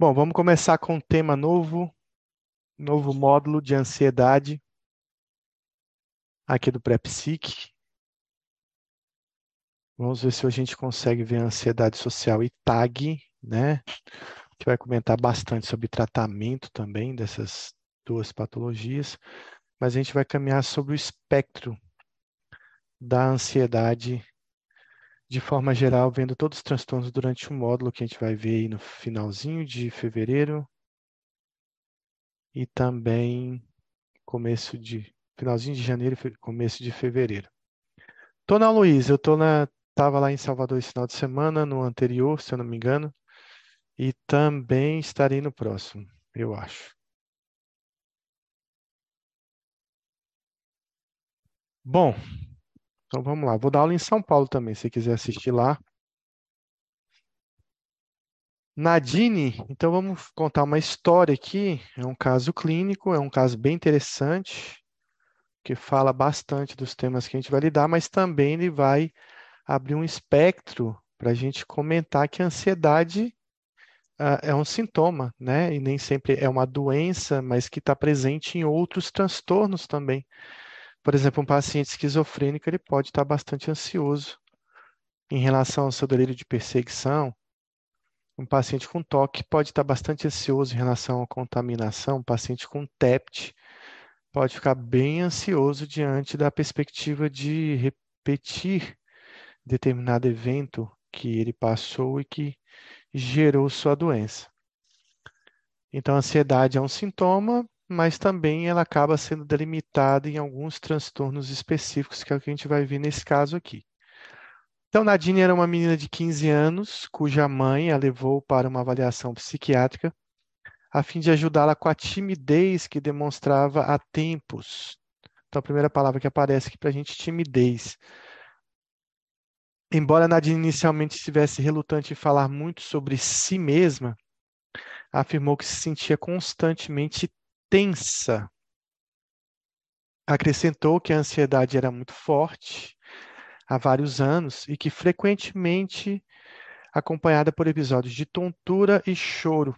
Bom, vamos começar com um tema novo, novo módulo de ansiedade aqui do PrEPSIC. Vamos ver se a gente consegue ver a ansiedade social e TAG, né? Gente vai comentar bastante sobre tratamento também dessas duas patologias, mas a gente vai caminhar sobre o espectro da ansiedade de forma geral, vendo todos os transtornos durante o módulo que a gente vai ver aí no finalzinho de fevereiro e também começo de finalzinho de janeiro começo de fevereiro. Tô na Luiz, eu tô na estava lá em Salvador esse final de semana, no anterior, se eu não me engano, e também estarei no próximo, eu acho. Bom, então vamos lá. Vou dar aula em São Paulo também, se quiser assistir lá. Nadine, então vamos contar uma história aqui. É um caso clínico, é um caso bem interessante, que fala bastante dos temas que a gente vai lidar, mas também ele vai abrir um espectro para a gente comentar que a ansiedade uh, é um sintoma, né? E nem sempre é uma doença, mas que está presente em outros transtornos também. Por exemplo, um paciente esquizofrênico ele pode estar bastante ansioso em relação ao seu delírio de perseguição. Um paciente com toque pode estar bastante ansioso em relação à contaminação. Um paciente com TEPT pode ficar bem ansioso diante da perspectiva de repetir determinado evento que ele passou e que gerou sua doença. Então, a ansiedade é um sintoma, mas também ela acaba sendo delimitada em alguns transtornos específicos, que é o que a gente vai ver nesse caso aqui. Então, Nadine era uma menina de 15 anos, cuja mãe a levou para uma avaliação psiquiátrica, a fim de ajudá-la com a timidez que demonstrava há tempos. Então, a primeira palavra que aparece aqui para a gente, timidez. Embora Nadine inicialmente estivesse relutante em falar muito sobre si mesma, afirmou que se sentia constantemente tensa. Acrescentou que a ansiedade era muito forte há vários anos e que frequentemente acompanhada por episódios de tontura e choro.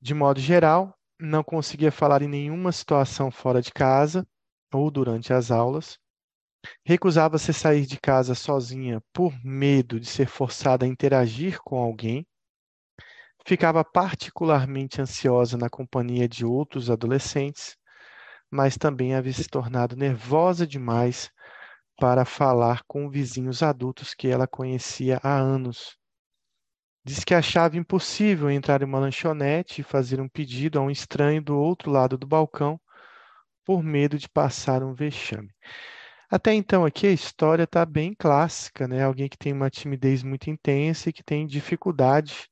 De modo geral, não conseguia falar em nenhuma situação fora de casa ou durante as aulas. Recusava-se sair de casa sozinha por medo de ser forçada a interagir com alguém Ficava particularmente ansiosa na companhia de outros adolescentes, mas também havia se tornado nervosa demais para falar com vizinhos adultos que ela conhecia há anos. Diz que achava impossível entrar em uma lanchonete e fazer um pedido a um estranho do outro lado do balcão por medo de passar um vexame. Até então aqui a história está bem clássica, né? Alguém que tem uma timidez muito intensa e que tem dificuldade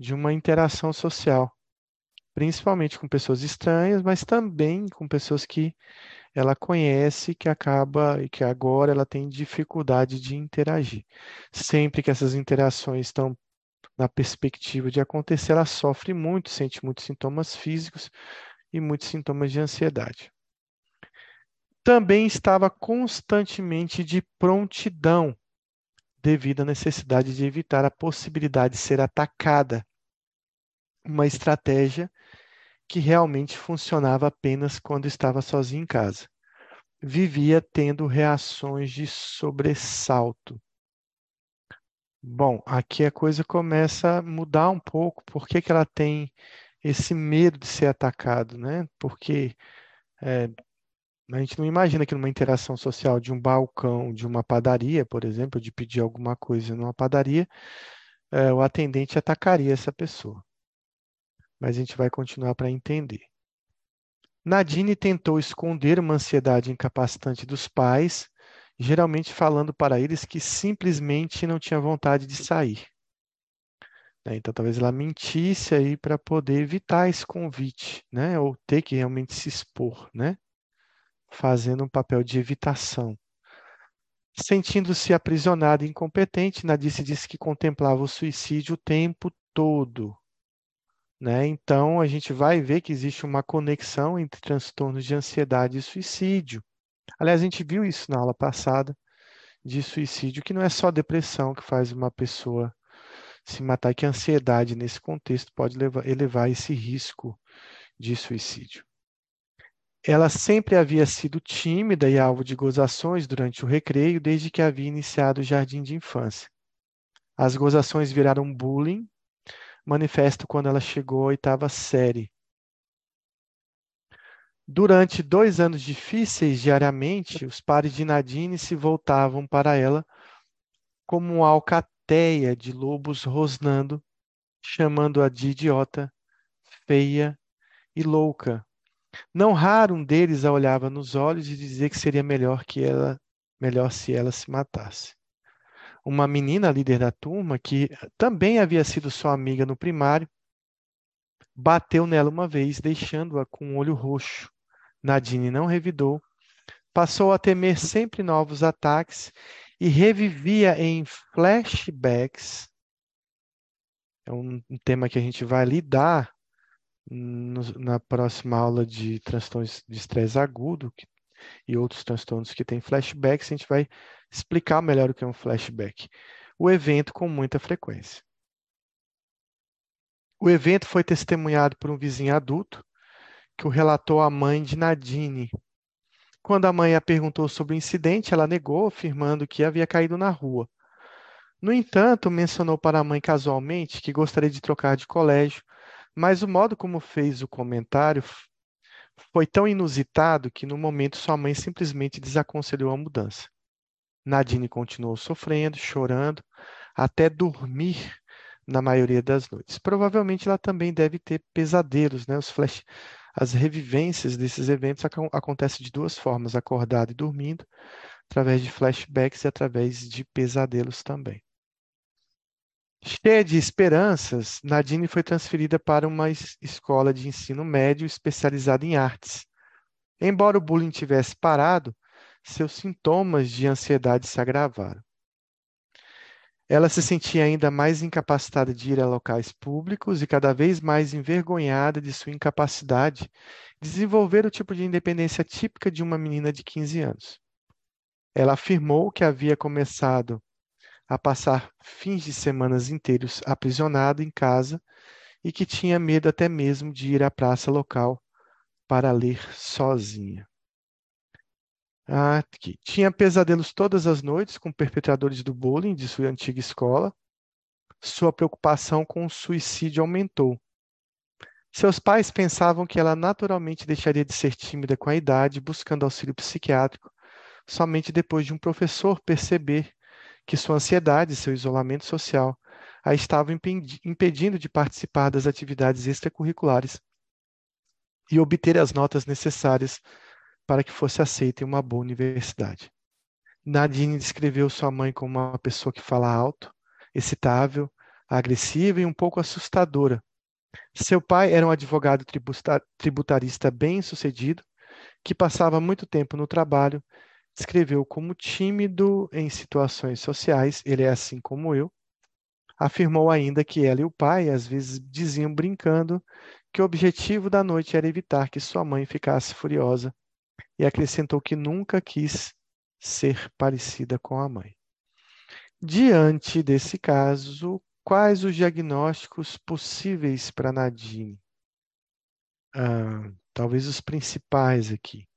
de uma interação social, principalmente com pessoas estranhas, mas também com pessoas que ela conhece que acaba e que agora ela tem dificuldade de interagir. Sempre que essas interações estão na perspectiva de acontecer, ela sofre muito, sente muitos sintomas físicos e muitos sintomas de ansiedade. Também estava constantemente de prontidão, devido à necessidade de evitar a possibilidade de ser atacada uma estratégia que realmente funcionava apenas quando estava sozinho em casa. Vivia tendo reações de sobressalto. Bom, aqui a coisa começa a mudar um pouco. Por que, que ela tem esse medo de ser atacado, né? Porque é, a gente não imagina que numa interação social de um balcão, de uma padaria, por exemplo, de pedir alguma coisa numa padaria, é, o atendente atacaria essa pessoa mas a gente vai continuar para entender. Nadine tentou esconder uma ansiedade incapacitante dos pais, geralmente falando para eles que simplesmente não tinha vontade de sair. Né, então, talvez ela mentisse aí para poder evitar esse convite, né? Ou ter que realmente se expor, né? Fazendo um papel de evitação. Sentindo-se aprisionada e incompetente, Nadine disse que contemplava o suicídio o tempo todo, né? Então, a gente vai ver que existe uma conexão entre transtornos de ansiedade e suicídio. Aliás, a gente viu isso na aula passada de suicídio, que não é só depressão que faz uma pessoa se matar, que a ansiedade nesse contexto pode levar, elevar esse risco de suicídio. Ela sempre havia sido tímida e alvo de gozações durante o recreio desde que havia iniciado o jardim de infância. As gozações viraram bullying, manifesto quando ela chegou à oitava série. Durante dois anos difíceis, diariamente, os pares de Nadine se voltavam para ela como uma alcateia de lobos rosnando, chamando-a de idiota, feia e louca. Não raro um deles a olhava nos olhos e dizia que seria melhor que ela, melhor se ela se matasse. Uma menina líder da turma, que também havia sido sua amiga no primário, bateu nela uma vez, deixando-a com um olho roxo. Nadine não revidou, passou a temer sempre novos ataques e revivia em flashbacks. É um, tema que a gente vai lidar no, na próxima aula de transtornos de estresse agudo que, e outros transtornos que têm flashbacks. A gente vai explicar melhor o que é um flashback. O evento com muita frequência. O evento foi testemunhado por um vizinho adulto que o relatou à mãe de Nadine. Quando a mãe a perguntou sobre o incidente, ela negou, afirmando que havia caído na rua. No entanto, mencionou para a mãe casualmente que gostaria de trocar de colégio, mas o modo como fez o comentário foi tão inusitado que no momento sua mãe simplesmente desaconselhou a mudança. Nadine continuou sofrendo, chorando, até dormir na maioria das noites. Provavelmente ela também deve ter pesadelos, né? Os flash, as revivências desses eventos ac acontecem de duas formas, acordado e dormindo, através de flashbacks e através de pesadelos também. Cheia de esperanças, Nadine foi transferida para uma escola de ensino médio especializada em artes. Embora o bullying tivesse parado, seus sintomas de ansiedade se agravaram. Ela se sentia ainda mais incapacitada de ir a locais públicos e cada vez mais envergonhada de sua incapacidade de desenvolver o tipo de independência típica de uma menina de 15 anos. Ela afirmou que havia começado a passar fins de semanas inteiros aprisionada em casa e que tinha medo até mesmo de ir à praça local para ler sozinha. Ah, tinha pesadelos todas as noites com perpetradores do bullying de sua antiga escola. Sua preocupação com o suicídio aumentou. Seus pais pensavam que ela naturalmente deixaria de ser tímida com a idade, buscando auxílio psiquiátrico, somente depois de um professor perceber que sua ansiedade e seu isolamento social a estavam impedindo de participar das atividades extracurriculares e obter as notas necessárias para que fosse aceita em uma boa universidade. Nadine descreveu sua mãe como uma pessoa que fala alto, excitável, agressiva e um pouco assustadora. Seu pai era um advogado tributarista bem-sucedido, que passava muito tempo no trabalho, descreveu como tímido em situações sociais, ele é assim como eu. Afirmou ainda que ela e o pai às vezes diziam brincando que o objetivo da noite era evitar que sua mãe ficasse furiosa e acrescentou que nunca quis ser parecida com a mãe. Diante desse caso, quais os diagnósticos possíveis para Nadine? Ah, talvez os principais aqui: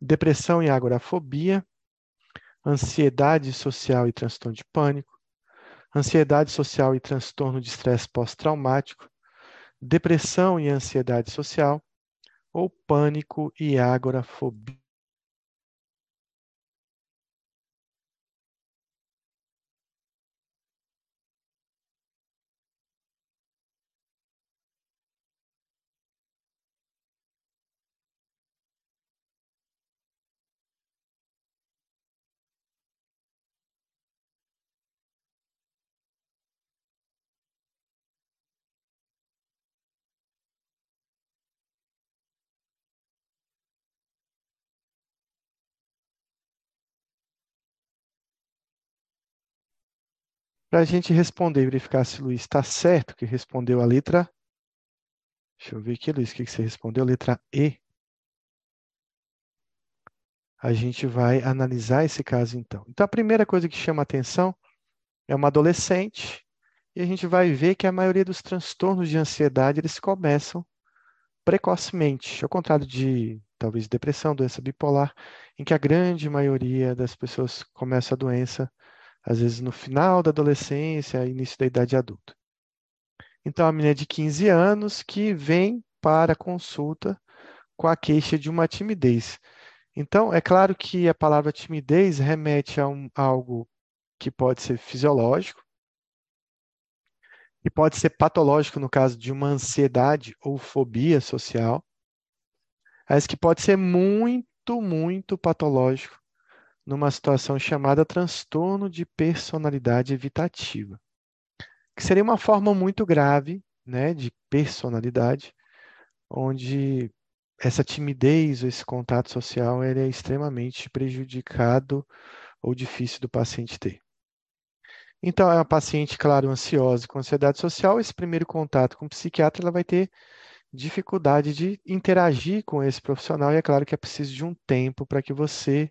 depressão e agorafobia, ansiedade social e transtorno de pânico, ansiedade social e transtorno de estresse pós-traumático, depressão e ansiedade social, ou pânico e agorafobia. Para a gente responder verificar se Luiz está certo, que respondeu a letra. Deixa eu ver aqui, Luiz, o que você respondeu? Letra E. A gente vai analisar esse caso então. Então, a primeira coisa que chama atenção é uma adolescente e a gente vai ver que a maioria dos transtornos de ansiedade eles começam precocemente, ao contrário de talvez depressão, doença bipolar, em que a grande maioria das pessoas começa a doença às vezes no final da adolescência, início da idade adulta. Então, a menina de 15 anos que vem para a consulta com a queixa de uma timidez. Então, é claro que a palavra timidez remete a, um, a algo que pode ser fisiológico, e pode ser patológico no caso de uma ansiedade ou fobia social, mas que pode ser muito, muito patológico numa situação chamada transtorno de personalidade evitativa, que seria uma forma muito grave né, de personalidade, onde essa timidez ou esse contato social ele é extremamente prejudicado ou difícil do paciente ter. Então, é uma paciente, claro, ansiosa com ansiedade social, esse primeiro contato com o psiquiatra, ela vai ter dificuldade de interagir com esse profissional, e é claro que é preciso de um tempo para que você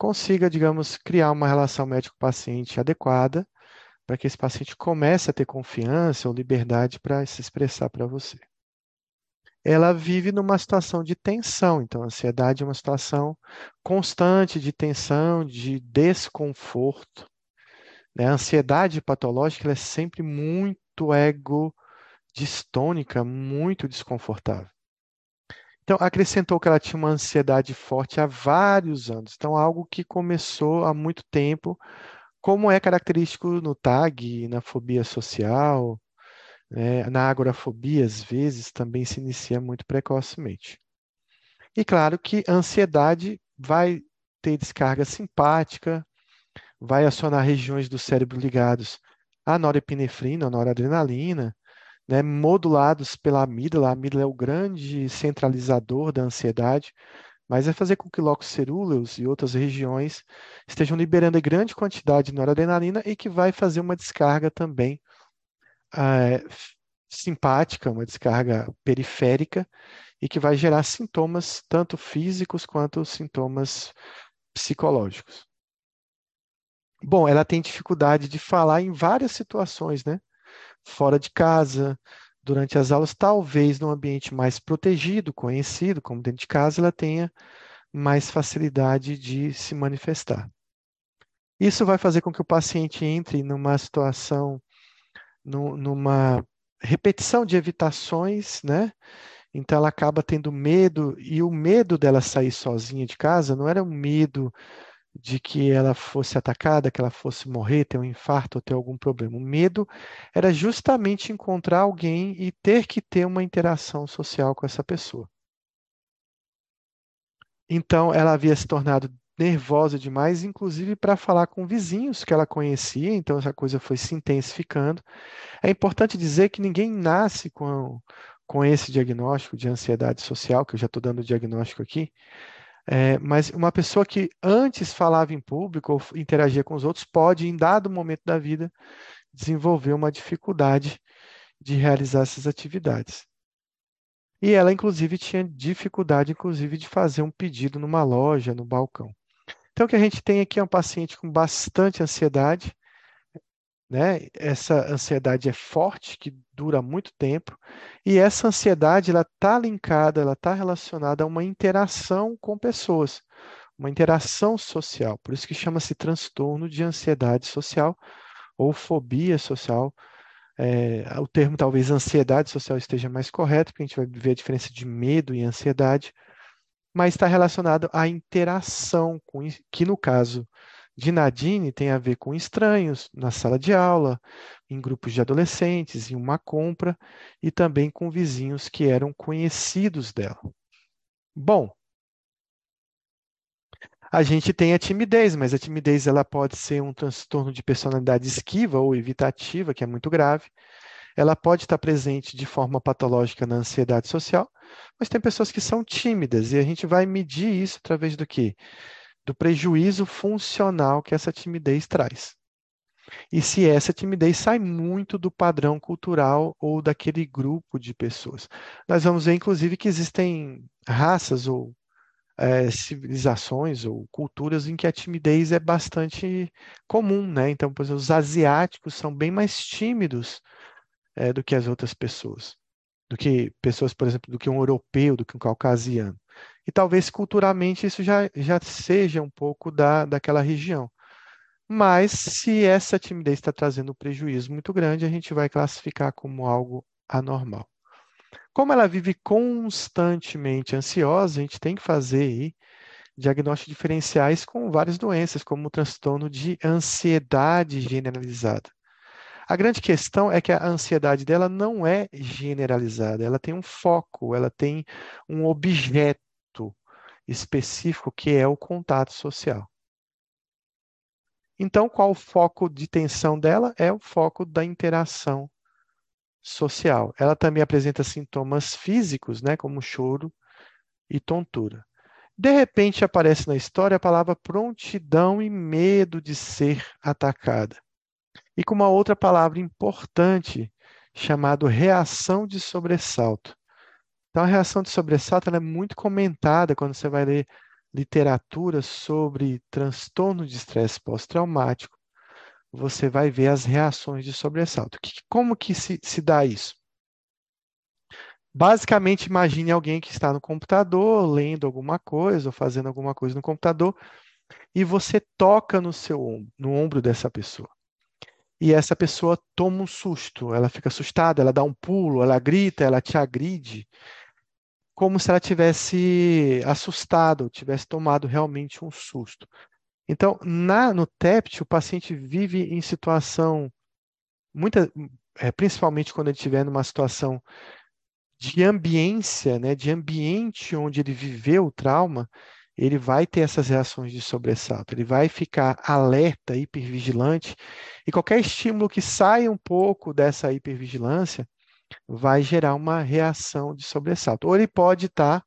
consiga, digamos, criar uma relação médico-paciente adequada, para que esse paciente comece a ter confiança ou liberdade para se expressar para você. Ela vive numa situação de tensão, então a ansiedade é uma situação constante de tensão, de desconforto, né? A ansiedade patológica é sempre muito ego distônica, muito desconfortável. Então, acrescentou que ela tinha uma ansiedade forte há vários anos. Então, algo que começou há muito tempo, como é característico no TAG, na fobia social, né? na agorafobia, às vezes, também se inicia muito precocemente. E claro que a ansiedade vai ter descarga simpática, vai acionar regiões do cérebro ligados à norepinefrina, à noradrenalina, né, modulados pela amígdala. A amígdala é o grande centralizador da ansiedade, mas vai fazer com que locus cerúleos e outras regiões estejam liberando grande quantidade de noradrenalina e que vai fazer uma descarga também é, simpática, uma descarga periférica, e que vai gerar sintomas tanto físicos quanto sintomas psicológicos. Bom, ela tem dificuldade de falar em várias situações, né? Fora de casa, durante as aulas, talvez num ambiente mais protegido, conhecido, como dentro de casa, ela tenha mais facilidade de se manifestar. Isso vai fazer com que o paciente entre numa situação, numa repetição de evitações, né? Então ela acaba tendo medo, e o medo dela sair sozinha de casa não era um medo de que ela fosse atacada, que ela fosse morrer, ter um infarto ou ter algum problema. O medo era justamente encontrar alguém e ter que ter uma interação social com essa pessoa. Então, ela havia se tornado nervosa demais, inclusive para falar com vizinhos que ela conhecia, então essa coisa foi se intensificando. É importante dizer que ninguém nasce com, com esse diagnóstico de ansiedade social, que eu já estou dando o diagnóstico aqui, é, mas uma pessoa que antes falava em público ou interagia com os outros pode, em dado momento da vida, desenvolver uma dificuldade de realizar essas atividades. E ela, inclusive, tinha dificuldade, inclusive, de fazer um pedido numa loja, no balcão. Então, o que a gente tem aqui é um paciente com bastante ansiedade, né? Essa ansiedade é forte, que dura muito tempo, e essa ansiedade ela está linkada, ela está relacionada a uma interação com pessoas, uma interação social. Por isso que chama-se transtorno de ansiedade social ou fobia social. É, o termo talvez ansiedade social esteja mais correto, porque a gente vai ver a diferença de medo e ansiedade, mas está relacionado à interação com, que no caso de Nadine tem a ver com estranhos na sala de aula, em grupos de adolescentes, em uma compra e também com vizinhos que eram conhecidos dela. Bom, a gente tem a timidez, mas a timidez ela pode ser um transtorno de personalidade esquiva ou evitativa, que é muito grave. Ela pode estar presente de forma patológica na ansiedade social, mas tem pessoas que são tímidas e a gente vai medir isso através do quê? Do prejuízo funcional que essa timidez traz. E se essa timidez sai muito do padrão cultural ou daquele grupo de pessoas. Nós vamos ver, inclusive, que existem raças ou é, civilizações ou culturas em que a timidez é bastante comum, né? Então, por exemplo, os asiáticos são bem mais tímidos é, do que as outras pessoas, do que pessoas, por exemplo, do que um europeu, do que um caucasiano. E talvez culturalmente isso já, já seja um pouco da, daquela região. Mas se essa timidez está trazendo prejuízo muito grande, a gente vai classificar como algo anormal. Como ela vive constantemente ansiosa, a gente tem que fazer aí diagnósticos diferenciais com várias doenças, como o transtorno de ansiedade generalizada. A grande questão é que a ansiedade dela não é generalizada, ela tem um foco, ela tem um objeto específico que é o contato social. Então, qual o foco de tensão dela? É o foco da interação social. Ela também apresenta sintomas físicos, né, como choro e tontura. De repente aparece na história a palavra prontidão e medo de ser atacada. E com uma outra palavra importante chamada reação de sobressalto. Então, a reação de sobressalto é muito comentada quando você vai ler literatura sobre transtorno de estresse pós-traumático você vai ver as reações de sobressalto. Como que se, se dá isso? Basicamente, imagine alguém que está no computador, lendo alguma coisa, ou fazendo alguma coisa no computador, e você toca no seu no ombro dessa pessoa. E essa pessoa toma um susto, ela fica assustada, ela dá um pulo, ela grita, ela te agride, como se ela tivesse assustado, tivesse tomado realmente um susto. Então, na, no TEPT, o paciente vive em situação, muita, é, principalmente quando ele estiver numa situação de ambiência, né, de ambiente onde ele viveu o trauma, ele vai ter essas reações de sobressalto, ele vai ficar alerta, hipervigilante, e qualquer estímulo que saia um pouco dessa hipervigilância vai gerar uma reação de sobressalto. Ou ele pode estar,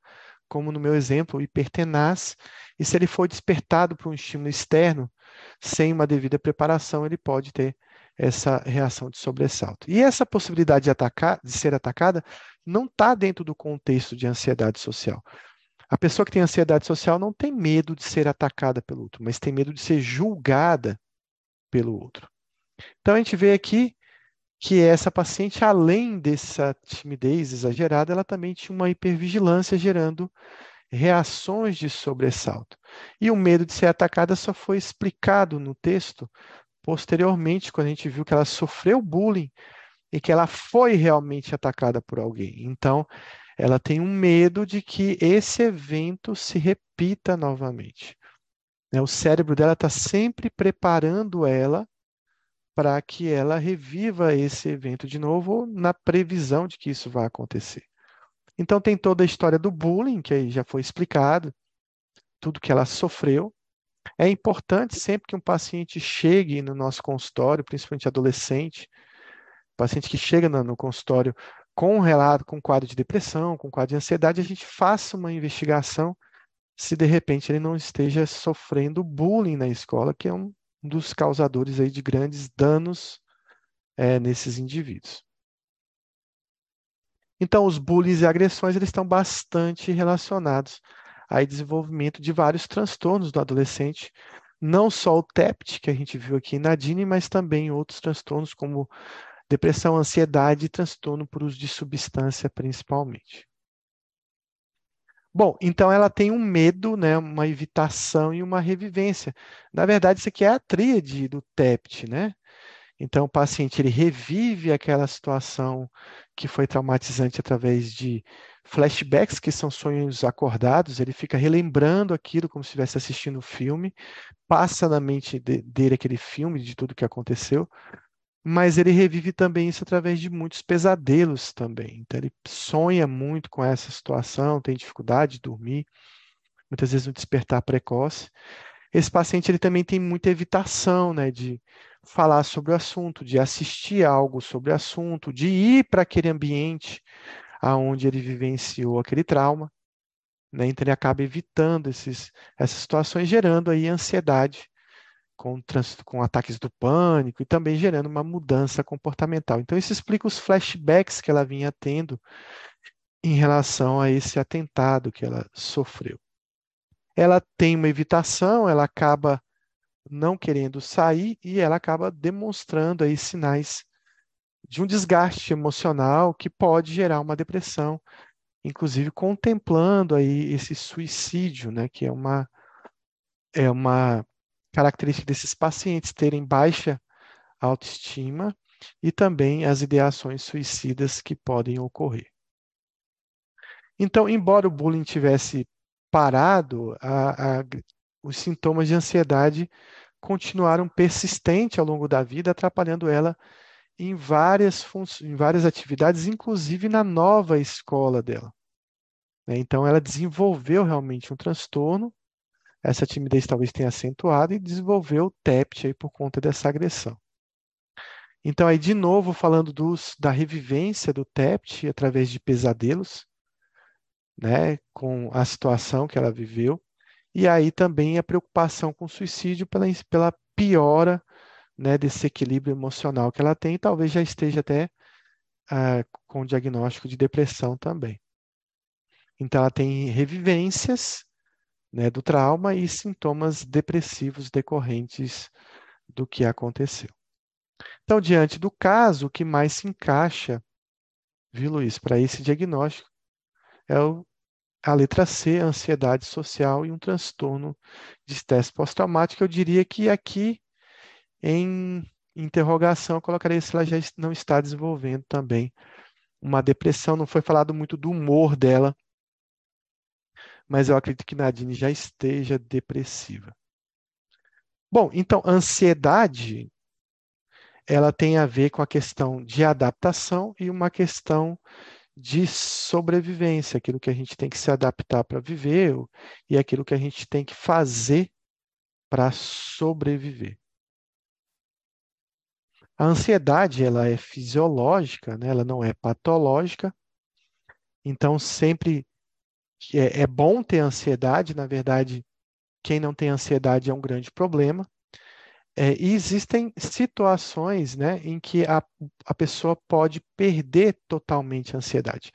como no meu exemplo, hipertenaz, e se ele for despertado por um estímulo externo, sem uma devida preparação, ele pode ter essa reação de sobressalto. E essa possibilidade de, atacar, de ser atacada não está dentro do contexto de ansiedade social. A pessoa que tem ansiedade social não tem medo de ser atacada pelo outro, mas tem medo de ser julgada pelo outro. Então a gente vê aqui que essa paciente, além dessa timidez exagerada, ela também tinha uma hipervigilância gerando reações de sobressalto. E o medo de ser atacada só foi explicado no texto posteriormente, quando a gente viu que ela sofreu bullying e que ela foi realmente atacada por alguém. Então, ela tem um medo de que esse evento se repita novamente. Né, o cérebro dela está sempre preparando ela para que ela reviva esse evento de novo, na previsão de que isso vai acontecer. Então tem toda a história do bullying, que aí já foi explicado, tudo que ela sofreu. É importante sempre que um paciente chegue no nosso consultório, principalmente adolescente, paciente que chega no, consultório com um relato, com um quadro de depressão, com um quadro de ansiedade, a gente faça uma investigação se de repente ele não esteja sofrendo bullying na escola, que é um dos causadores aí de grandes danos é, nesses indivíduos. Então, os bullying e agressões eles estão bastante relacionados ao desenvolvimento de vários transtornos do adolescente, não só o TEPT, que a gente viu aqui na DINE, mas também outros transtornos como depressão, ansiedade e transtorno por uso de substância, principalmente. Bom, então ela tem um medo, né, uma evitação e uma revivência. Na verdade, isso aqui é a tríade do TEPT, né? Então, o paciente ele revive aquela situação que foi traumatizante através de flashbacks, que são sonhos acordados, ele fica relembrando aquilo como se estivesse assistindo o um filme, passa na mente de, dele aquele filme de tudo que aconteceu, mas ele revive também isso através de muitos pesadelos também. Então ele sonha muito com essa situação, tem dificuldade de dormir, muitas vezes um despertar precoce. Esse paciente ele também tem muita evitação, né, de falar sobre o assunto, de assistir algo sobre o assunto, de ir para aquele ambiente aonde ele vivenciou aquele trauma. Né? Então, ele acaba evitando esses, essas situações, gerando aí ansiedade com, com ataques do pânico e também gerando uma mudança comportamental. Então, isso explica os flashbacks que ela vinha tendo em relação a esse atentado que ela sofreu. ela tem uma evitação, ela acaba não querendo sair e ela acaba demonstrando aí sinais de um desgaste emocional que pode gerar uma depressão, inclusive contemplando aí esse suicídio, né, que é uma é uma característica desses pacientes terem baixa autoestima e também as ideações suicidas que podem ocorrer. Então, embora o bullying tivesse parado, a, a, os sintomas de ansiedade continuaram persistentes ao longo da vida, atrapalhando ela em várias, em várias atividades, inclusive na nova escola dela. Né? Então, ela desenvolveu realmente um transtorno, essa timidez talvez tenha acentuado, e desenvolveu o TEPT aí por conta dessa agressão. Então, aí, de novo, falando dos, da revivência do TEPT através de pesadelos, né, com a situação que ela viveu, e aí também a preocupação com o suicídio pela, pela piora né, desse equilíbrio emocional que ela tem, talvez já esteja até uh, com diagnóstico de depressão também. Então, ela tem revivências né, do trauma e sintomas depressivos decorrentes do que aconteceu. Então, diante do caso, o que mais se encaixa, viu, Luiz, para esse diagnóstico é o, a letra C, ansiedade social e um transtorno de estresse pós-traumático. Eu diria que aqui, em interrogação, eu colocaria se ela já não está desenvolvendo também uma depressão. Não foi falado muito do humor dela, mas eu acredito que Nadine já esteja depressiva. Bom, então, ansiedade ela tem a ver com a questão de adaptação e uma questão de sobrevivência, aquilo que a gente tem que se adaptar para viver e aquilo que a gente tem que fazer para sobreviver. A ansiedade ela é fisiológica, né? ela não é patológica. Então sempre é, é bom ter ansiedade. Na verdade, quem não tem ansiedade é um grande problema. É, e existem situações né, em que a, a pessoa pode perder totalmente a ansiedade.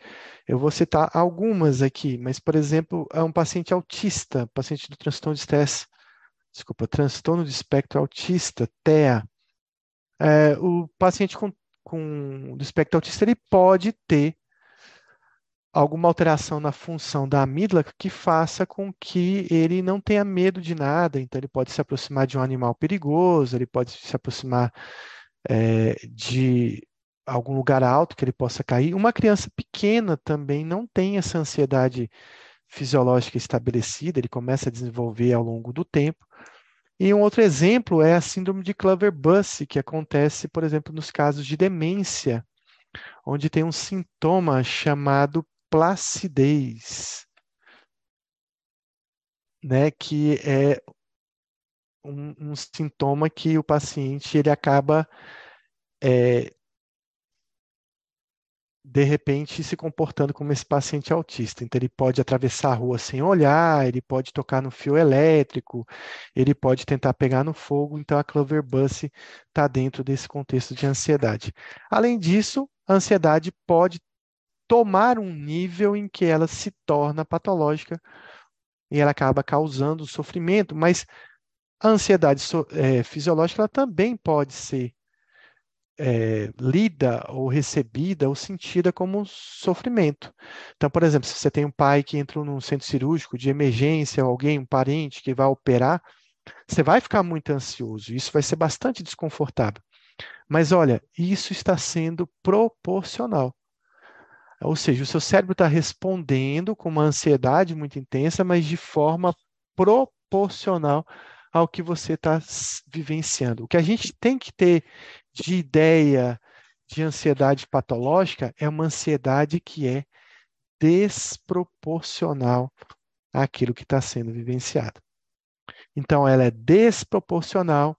Eu vou citar algumas aqui, mas, por exemplo, é um paciente autista, paciente do transtorno de estresse, desculpa, transtorno de espectro autista, TEA. É, o paciente com, com do espectro autista ele pode ter alguma alteração na função da amígdala que faça com que ele não tenha medo de nada. Então, ele pode se aproximar de um animal perigoso, ele pode se aproximar é, de algum lugar alto que ele possa cair. Uma criança pequena também não tem essa ansiedade fisiológica estabelecida, ele começa a desenvolver ao longo do tempo. E um outro exemplo é a síndrome de Clover-Buss, que acontece, por exemplo, nos casos de demência, onde tem um sintoma chamado placidez, né, que é um, um sintoma que o paciente ele acaba é, de repente se comportando como esse paciente autista. Então, ele pode atravessar a rua sem olhar, ele pode tocar no fio elétrico, ele pode tentar pegar no fogo. Então, a Clover Bus está dentro desse contexto de ansiedade. Além disso, a ansiedade pode tomar um nível em que ela se torna patológica e ela acaba causando sofrimento, mas a ansiedade é, fisiológica ela também pode ser é, lida ou recebida ou sentida como sofrimento. Então, por exemplo, se você tem um pai que entrou num centro cirúrgico de emergência, ou alguém, um parente que vai operar, você vai ficar muito ansioso, isso vai ser bastante desconfortável. Mas olha, isso está sendo proporcional. Ou seja, o seu cérebro está respondendo com uma ansiedade muito intensa, mas de forma proporcional ao que você está vivenciando. O que a gente tem que ter de ideia de ansiedade patológica é uma ansiedade que é desproporcional àquilo que está sendo vivenciado. Então, ela é desproporcional,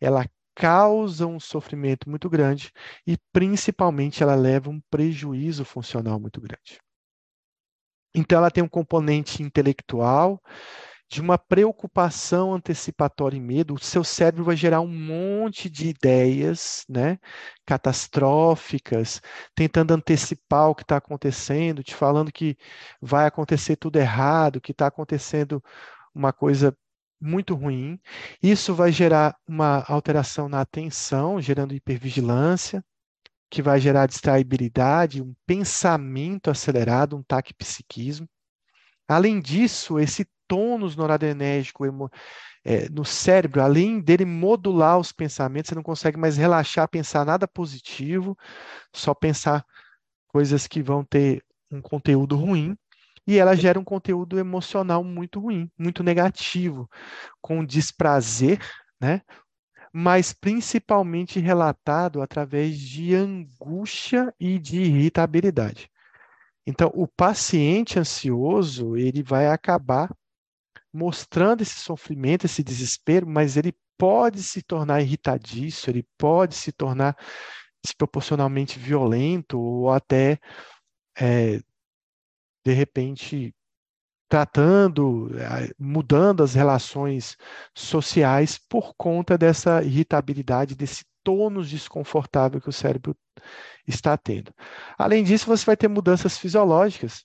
ela causa um sofrimento muito grande e, principalmente, ela leva um prejuízo funcional muito grande. Então, ela tem um componente intelectual, de uma preocupação antecipatória e medo, o seu cérebro vai gerar um monte de ideias, né, catastróficas, tentando antecipar o que está acontecendo, te falando que vai acontecer tudo errado, que está acontecendo uma coisa muito ruim. Isso vai gerar uma alteração na atenção, gerando hipervigilância, que vai gerar distraibilidade, um pensamento acelerado, um taquipsiquismo. Além disso, esse tônus noradrenérgico é, no cérebro, além dele modular os pensamentos, você não consegue mais relaxar, pensar nada positivo, só pensar coisas que vão ter um conteúdo ruim. E ela gera um conteúdo emocional muito ruim, muito negativo, com desprazer, né? mas principalmente relatado através de angústia e de irritabilidade. Então, o paciente ansioso, ele vai acabar mostrando esse sofrimento, esse desespero, mas ele pode se tornar irritadiço, ele pode se tornar desproporcionalmente violento ou até, é, de repente, tratando, eh, mudando as relações sociais por conta dessa irritabilidade, desse tônus desconfortável que o cérebro está tendo. Além disso, você vai ter mudanças fisiológicas,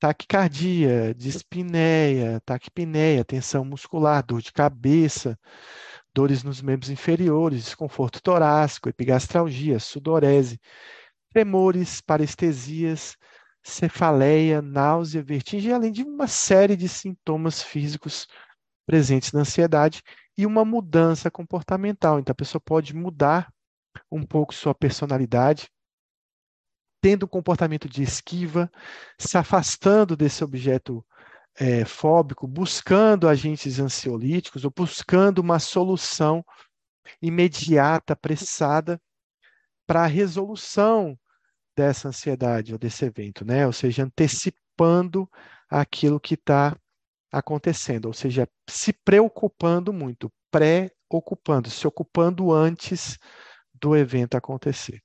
taquicardia, dispneia, taquipneia, tensão muscular, dor de cabeça, dores nos membros inferiores, desconforto torácico, epigastralgia, sudorese, tremores, parestesias, cefaleia, náusea, vertigem, além de uma série de sintomas físicos presentes na ansiedade e uma mudança comportamental. Então, a pessoa pode mudar um pouco sua personalidade, tendo um comportamento de esquiva, se afastando desse objeto é, fóbico, buscando agentes ansiolíticos ou buscando uma solução imediata, apressada, para a resolução dessa ansiedade ou desse evento, né? Ou seja, antecipando aquilo que está acontecendo, ou seja, se preocupando muito, pré-ocupando, se ocupando antes do evento acontecer.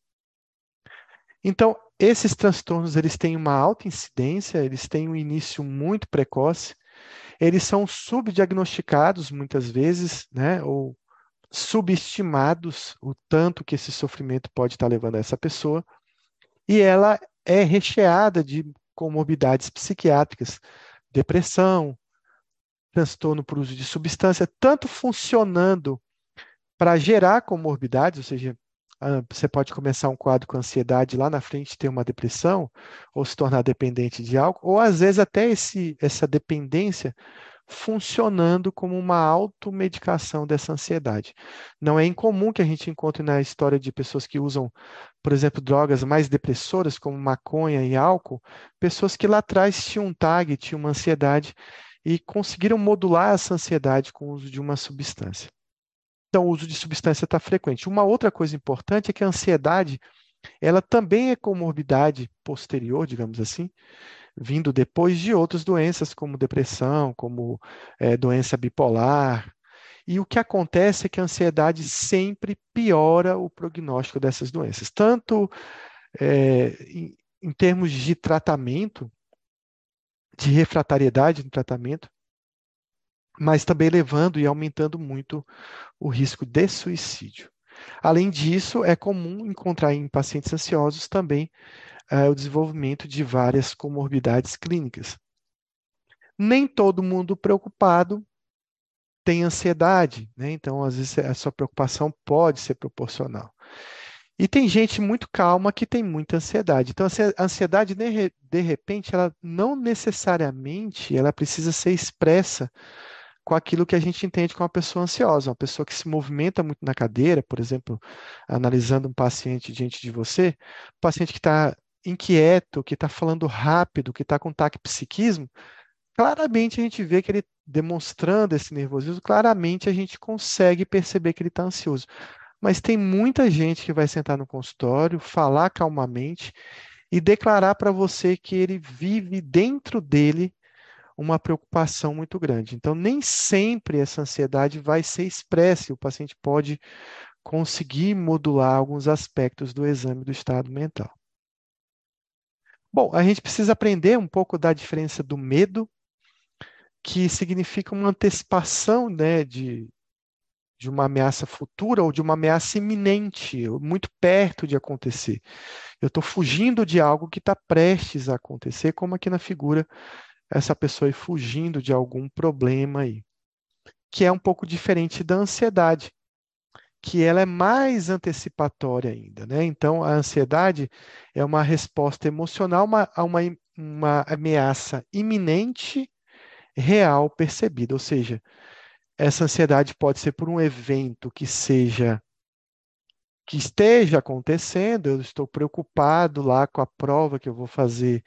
Então, esses transtornos eles têm uma alta incidência, eles têm um início muito precoce, eles são subdiagnosticados muitas vezes, né, ou subestimados o tanto que esse sofrimento pode estar levando a essa pessoa e ela é recheada de comorbidades psiquiátricas, depressão, transtorno por uso de substância, tanto funcionando para gerar comorbidades, ou seja, você pode começar um quadro com ansiedade lá na frente ter uma depressão ou se tornar dependente de algo, ou às vezes até esse, essa dependência funcionando como uma automedicação dessa ansiedade. Não é incomum que a gente encontre na história de pessoas que usam, por exemplo, drogas mais depressoras, como maconha e álcool, pessoas que lá atrás tinham um tag, tinham uma ansiedade e conseguiram modular essa ansiedade com o uso de uma substância. Então, o uso de substância está frequente. Uma outra coisa importante é que a ansiedade, ela também é comorbidade posterior, digamos assim, vindo depois de outras doenças, como depressão, como é, doença bipolar. E o que acontece é que a ansiedade sempre piora o prognóstico dessas doenças, tanto é, em, em termos de tratamento, de refratariedade no tratamento, mas também levando e aumentando muito o risco de suicídio. Além disso, é comum encontrar em pacientes ansiosos também uh, o desenvolvimento de várias comorbidades clínicas. Nem todo mundo preocupado tem ansiedade, né? então às vezes a sua preocupação pode ser proporcional. E tem gente muito calma que tem muita ansiedade. Então a ansiedade de repente ela não necessariamente ela precisa ser expressa com aquilo que a gente entende como uma pessoa ansiosa, uma pessoa que se movimenta muito na cadeira, por exemplo, analisando um paciente diante de você, paciente que está inquieto, que está falando rápido, que está com taquipsiquismo, claramente a gente vê que ele demonstrando esse nervosismo, claramente a gente consegue perceber que ele está ansioso. Mas tem muita gente que vai sentar no consultório, falar calmamente e declarar para você que ele vive dentro dele uma preocupação muito grande. Então, nem sempre essa ansiedade vai ser expressa, o paciente pode conseguir modular alguns aspectos do exame do estado mental. Bom, a gente precisa aprender um pouco da diferença do medo, que significa uma antecipação né, de, de uma ameaça futura ou de uma ameaça iminente, muito perto de acontecer. Eu estou fugindo de algo que está prestes a acontecer, como aqui na figura essa pessoa ir fugindo de algum problema aí, que é um pouco diferente da ansiedade, que ela é mais antecipatória ainda, né? Então, a ansiedade é uma resposta emocional a uma, uma ameaça iminente, real, percebida, ou seja, essa ansiedade pode ser por um evento que seja que esteja acontecendo, eu estou preocupado lá com a prova que eu vou fazer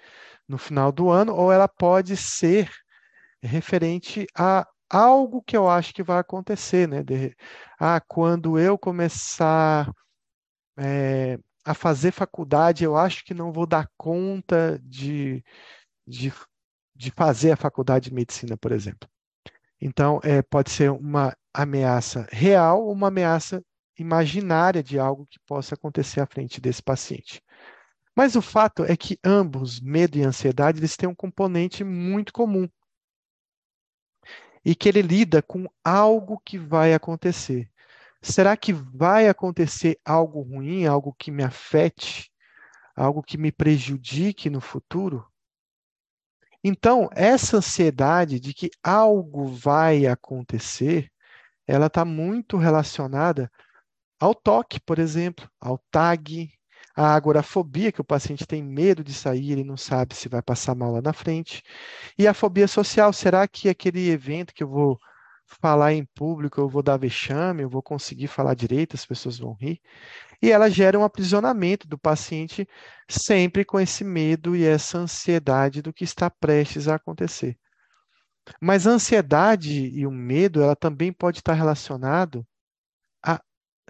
no final do ano, ou ela pode ser referente a algo que eu acho que vai acontecer, né? De, ah, quando eu começar é, a fazer faculdade, eu acho que não vou dar conta de, de, de fazer a faculdade de medicina, por exemplo. Então, é, pode ser uma ameaça real ou uma ameaça imaginária de algo que possa acontecer à frente desse paciente. Mas o fato é que ambos, medo e ansiedade, eles têm um componente muito comum. E que ele lida com algo que vai acontecer. Será que vai acontecer algo ruim, algo que me afete, algo que me prejudique no futuro? Então, essa ansiedade de que algo vai acontecer, ela está muito relacionada ao toque, por exemplo, ao tag, à agorafobia, que o paciente tem medo de sair, ele não sabe se vai passar mal lá na frente. E a fobia social, será que aquele evento que eu vou falar em público, eu vou dar vexame, eu vou conseguir falar direito, as pessoas vão rir? E ela gera um aprisionamento do paciente sempre com esse medo e essa ansiedade do que está prestes a acontecer. Mas a ansiedade e o medo, ela também pode estar relacionado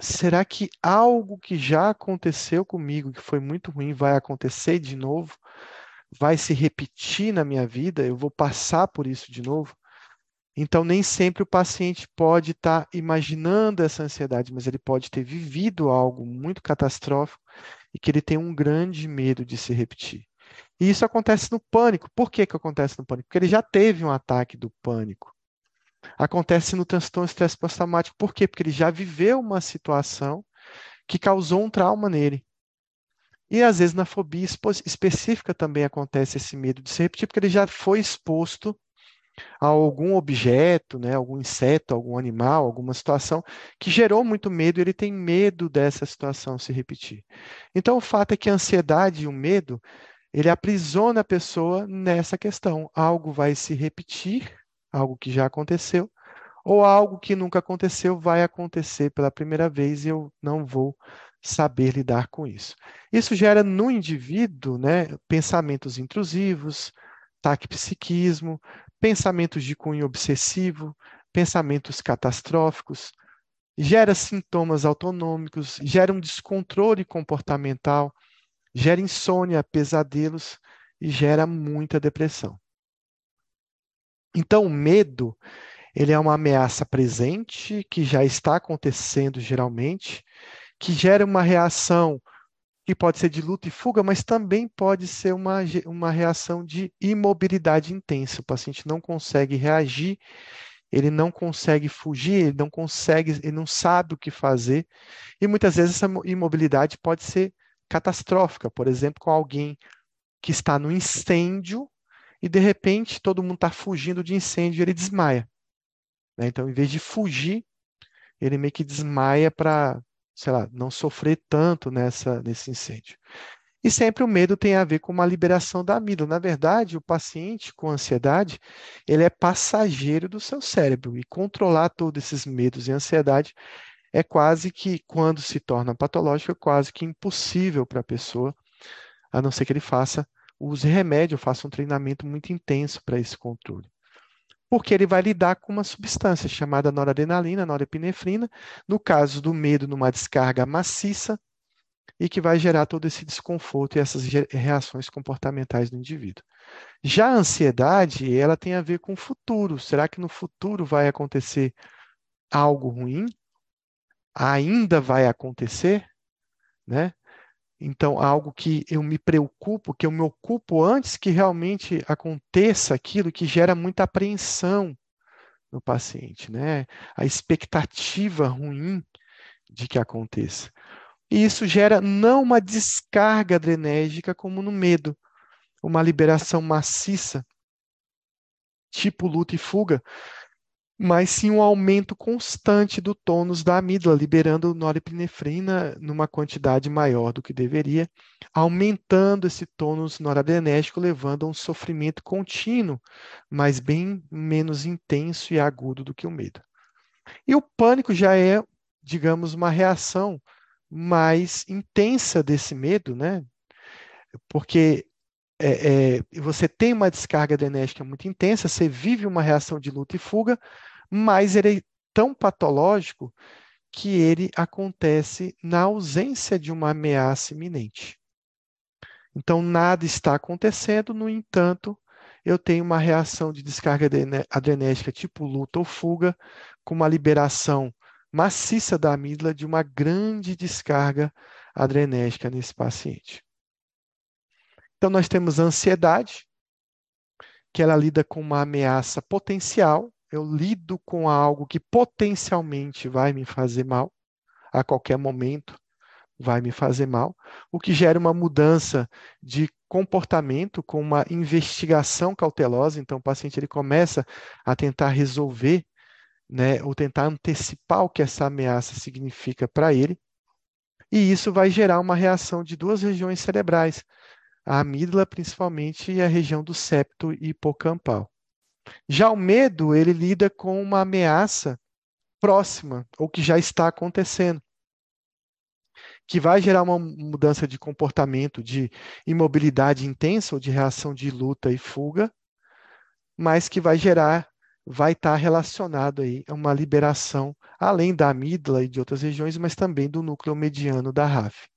será que algo que já aconteceu comigo, que foi muito ruim, vai acontecer de novo? Vai se repetir na minha vida? Eu vou passar por isso de novo? Então, nem sempre o paciente pode estar tá imaginando essa ansiedade, mas ele pode ter vivido algo muito catastrófico e que ele tem um grande medo de se repetir. E isso acontece no pânico. Por que, que acontece no pânico? Porque ele já teve um ataque do pânico acontece no transtorno estresse pós-traumático. Por quê? Porque ele já viveu uma situação que causou um trauma nele. E às vezes na fobia específica também acontece esse medo de se repetir, porque ele já foi exposto a algum objeto, né, algum inseto, algum animal, alguma situação que gerou muito medo ele tem medo dessa situação se repetir. Então o fato é que a ansiedade e o medo, ele aprisiona a pessoa nessa questão. Algo vai se repetir algo que já aconteceu, ou algo que nunca aconteceu vai acontecer pela primeira vez e eu não vou saber lidar com isso. Isso gera no indivíduo né, pensamentos intrusivos, taquipsiquismo, pensamentos de cunho obsessivo, pensamentos catastróficos, gera sintomas autonômicos, gera um descontrole comportamental, gera insônia, pesadelos e gera muita depressão. Então, o medo, ele é uma ameaça presente, que já está acontecendo geralmente, que gera uma reação que pode ser de luta e fuga, mas também pode ser uma, uma reação de imobilidade intensa. O paciente não consegue reagir, ele não consegue fugir, ele não consegue, ele não sabe o que fazer, e muitas vezes essa imobilidade pode ser catastrófica, por exemplo, com alguém que está no incêndio e de repente todo mundo está fugindo de incêndio e ele desmaia. Né? Então, em vez de fugir, ele meio que desmaia para, sei lá, não sofrer tanto nessa, nesse incêndio. E sempre o medo tem a ver com uma liberação da amígdala. Na verdade, o paciente com ansiedade, ele é passageiro do seu cérebro e controlar todos esses medos e ansiedade é quase que, quando se torna patológico, é quase que impossível para a pessoa, a não ser que ele faça use remédio, faça um treinamento muito intenso para esse controle. Porque ele vai lidar com uma substância chamada noradrenalina, norepinefrina, no caso do medo, numa descarga maciça, e que vai gerar todo esse desconforto e essas reações comportamentais no indivíduo. Já a ansiedade, ela tem a ver com o futuro. Será que no futuro vai acontecer algo ruim? Ainda vai acontecer? Né? Então, algo que eu me preocupo, que eu me ocupo antes que realmente aconteça aquilo que gera muita apreensão no paciente, né? A expectativa ruim de que aconteça. E isso gera não uma descarga adrenérgica como no medo, uma liberação maciça tipo luta e fuga, mas sim um aumento constante do tônus da amígdala, liberando norepinefrina numa quantidade maior do que deveria, aumentando esse tônus noradrenérgico, levando a um sofrimento contínuo, mas bem menos intenso e agudo do que o medo. E o pânico já é, digamos, uma reação mais intensa desse medo, né? Porque é, é, você tem uma descarga adrenérgica muito intensa, você vive uma reação de luta e fuga, mas ele é tão patológico que ele acontece na ausência de uma ameaça iminente. Então, nada está acontecendo, no entanto, eu tenho uma reação de descarga adrenérgica tipo luta ou fuga, com uma liberação maciça da amígdala de uma grande descarga adrenérgica nesse paciente. Então, nós temos a ansiedade, que ela lida com uma ameaça potencial, eu lido com algo que potencialmente vai me fazer mal, a qualquer momento vai me fazer mal, o que gera uma mudança de comportamento com uma investigação cautelosa. Então, o paciente ele começa a tentar resolver, né, ou tentar antecipar o que essa ameaça significa para ele, e isso vai gerar uma reação de duas regiões cerebrais, a amígdala principalmente e a região do septo hipocampal. Já o medo, ele lida com uma ameaça próxima, ou que já está acontecendo, que vai gerar uma mudança de comportamento, de imobilidade intensa ou de reação de luta e fuga, mas que vai gerar, vai estar relacionado aí a uma liberação, além da amígdala e de outras regiões, mas também do núcleo mediano da RAF.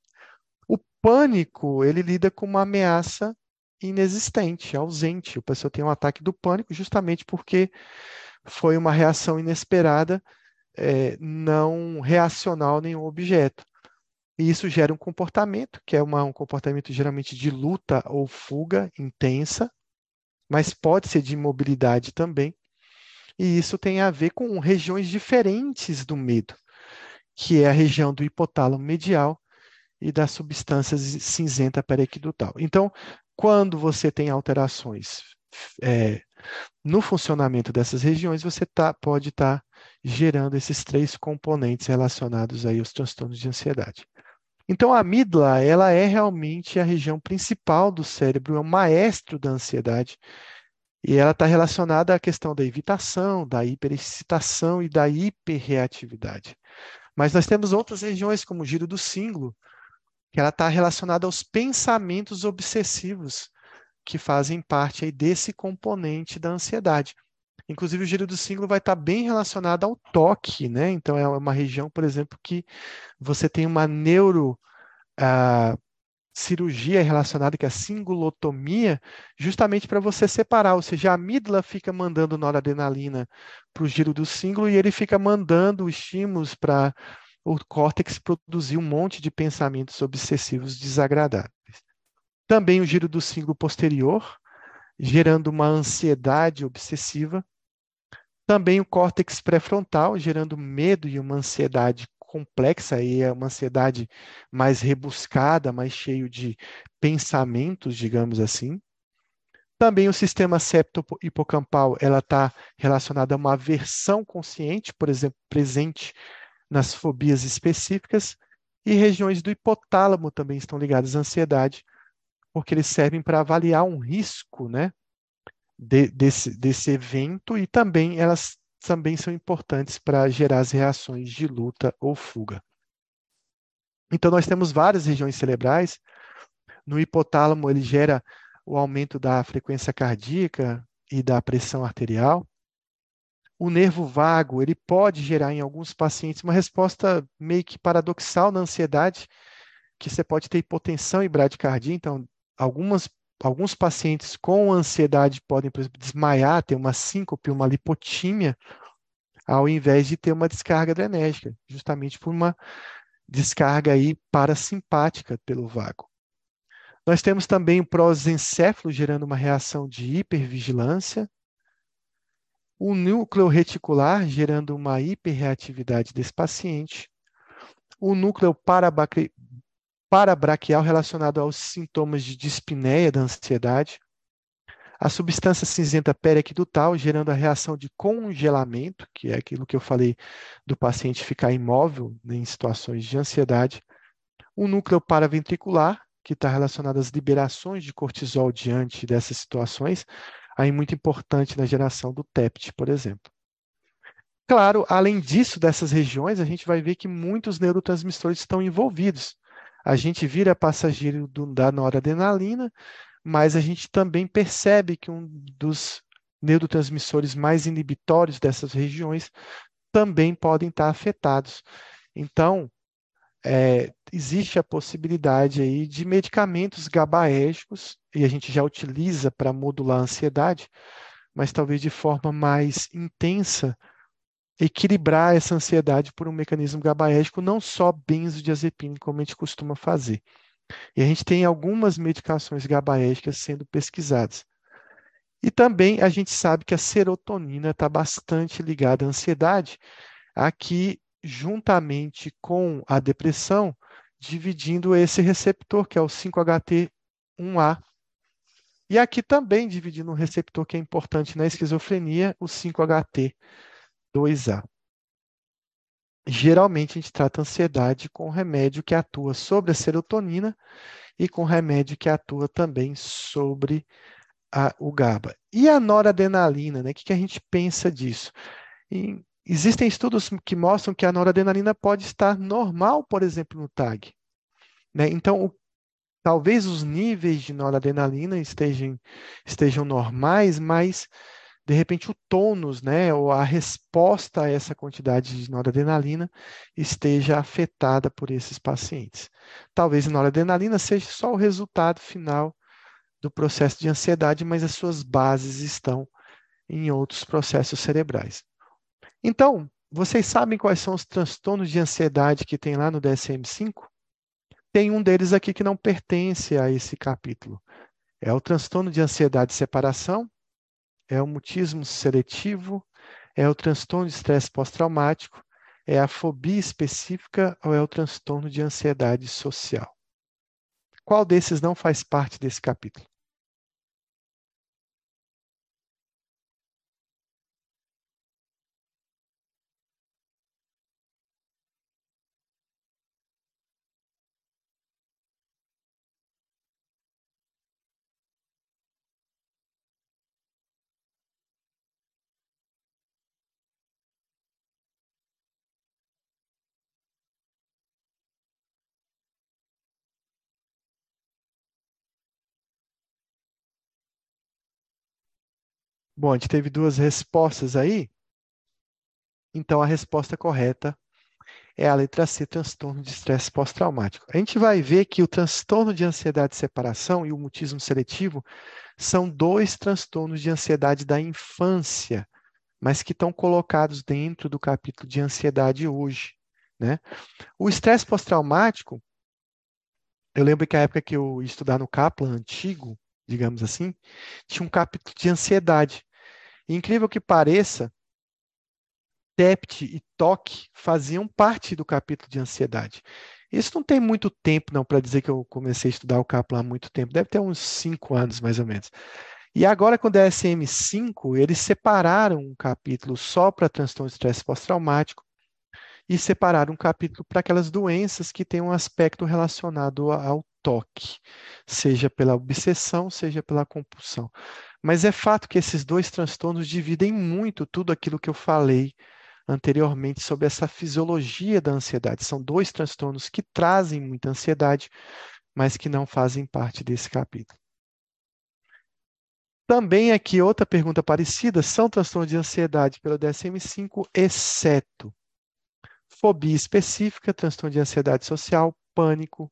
Pânico, ele lida com uma ameaça inexistente, ausente. O pessoa tem um ataque do pânico justamente porque foi uma reação inesperada, é, não reacional a nenhum objeto. E isso gera um comportamento, que é uma, um comportamento geralmente de luta ou fuga intensa, mas pode ser de imobilidade também. E isso tem a ver com regiões diferentes do medo, que é a região do hipotálamo medial e das substâncias cinzenta periquidutal. Então, quando você tem alterações é, no funcionamento dessas regiões, você tá, pode estar tá gerando esses três componentes relacionados aí aos transtornos de ansiedade. Então, a amígdala, ela é realmente a região principal do cérebro, é o maestro da ansiedade, e ela está relacionada à questão da evitação, da hiperexcitação e da hiperreatividade. Mas nós temos outras regiões, como o giro do símbolo, que ela está relacionada aos pensamentos obsessivos que fazem parte aí desse componente da ansiedade. Inclusive, o giro do símbolo vai estar tá bem relacionado ao toque, né? Então, é uma região, por exemplo, que você tem uma neuro uh, cirurgia relacionada, que é a singulotomia, justamente para você separar, ou seja, a amígdala fica mandando noradrenalina para o giro do símbolo e ele fica mandando estímulos para o córtex produzir um monte de pensamentos obsessivos desagradáveis. Também o giro do símbolo posterior, gerando uma ansiedade obsessiva. Também o córtex pré-frontal, gerando medo e uma ansiedade complexa, e é uma ansiedade mais rebuscada, mais cheio de pensamentos, digamos assim. Também o sistema septo-hipocampal, ela está relacionada a uma aversão consciente, por exemplo, presente nas fobias específicas, e regiões do hipotálamo também estão ligadas à ansiedade, porque eles servem para avaliar um risco né, de, desse, desse evento e também elas também são importantes para gerar as reações de luta ou fuga. Então, nós temos várias regiões cerebrais. No hipotálamo, ele gera o aumento da frequência cardíaca e da pressão arterial o nervo vago ele pode gerar em alguns pacientes uma resposta meio que paradoxal na ansiedade, que você pode ter hipotensão e bradicardia. Então, algumas, alguns pacientes com ansiedade podem, por exemplo, desmaiar, ter uma síncope, uma lipotímia, ao invés de ter uma descarga adrenérgica, justamente por uma descarga aí parasimpática pelo vago. Nós temos também o prosencéfalo gerando uma reação de hipervigilância, o núcleo reticular, gerando uma hiperreatividade desse paciente, o núcleo parabraquial relacionado aos sintomas de dispneia da ansiedade, A substância cinzenta periaquedutal, gerando a reação de congelamento, que é aquilo que eu falei do paciente ficar imóvel né, em situações de ansiedade. O núcleo paraventricular, que está relacionado às liberações de cortisol diante dessas situações, aí muito importante na geração do TEPT, por exemplo. Claro, além disso, dessas regiões, a gente vai ver que muitos neurotransmissores estão envolvidos. A gente vira passageiro do, da noradrenalina, mas a gente também percebe que um dos neurotransmissores mais inibitórios dessas regiões também podem estar afetados. Então, é, existe a possibilidade aí de medicamentos gabaérgicos, e a gente já utiliza para modular a ansiedade, mas talvez de forma mais intensa, equilibrar essa ansiedade por um mecanismo gabaérgico, não só benzodiazepina, como a gente costuma fazer. E a gente tem algumas medicações gabaérgicas sendo pesquisadas. E também a gente sabe que a serotonina está bastante ligada à ansiedade, aqui juntamente com a depressão, dividindo esse receptor, que é o 5HT1A. E aqui também dividindo um receptor que é importante na esquizofrenia, o 5HT2A. Geralmente a gente trata a ansiedade com remédio que atua sobre a serotonina e com remédio que atua também sobre a, o GABA. E a noradrenalina, né? O que, que a gente pensa disso? Em, existem estudos que mostram que a noradrenalina pode estar normal, por exemplo, no TAG. Né? Então, o, talvez os níveis de noradrenalina estejam, estejam normais, mas de repente o tônus, né, ou a resposta a essa quantidade de noradrenalina esteja afetada por esses pacientes. Talvez a noradrenalina seja só o resultado final do processo de ansiedade, mas as suas bases estão em outros processos cerebrais. Então, vocês sabem quais são os transtornos de ansiedade que tem lá no DSM-5? Tem um deles aqui que não pertence a esse capítulo. É o transtorno de ansiedade de separação, é o mutismo seletivo, é o transtorno de estresse pós-traumático, é a fobia específica ou é o transtorno de ansiedade social? Qual desses não faz parte desse capítulo? Bom, a gente teve duas respostas aí. Então, a resposta correta é a letra C, transtorno de estresse pós-traumático. A gente vai ver que o transtorno de ansiedade de separação e o mutismo seletivo são dois transtornos de ansiedade da infância, mas que estão colocados dentro do capítulo de ansiedade hoje. Né? O estresse pós-traumático, eu lembro que a época que eu ia estudar no Kaplan antigo, digamos assim, tinha um capítulo de ansiedade. Incrível que pareça, TEPT e TOC faziam parte do capítulo de ansiedade. Isso não tem muito tempo, não, para dizer que eu comecei a estudar o Kaplan há muito tempo. Deve ter uns cinco anos, mais ou menos. E agora, com o DSM-5, eles separaram um capítulo só para transtorno de estresse pós-traumático e separaram um capítulo para aquelas doenças que têm um aspecto relacionado ao toque, seja pela obsessão, seja pela compulsão. Mas é fato que esses dois transtornos dividem muito tudo aquilo que eu falei anteriormente sobre essa fisiologia da ansiedade. São dois transtornos que trazem muita ansiedade, mas que não fazem parte desse capítulo. Também aqui outra pergunta parecida, são transtornos de ansiedade pelo DSM-5, exceto fobia específica, transtorno de ansiedade social, pânico,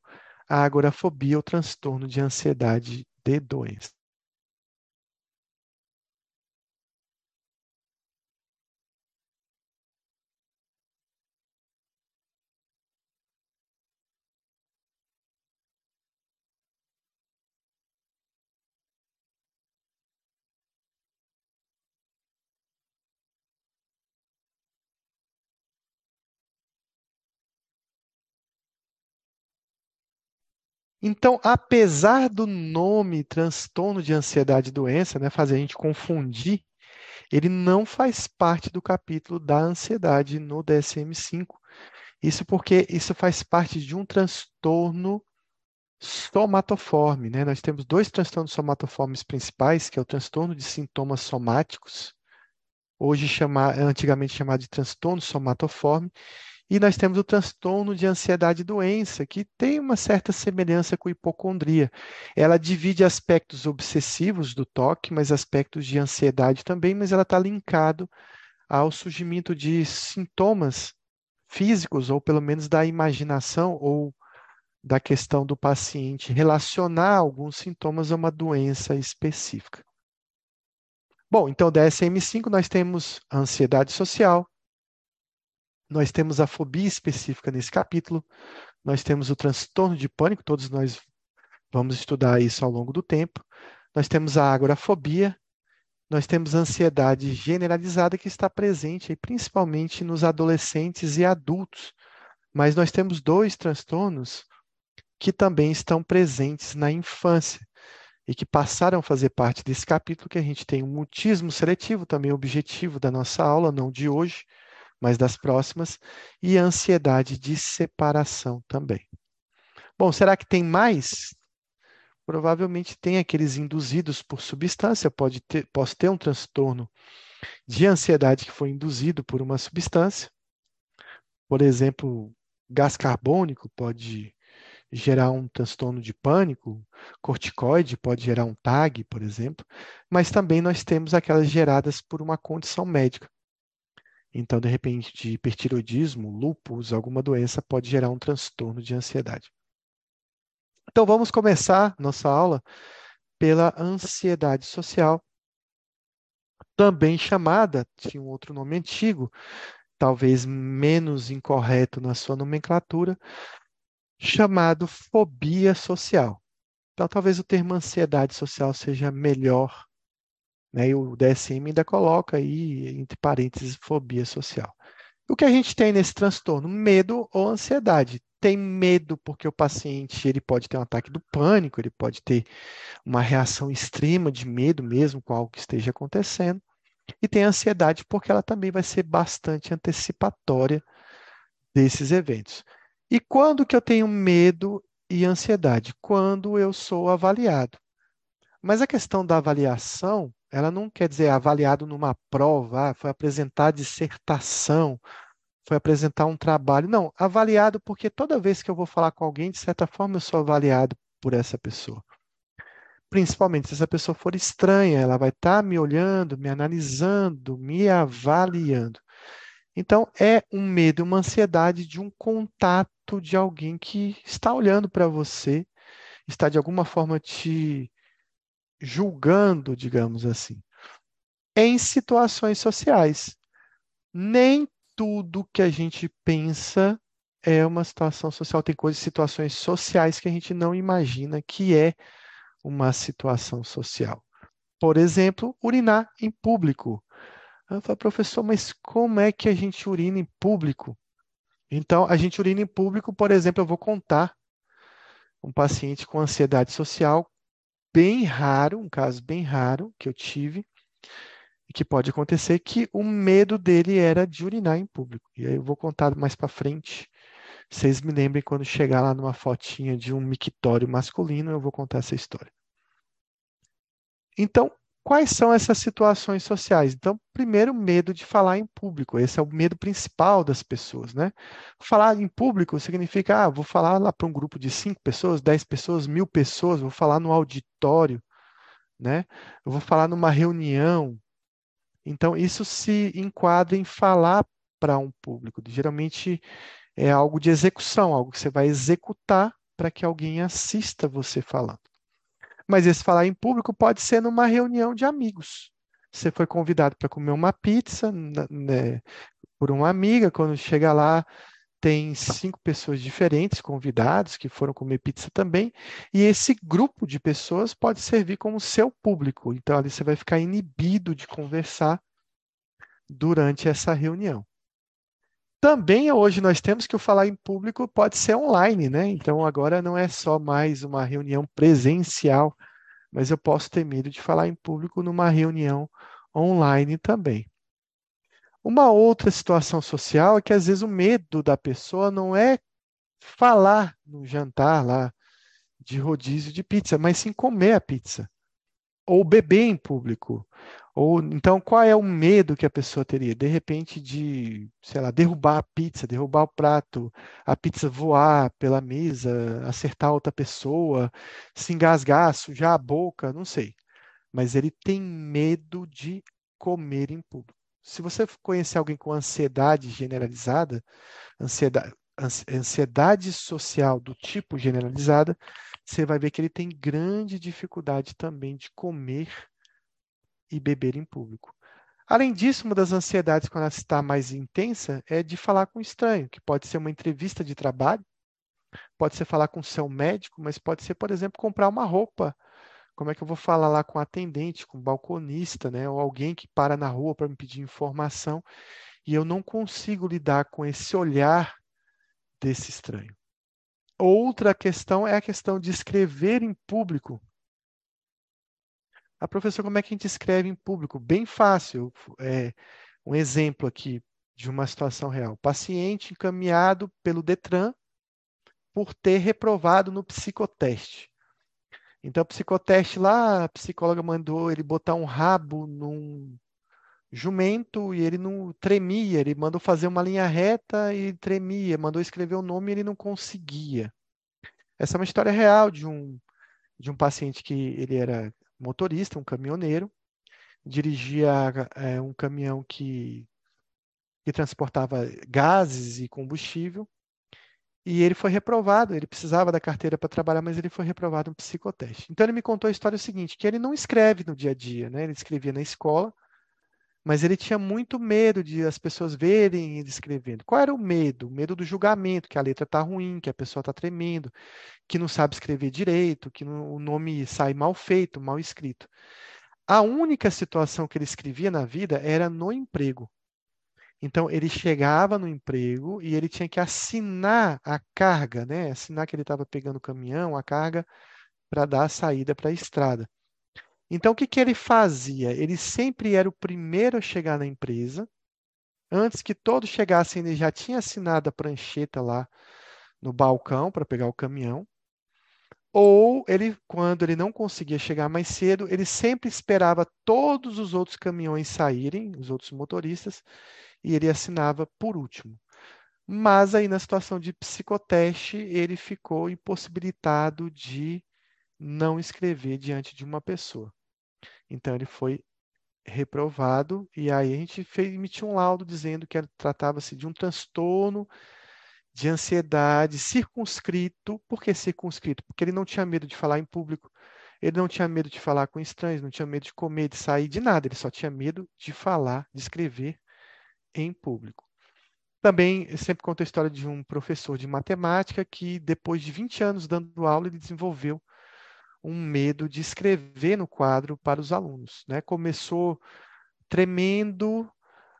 agorafobia ou transtorno de ansiedade de doença. Então, apesar do nome transtorno de ansiedade e doença, né, fazer a gente confundir, ele não faz parte do capítulo da ansiedade no DSM-5. Isso porque isso faz parte de um transtorno somatoforme, né? Nós temos dois transtornos somatoformes principais, que é o transtorno de sintomas somáticos, hoje chama, antigamente chamado de transtorno somatoforme, e nós temos o transtorno de ansiedade e doença, que tem uma certa semelhança com hipocondria. Ela divide aspectos obsessivos do toque, mas aspectos de ansiedade também, mas ela está linkado ao surgimento de sintomas físicos, ou pelo menos da imaginação, ou da questão do paciente relacionar alguns sintomas a uma doença específica. Bom, então, DSM-5 nós temos ansiedade social, nós temos a fobia específica nesse capítulo, nós temos o transtorno de pânico, todos nós vamos estudar isso ao longo do tempo. Nós temos a agorafobia, nós temos a ansiedade generalizada que está presente principalmente nos adolescentes e adultos. Mas nós temos dois transtornos que também estão presentes na infância e que passaram a fazer parte desse capítulo, que a gente tem o mutismo seletivo, também objetivo da nossa aula, não de hoje, mas das próximas, e ansiedade de separação também. Bom, será que tem mais? Provavelmente tem aqueles induzidos por substância, pode ter, posso ter um transtorno de ansiedade que foi induzido por uma substância. Por exemplo, gás carbônico pode gerar um transtorno de pânico, corticoide pode gerar um TAG, por exemplo, mas também nós temos aquelas geradas por uma condição médica. Então, de repente, de hipertiroidismo, lúpus, alguma doença pode gerar um transtorno de ansiedade. Então, vamos começar nossa aula pela ansiedade social, também chamada, tinha um outro nome antigo, talvez menos incorreto na sua nomenclatura, chamado fobia social. Então, talvez o termo ansiedade social seja melhor né? E o DSM ainda coloca aí, entre parênteses, fobia social. O que a gente tem nesse transtorno? Medo ou ansiedade. Tem medo porque o paciente ele pode ter um ataque do pânico, ele pode ter uma reação extrema de medo mesmo com algo que esteja acontecendo. E tem ansiedade porque ela também vai ser bastante antecipatória desses eventos. E quando que eu tenho medo e ansiedade? Quando eu sou avaliado. Mas a questão da avaliação, ela não quer dizer avaliado numa prova, ah, foi apresentar dissertação, foi apresentar um trabalho. Não, avaliado porque toda vez que eu vou falar com alguém, de certa forma, eu sou avaliado por essa pessoa. Principalmente se essa pessoa for estranha, ela vai estar tá me olhando, me analisando, me avaliando. Então, é um medo, uma ansiedade de um contato de alguém que está olhando para você, está de alguma forma te julgando, digamos assim, em situações sociais. Nem tudo que a gente pensa é uma situação social. Tem coisas, situações sociais que a gente não imagina que é uma situação social. Por exemplo, urinar em público. Eu falo, professor, mas como é que a gente urina em público? Então, a gente urina em público, por exemplo, eu vou contar um paciente com ansiedade social bem raro, um caso bem raro que eu tive, que pode acontecer, que o medo dele era de urinar em público. E aí eu vou contar mais para frente. Vocês me lembrem quando chegar lá numa fotinha de um mictório masculino, eu vou contar essa história. Então, quais são essas situações sociais? Então, primeiro, medo de falar em público. Esse é o medo principal das pessoas, né? Falar em público significa, ah, vou falar lá para um grupo de cinco pessoas, dez pessoas, mil pessoas, vou falar no auditório, né? Eu vou falar numa reunião. Então, isso se enquadra em falar para um público. Geralmente é algo de execução, algo que você vai executar para que alguém assista você falando. Mas esse falar em público pode ser numa reunião de amigos. Você foi convidado para comer uma pizza né, por uma amiga, quando chega lá, tem cinco pessoas diferentes convidados que foram comer pizza também, e esse grupo de pessoas pode servir como seu público. Então, ali você vai ficar inibido de conversar durante essa reunião. Também hoje nós temos que o falar em público pode ser online, né? Então agora não é só mais uma reunião presencial, mas eu posso ter medo de falar em público numa reunião online também. Uma outra situação social é que às vezes o medo da pessoa não é falar no jantar lá de rodízio de pizza, mas sim comer a pizza ou beber em público. Ou então qual é o medo que a pessoa teria? De repente de, sei lá, derrubar a pizza, derrubar o prato, a pizza voar pela mesa, acertar outra pessoa, se engasgar, sujar a boca, não sei. Mas ele tem medo de comer em público. Se você conhecer alguém com ansiedade generalizada, ansiedade, ansiedade social do tipo generalizada, você vai ver que ele tem grande dificuldade também de comer e beber em público. Além disso, uma das ansiedades, quando ela está mais intensa, é de falar com um estranho, que pode ser uma entrevista de trabalho, pode ser falar com seu médico, mas pode ser, por exemplo, comprar uma roupa. Como é que eu vou falar lá com atendente, com balconista, né? ou alguém que para na rua para me pedir informação, e eu não consigo lidar com esse olhar desse estranho. Outra questão é a questão de escrever em público. A professora, como é que a gente escreve em público? Bem fácil. É, um exemplo aqui de uma situação real. Paciente encaminhado pelo Detran por ter reprovado no psicoteste. Então, psicoteste lá, a psicóloga mandou ele botar um rabo num jumento e ele não tremia, ele mandou fazer uma linha reta e tremia, mandou escrever o nome e ele não conseguia. Essa é uma história real de um, de um paciente que ele era motorista, um caminhoneiro, dirigia é, um caminhão que, que transportava gases e combustível, e ele foi reprovado, ele precisava da carteira para trabalhar, mas ele foi reprovado no psicoteste. Então ele me contou a história seguinte, que ele não escreve no dia a dia, né? Ele escrevia na escola, mas ele tinha muito medo de as pessoas verem ele escrevendo. Qual era o medo? O medo do julgamento, que a letra está ruim, que a pessoa está tremendo, que não sabe escrever direito, que o nome sai mal feito, mal escrito. A única situação que ele escrevia na vida era no emprego. Então, ele chegava no emprego e ele tinha que assinar a carga, né? assinar que ele estava pegando o caminhão, a carga, para dar a saída para a estrada. Então, o que, que ele fazia? Ele sempre era o primeiro a chegar na empresa. Antes que todos chegassem, ele já tinha assinado a prancheta lá no balcão para pegar o caminhão. Ou ele, quando ele não conseguia chegar mais cedo, ele sempre esperava todos os outros caminhões saírem, os outros motoristas, e ele assinava por último. Mas aí na situação de psicoteste, ele ficou impossibilitado de não escrever diante de uma pessoa. Então ele foi reprovado e aí a gente fez, emitiu um laudo dizendo que tratava-se de um transtorno de ansiedade circunscrito. Por que circunscrito? Porque ele não tinha medo de falar em público, ele não tinha medo de falar com estranhos, não tinha medo de comer, de sair, de nada, ele só tinha medo de falar, de escrever em público. Também sempre conto a história de um professor de matemática que, depois de 20 anos dando aula, ele desenvolveu um medo de escrever no quadro para os alunos. Né? Começou tremendo,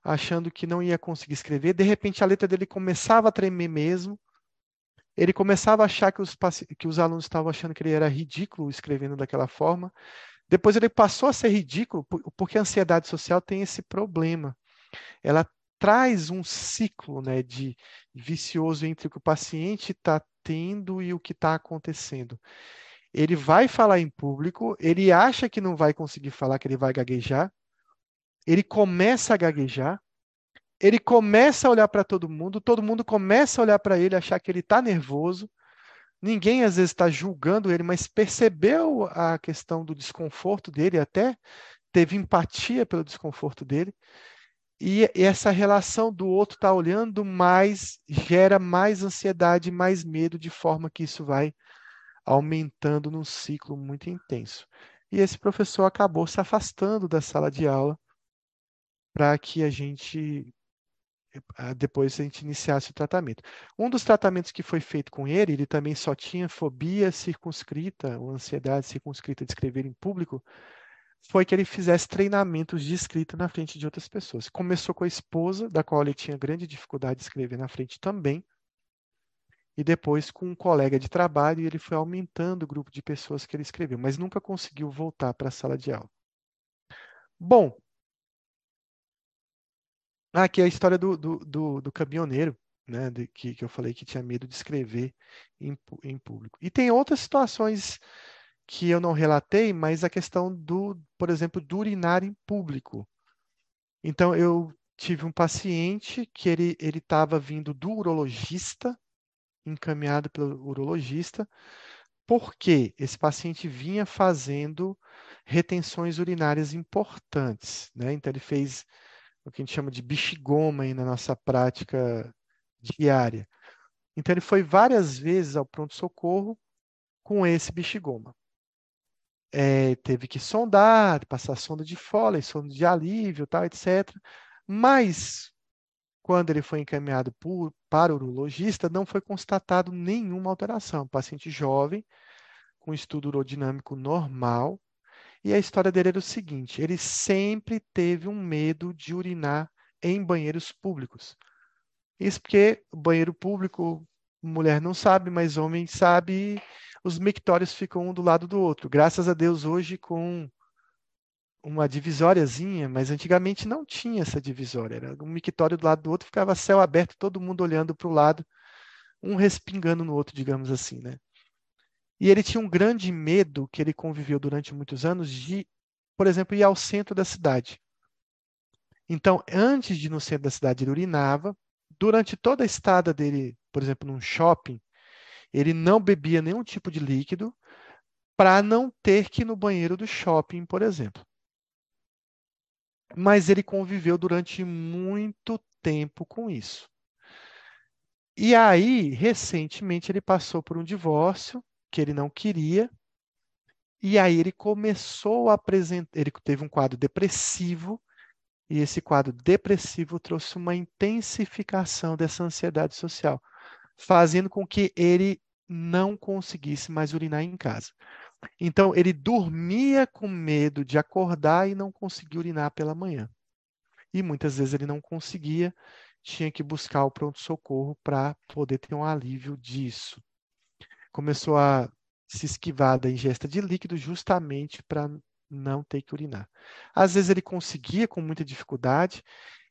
achando que não ia conseguir escrever, de repente a letra dele começava a tremer mesmo, ele começava a achar que os, que os alunos estavam achando que ele era ridículo escrevendo daquela forma. Depois ele passou a ser ridículo, porque a ansiedade social tem esse problema. Ela traz um ciclo né, de vicioso entre o que o paciente está tendo e o que está acontecendo ele vai falar em público, ele acha que não vai conseguir falar, que ele vai gaguejar, ele começa a gaguejar, ele começa a olhar para todo mundo, todo mundo começa a olhar para ele, achar que ele está nervoso. Ninguém às vezes está julgando ele, mas percebeu a questão do desconforto dele, até teve empatia pelo desconforto dele. E essa relação do outro estar tá olhando mais gera mais ansiedade, mais medo, de forma que isso vai aumentando num ciclo muito intenso. E esse professor acabou se afastando da sala de aula para que a gente eh, depois a gente iniciasse o tratamento. Um dos tratamentos que foi feito com ele, ele também só tinha fobia circunscrita, ou ansiedade circunscrita de escrever em público, foi que ele fizesse treinamentos de escrita na frente de outras pessoas. Começou com a esposa, da qual ele tinha grande dificuldade de escrever na frente também, e depois com um colega de trabalho, e ele foi aumentando o grupo de pessoas que ele escreveu, mas nunca conseguiu voltar para a sala de aula. Bom, aqui é a história do, do, do, do caminhoneiro, né, de, que, que eu falei que tinha medo de escrever em, em público. E tem outras situações que eu não relatei, mas a questão do, por exemplo, do urinar em público. Então, eu tive um paciente que ele estava vindo do urologista, encaminhado pelo urologista, porque esse paciente vinha fazendo retenções urinárias importantes. Né? Então, ele fez o que a gente chama de bexigoma aí na nossa prática diária. Então, ele foi várias vezes ao pronto-socorro com esse bexigoma é, teve que sondar, passar sonda de Foley, sonda de alívio, tal, etc. Mas, quando ele foi encaminhado por, para o urologista, não foi constatado nenhuma alteração. Paciente jovem, com estudo urodinâmico normal. E a história dele era o seguinte: ele sempre teve um medo de urinar em banheiros públicos. Isso porque banheiro público, mulher não sabe, mas homem sabe, os mictórios ficam um do lado do outro. Graças a Deus, hoje, com uma divisóriazinha, mas antigamente não tinha essa divisória. Era um mictório do lado do outro, ficava céu aberto, todo mundo olhando para o lado, um respingando no outro, digamos assim, né? E ele tinha um grande medo que ele conviveu durante muitos anos de, por exemplo, ir ao centro da cidade. Então, antes de ir no centro da cidade, ele urinava. Durante toda a estada dele, por exemplo, num shopping, ele não bebia nenhum tipo de líquido para não ter que ir no banheiro do shopping, por exemplo. Mas ele conviveu durante muito tempo com isso. E aí, recentemente, ele passou por um divórcio que ele não queria. E aí ele começou a apresentar, ele teve um quadro depressivo, e esse quadro depressivo trouxe uma intensificação dessa ansiedade social fazendo com que ele não conseguisse mais urinar em casa. Então, ele dormia com medo de acordar e não conseguir urinar pela manhã. E muitas vezes ele não conseguia, tinha que buscar o pronto-socorro para poder ter um alívio disso. Começou a se esquivar da ingesta de líquido justamente para não ter que urinar. Às vezes ele conseguia com muita dificuldade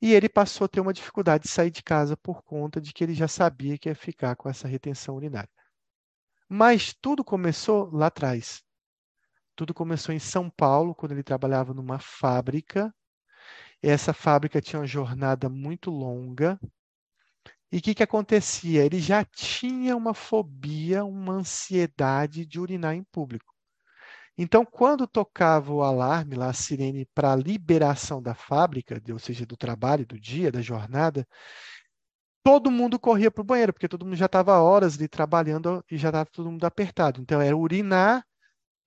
e ele passou a ter uma dificuldade de sair de casa por conta de que ele já sabia que ia ficar com essa retenção urinária. Mas tudo começou lá atrás. Tudo começou em São Paulo, quando ele trabalhava numa fábrica. Essa fábrica tinha uma jornada muito longa. E o que, que acontecia? Ele já tinha uma fobia, uma ansiedade de urinar em público. Então, quando tocava o alarme, lá, a sirene para a liberação da fábrica, ou seja, do trabalho, do dia, da jornada, todo mundo corria para o banheiro, porque todo mundo já estava horas ali trabalhando e já estava todo mundo apertado. Então, era urinar,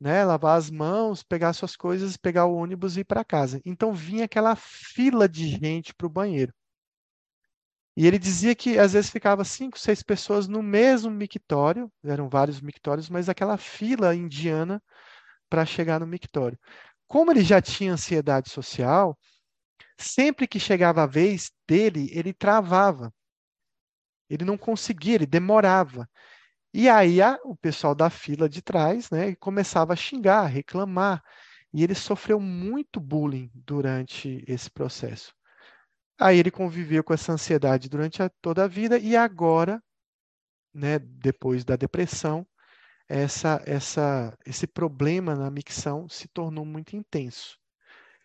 né, lavar as mãos, pegar suas coisas, pegar o ônibus e ir para casa. Então, vinha aquela fila de gente para o banheiro. E ele dizia que às vezes ficava cinco, seis pessoas no mesmo mictório, eram vários mictórios, mas aquela fila indiana para chegar no mictório. Como ele já tinha ansiedade social, sempre que chegava a vez dele, ele travava. Ele não conseguia, ele demorava. E aí a, o pessoal da fila de trás né, começava a xingar, a reclamar. E ele sofreu muito bullying durante esse processo. Aí ele conviveu com essa ansiedade durante a, toda a vida e agora, né, depois da depressão, essa, essa, esse problema na micção se tornou muito intenso.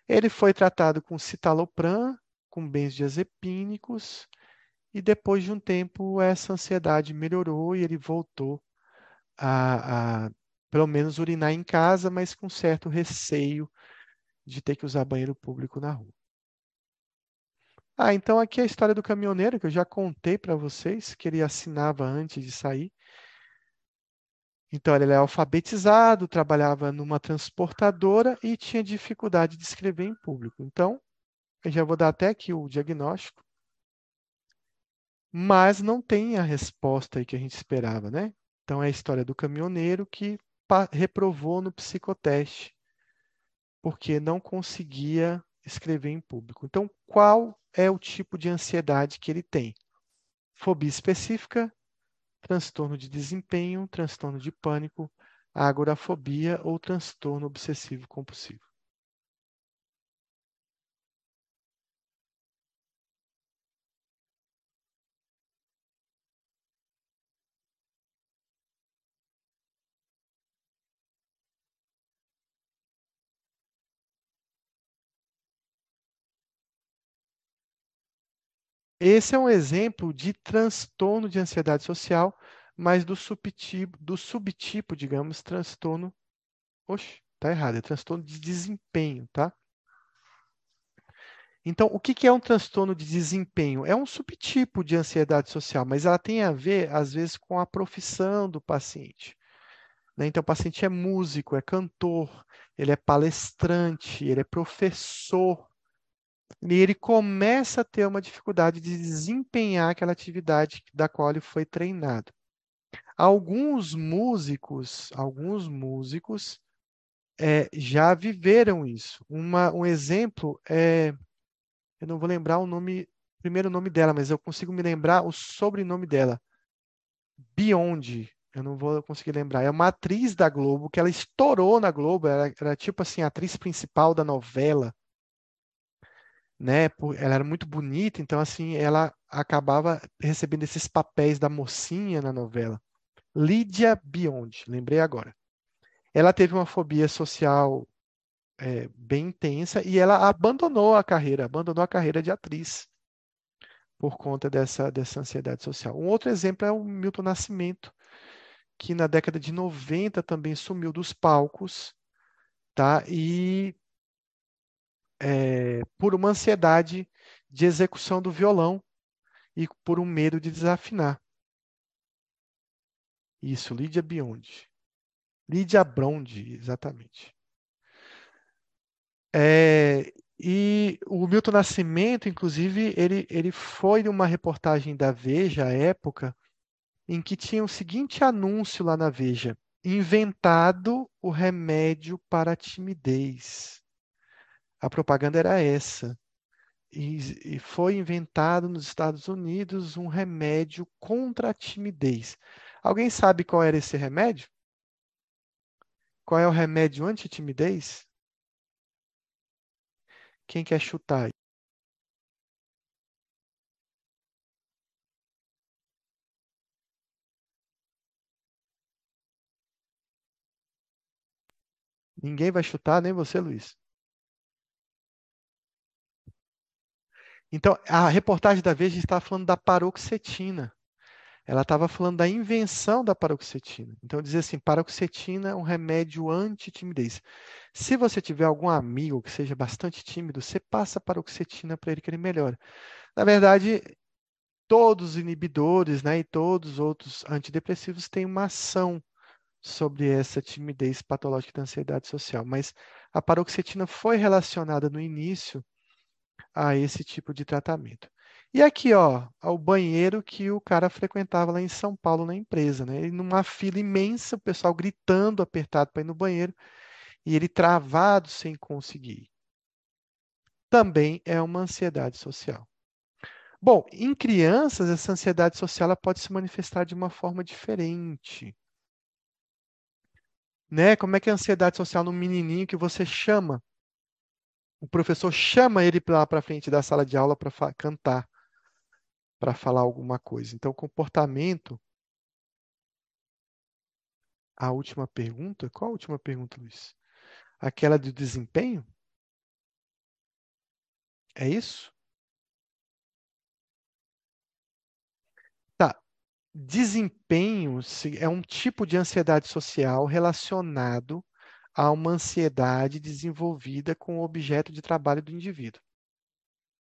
Ele foi tratado com citalopram, com benzodiazepínicos, e depois de um tempo essa ansiedade melhorou e ele voltou a, a pelo menos urinar em casa, mas com certo receio de ter que usar banheiro público na rua. Ah, então aqui é a história do caminhoneiro que eu já contei para vocês, que ele assinava antes de sair. Então, ele é alfabetizado, trabalhava numa transportadora e tinha dificuldade de escrever em público. Então, eu já vou dar até aqui o diagnóstico, mas não tem a resposta que a gente esperava, né? Então, é a história do caminhoneiro que reprovou no psicoteste porque não conseguia escrever em público. Então, qual é o tipo de ansiedade que ele tem? Fobia específica, transtorno de desempenho, transtorno de pânico, agorafobia ou transtorno obsessivo compulsivo. Esse é um exemplo de transtorno de ansiedade social, mas do subtipo, do subtipo, digamos, transtorno. Oxe, tá errado, é transtorno de desempenho, tá? Então, o que é um transtorno de desempenho? É um subtipo de ansiedade social, mas ela tem a ver, às vezes, com a profissão do paciente. Né? Então, o paciente é músico, é cantor, ele é palestrante, ele é professor, e ele começa a ter uma dificuldade de desempenhar aquela atividade da qual ele foi treinado. Alguns músicos, alguns músicos é, já viveram isso. Uma, um exemplo é, eu não vou lembrar o nome, primeiro nome dela, mas eu consigo me lembrar o sobrenome dela. Beyond, eu não vou conseguir lembrar. É uma atriz da Globo que ela estourou na Globo, era, era tipo assim, a atriz principal da novela né? Ela era muito bonita, então assim, ela acabava recebendo esses papéis da mocinha na novela. Lídia Beyond, lembrei agora. Ela teve uma fobia social é, bem intensa e ela abandonou a carreira, abandonou a carreira de atriz por conta dessa, dessa ansiedade social. Um outro exemplo é o Milton Nascimento, que na década de 90 também sumiu dos palcos, tá? E é, por uma ansiedade de execução do violão e por um medo de desafinar. Isso, Lídia Biondi. Lídia Brondi, exatamente. É, e o Milton Nascimento, inclusive, ele, ele foi numa reportagem da Veja, à época, em que tinha o seguinte anúncio lá na Veja: inventado o remédio para a timidez. A propaganda era essa. E, e foi inventado nos Estados Unidos um remédio contra a timidez. Alguém sabe qual era esse remédio? Qual é o remédio anti-timidez? Quem quer chutar? Ninguém vai chutar, nem você, Luiz. Então, a reportagem da Veja estava falando da paroxetina. Ela estava falando da invenção da paroxetina. Então, dizia assim: paroxetina é um remédio anti-timidez. Se você tiver algum amigo que seja bastante tímido, você passa paroxetina para ele que ele melhora. Na verdade, todos os inibidores né, e todos os outros antidepressivos têm uma ação sobre essa timidez patológica da ansiedade social. Mas a paroxetina foi relacionada no início a esse tipo de tratamento. E aqui, ó, o banheiro que o cara frequentava lá em São Paulo na empresa, né? Ele numa fila imensa, o pessoal gritando apertado para ir no banheiro e ele travado sem conseguir. Também é uma ansiedade social. Bom, em crianças, essa ansiedade social pode se manifestar de uma forma diferente. Né? Como é que é a ansiedade social no menininho que você chama o professor chama ele lá para frente da sala de aula para cantar, para falar alguma coisa. Então, comportamento. A última pergunta? Qual a última pergunta, Luiz? Aquela do desempenho? É isso? Tá. Desempenho é um tipo de ansiedade social relacionado a uma ansiedade desenvolvida com o objeto de trabalho do indivíduo.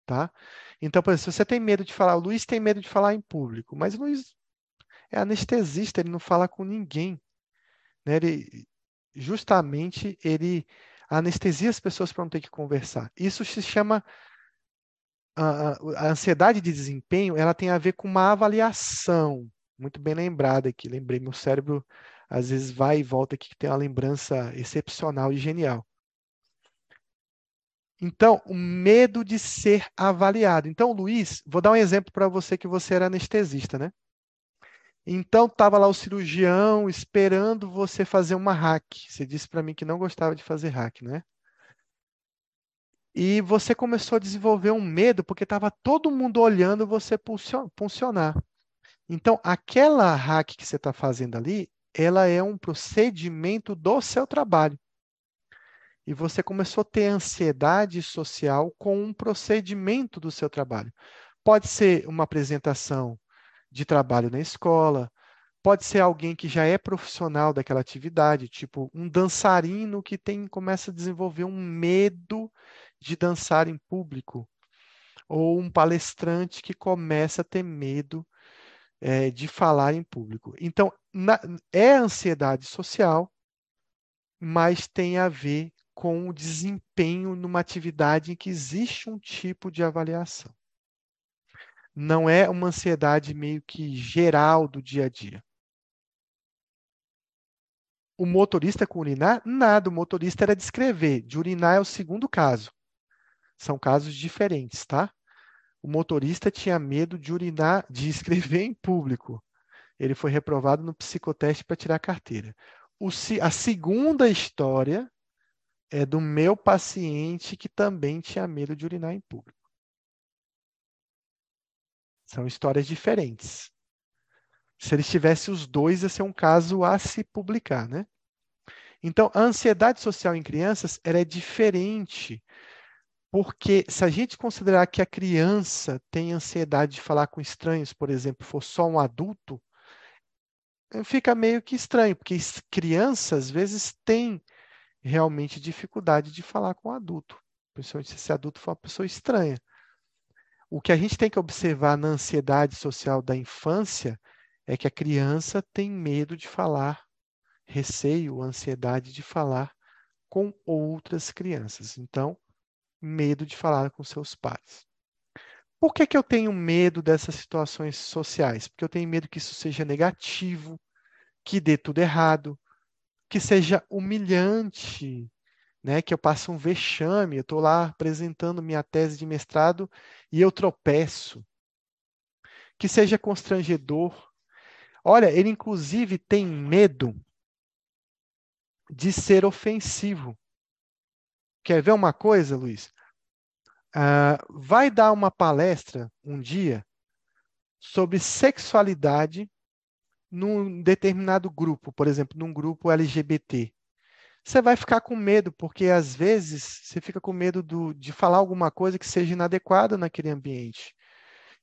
Tá? Então, por exemplo, se você tem medo de falar, o Luiz tem medo de falar em público, mas o Luiz é anestesista, ele não fala com ninguém. Né? Ele, justamente, ele anestesia as pessoas para não ter que conversar. Isso se chama a, a, ansiedade de desempenho, ela tem a ver com uma avaliação. Muito bem lembrada aqui, lembrei, meu cérebro às vezes vai e volta aqui que tem uma lembrança excepcional e genial. Então, o medo de ser avaliado. Então, Luiz, vou dar um exemplo para você que você era anestesista, né? Então, estava lá o cirurgião esperando você fazer uma hack. Você disse para mim que não gostava de fazer hack, né? E você começou a desenvolver um medo porque estava todo mundo olhando você funcionar. Então, aquela hack que você está fazendo ali, ela é um procedimento do seu trabalho. E você começou a ter ansiedade social com um procedimento do seu trabalho. Pode ser uma apresentação de trabalho na escola, pode ser alguém que já é profissional daquela atividade, tipo um dançarino que tem começa a desenvolver um medo de dançar em público, ou um palestrante que começa a ter medo é, de falar em público. Então, na, é ansiedade social, mas tem a ver com o desempenho numa atividade em que existe um tipo de avaliação. Não é uma ansiedade meio que geral do dia a dia. O motorista com urinar, nada. O motorista era descrever. De urinar é o segundo caso. São casos diferentes, tá? O motorista tinha medo de urinar, de escrever em público. Ele foi reprovado no psicoteste para tirar a carteira. O, a segunda história é do meu paciente que também tinha medo de urinar em público. São histórias diferentes. Se eles tivessem os dois, ia ser um caso a se publicar, né? Então, a ansiedade social em crianças ela é diferente, porque se a gente considerar que a criança tem ansiedade de falar com estranhos, por exemplo, for só um adulto, fica meio que estranho, porque crianças às vezes têm realmente dificuldade de falar com adulto, principalmente se esse adulto for uma pessoa estranha. O que a gente tem que observar na ansiedade social da infância é que a criança tem medo de falar, receio, ansiedade de falar com outras crianças. Então, medo de falar com seus pais. Por que, que eu tenho medo dessas situações sociais? Porque eu tenho medo que isso seja negativo, que dê tudo errado, que seja humilhante, né? que eu passe um vexame. Eu estou lá apresentando minha tese de mestrado e eu tropeço. Que seja constrangedor. Olha, ele inclusive tem medo de ser ofensivo. Quer ver uma coisa, Luiz? Uh, vai dar uma palestra um dia sobre sexualidade num determinado grupo, por exemplo, num grupo LGBT. Você vai ficar com medo, porque às vezes você fica com medo do, de falar alguma coisa que seja inadequada naquele ambiente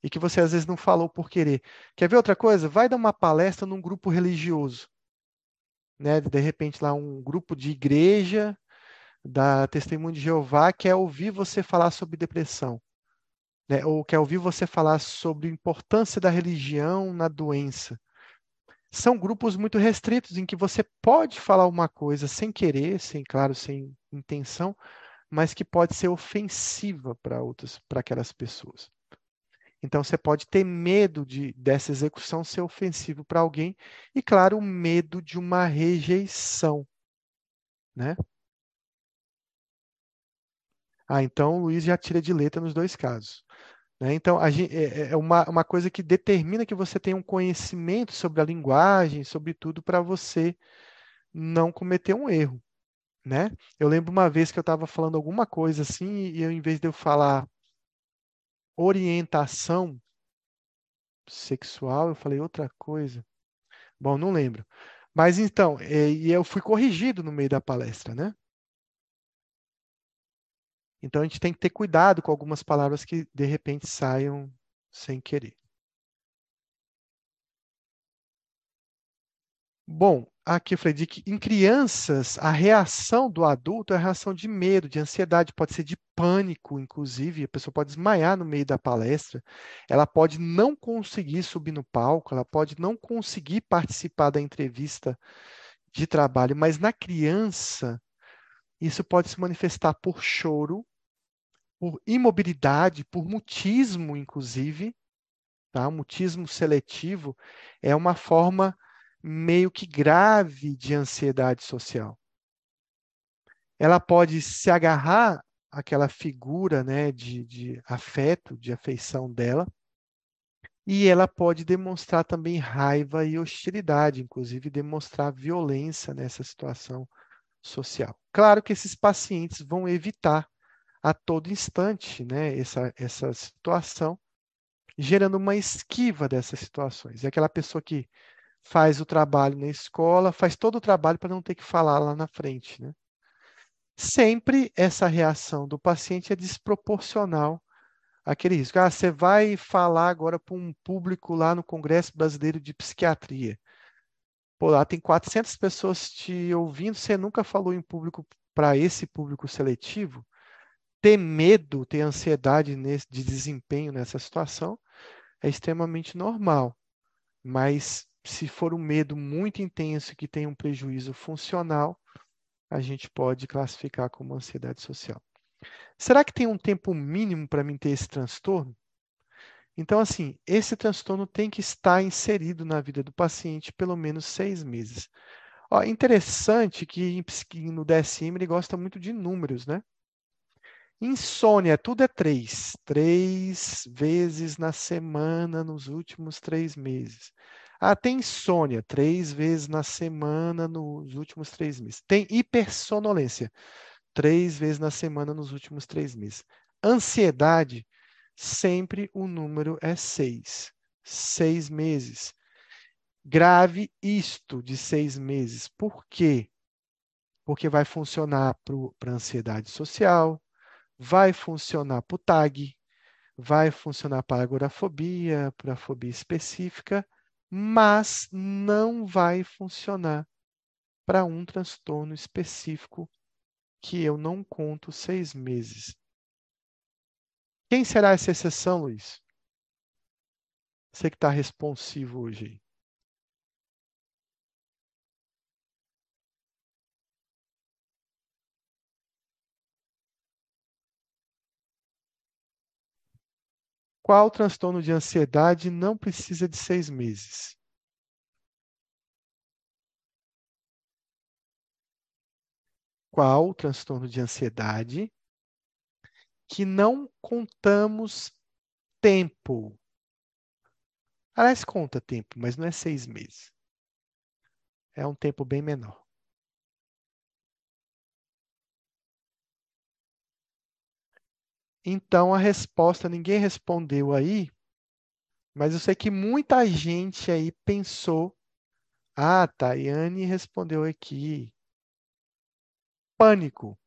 e que você às vezes não falou por querer. Quer ver outra coisa? Vai dar uma palestra num grupo religioso, né? De repente lá um grupo de igreja da Testemunho de Jeová quer ouvir você falar sobre depressão, né? Ou quer ouvir você falar sobre a importância da religião na doença são grupos muito restritos em que você pode falar uma coisa sem querer, sem claro, sem intenção, mas que pode ser ofensiva para outras, para aquelas pessoas. Então você pode ter medo de dessa execução ser ofensivo para alguém e claro, o medo de uma rejeição, né? Ah, então o Luiz já tira de letra nos dois casos. Né? Então, gente, é, é, é uma, uma coisa que determina que você tenha um conhecimento sobre a linguagem, sobre tudo, para você não cometer um erro. Né? Eu lembro uma vez que eu estava falando alguma coisa assim, e eu, em vez de eu falar orientação sexual, eu falei outra coisa. Bom, não lembro. Mas então, é, e eu fui corrigido no meio da palestra, né? Então a gente tem que ter cuidado com algumas palavras que de repente saiam sem querer. Bom, aqui eu falei de que em crianças a reação do adulto é a reação de medo, de ansiedade, pode ser de pânico, inclusive, a pessoa pode desmaiar no meio da palestra, ela pode não conseguir subir no palco, ela pode não conseguir participar da entrevista de trabalho, mas na criança isso pode se manifestar por choro, por imobilidade, por mutismo, inclusive, tá? O mutismo seletivo é uma forma meio que grave de ansiedade social. Ela pode se agarrar aquela figura né, de, de afeto, de afeição dela. E ela pode demonstrar também raiva e hostilidade, inclusive demonstrar violência nessa situação social. Claro que esses pacientes vão evitar a todo instante né, essa, essa situação, gerando uma esquiva dessas situações. É aquela pessoa que faz o trabalho na escola, faz todo o trabalho para não ter que falar lá na frente. Né? Sempre essa reação do paciente é desproporcional àquele risco. Ah, você vai falar agora para um público lá no Congresso Brasileiro de Psiquiatria. Pô, lá tem 400 pessoas te ouvindo, você nunca falou em público para esse público seletivo. Ter medo, ter ansiedade nesse, de desempenho nessa situação é extremamente normal. Mas se for um medo muito intenso que tem um prejuízo funcional, a gente pode classificar como ansiedade social. Será que tem um tempo mínimo para mim ter esse transtorno? Então, assim, esse transtorno tem que estar inserido na vida do paciente pelo menos seis meses. Ó, interessante que no DSM ele gosta muito de números, né? Insônia, tudo é três. Três vezes na semana nos últimos três meses. Ah, tem insônia, três vezes na semana nos últimos três meses. Tem hipersonolência, três vezes na semana nos últimos três meses. Ansiedade, sempre o número é seis. Seis meses. Grave isto de seis meses. Por quê? Porque vai funcionar para a ansiedade social, vai funcionar para o TAG, vai funcionar para agorafobia, para fobia específica, mas não vai funcionar para um transtorno específico que eu não conto seis meses. Quem será essa exceção, Luiz? Você que está responsivo hoje. Qual transtorno de ansiedade não precisa de seis meses? Qual transtorno de ansiedade que não contamos tempo? Aliás, conta tempo, mas não é seis meses. É um tempo bem menor. Então a resposta ninguém respondeu aí, mas eu sei que muita gente aí pensou: ah, Tayane respondeu aqui. Pânico.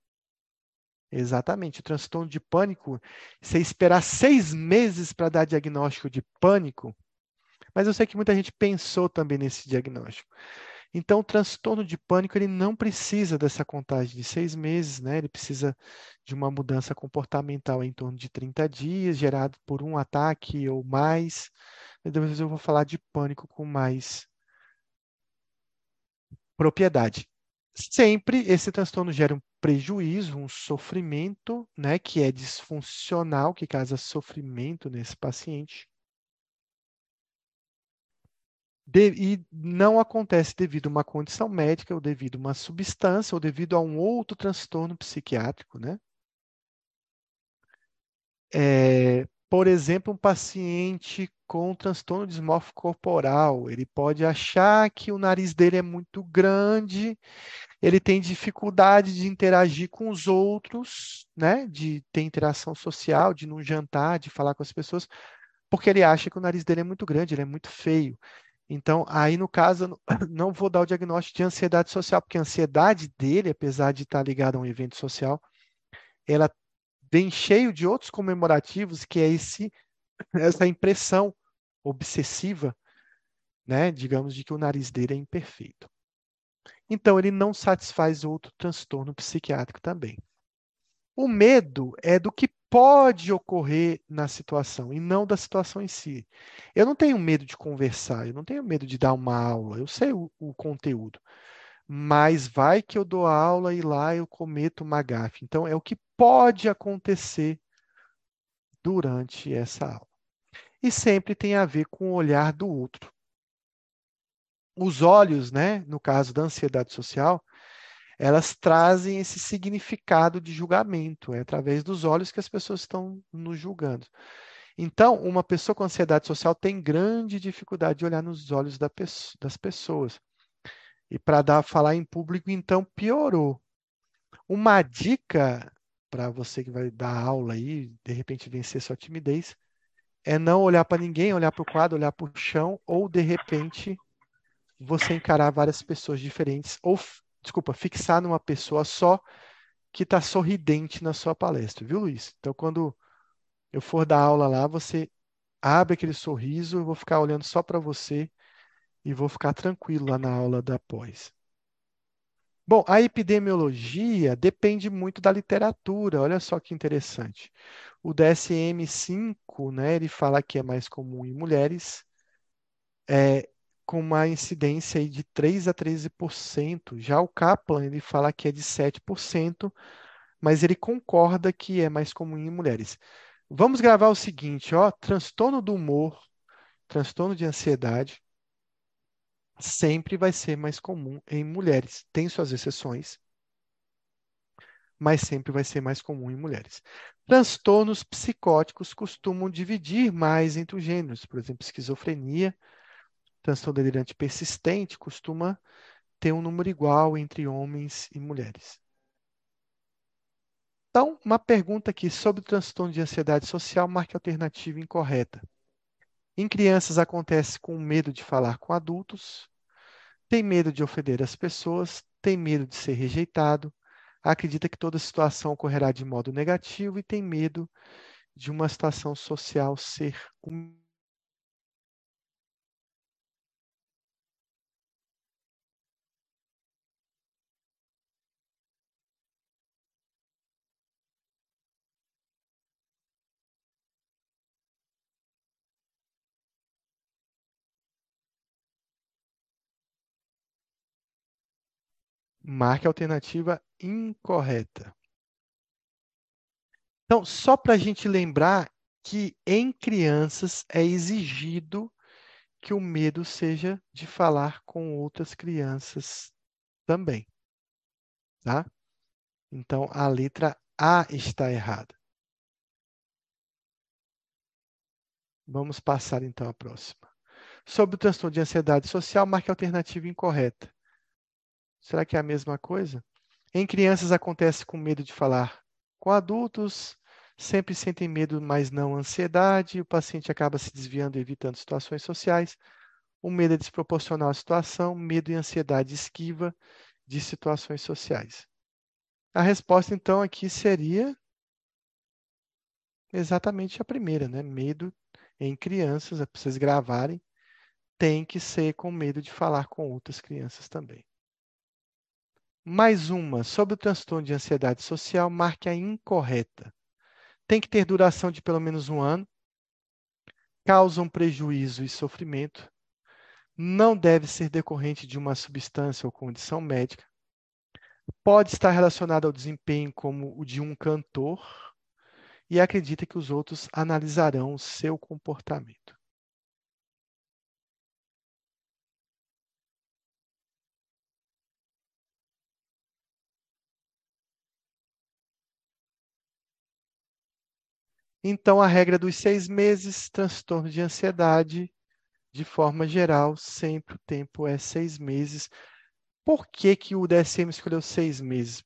Exatamente, o transtorno de pânico, você esperar seis meses para dar diagnóstico de pânico, mas eu sei que muita gente pensou também nesse diagnóstico. Então, o transtorno de pânico ele não precisa dessa contagem de seis meses, né? Ele precisa de uma mudança comportamental em torno de 30 dias, gerado por um ataque ou mais. Depois eu vou falar de pânico com mais propriedade. Sempre esse transtorno gera um prejuízo, um sofrimento, né, que é disfuncional, que causa sofrimento nesse paciente. De, e não acontece devido a uma condição médica, ou devido a uma substância, ou devido a um outro transtorno psiquiátrico, né? É, por exemplo, um paciente com transtorno dismórfico corporal, ele pode achar que o nariz dele é muito grande, ele tem dificuldade de interagir com os outros, né? De ter interação social, de não jantar, de falar com as pessoas, porque ele acha que o nariz dele é muito grande, ele é muito feio. Então, aí no caso, não vou dar o diagnóstico de ansiedade social, porque a ansiedade dele, apesar de estar ligada a um evento social, ela vem cheio de outros comemorativos, que é esse, essa impressão obsessiva, né, digamos, de que o nariz dele é imperfeito. Então, ele não satisfaz outro transtorno psiquiátrico também. O medo é do que pode ocorrer na situação e não da situação em si. Eu não tenho medo de conversar, eu não tenho medo de dar uma aula, eu sei o, o conteúdo. Mas vai que eu dou aula e lá eu cometo uma gafe. Então, é o que pode acontecer durante essa aula. E sempre tem a ver com o olhar do outro. Os olhos, né, no caso da ansiedade social, elas trazem esse significado de julgamento, é através dos olhos que as pessoas estão nos julgando. Então, uma pessoa com ansiedade social tem grande dificuldade de olhar nos olhos da das pessoas. E para dar falar em público, então piorou. Uma dica para você que vai dar aula aí, de repente vencer sua timidez, é não olhar para ninguém, olhar para o quadro, olhar para o chão, ou de repente você encarar várias pessoas diferentes, ou, desculpa, fixar numa pessoa só que está sorridente na sua palestra, viu, Luiz? Então, quando eu for dar aula lá, você abre aquele sorriso, eu vou ficar olhando só para você e vou ficar tranquilo lá na aula da pós. Bom, a epidemiologia depende muito da literatura. Olha só que interessante. O DSM-5, né, ele fala que é mais comum em mulheres, é, com uma incidência aí de 3 a 13%. Já o Kaplan, ele fala que é de 7%, mas ele concorda que é mais comum em mulheres. Vamos gravar o seguinte, ó, transtorno do humor, transtorno de ansiedade, sempre vai ser mais comum em mulheres. Tem suas exceções, mas sempre vai ser mais comum em mulheres. Transtornos psicóticos costumam dividir mais entre os gêneros. Por exemplo, esquizofrenia, transtorno delirante persistente costuma ter um número igual entre homens e mulheres. Então, uma pergunta aqui sobre o transtorno de ansiedade social, marque alternativa incorreta. Em crianças acontece com medo de falar com adultos, tem medo de ofender as pessoas, tem medo de ser rejeitado, acredita que toda situação ocorrerá de modo negativo e tem medo de uma situação social ser Marque a alternativa incorreta. Então, só para a gente lembrar que em crianças é exigido que o medo seja de falar com outras crianças também. Tá? Então, a letra A está errada. Vamos passar então à próxima. Sobre o transtorno de ansiedade social, marque a alternativa incorreta. Será que é a mesma coisa? Em crianças acontece com medo de falar com adultos, sempre sentem medo, mas não ansiedade, o paciente acaba se desviando evitando situações sociais. O medo é desproporcional à situação, medo e ansiedade esquiva de situações sociais. A resposta, então, aqui seria exatamente a primeira, né? Medo em crianças, é para vocês gravarem, tem que ser com medo de falar com outras crianças também. Mais uma, sobre o transtorno de ansiedade social, marque a incorreta. Tem que ter duração de pelo menos um ano, causam prejuízo e sofrimento, não deve ser decorrente de uma substância ou condição médica, pode estar relacionado ao desempenho como o de um cantor e acredita que os outros analisarão o seu comportamento. Então, a regra dos seis meses, transtorno de ansiedade, de forma geral, sempre o tempo é seis meses. Por que, que o DSM escolheu seis meses?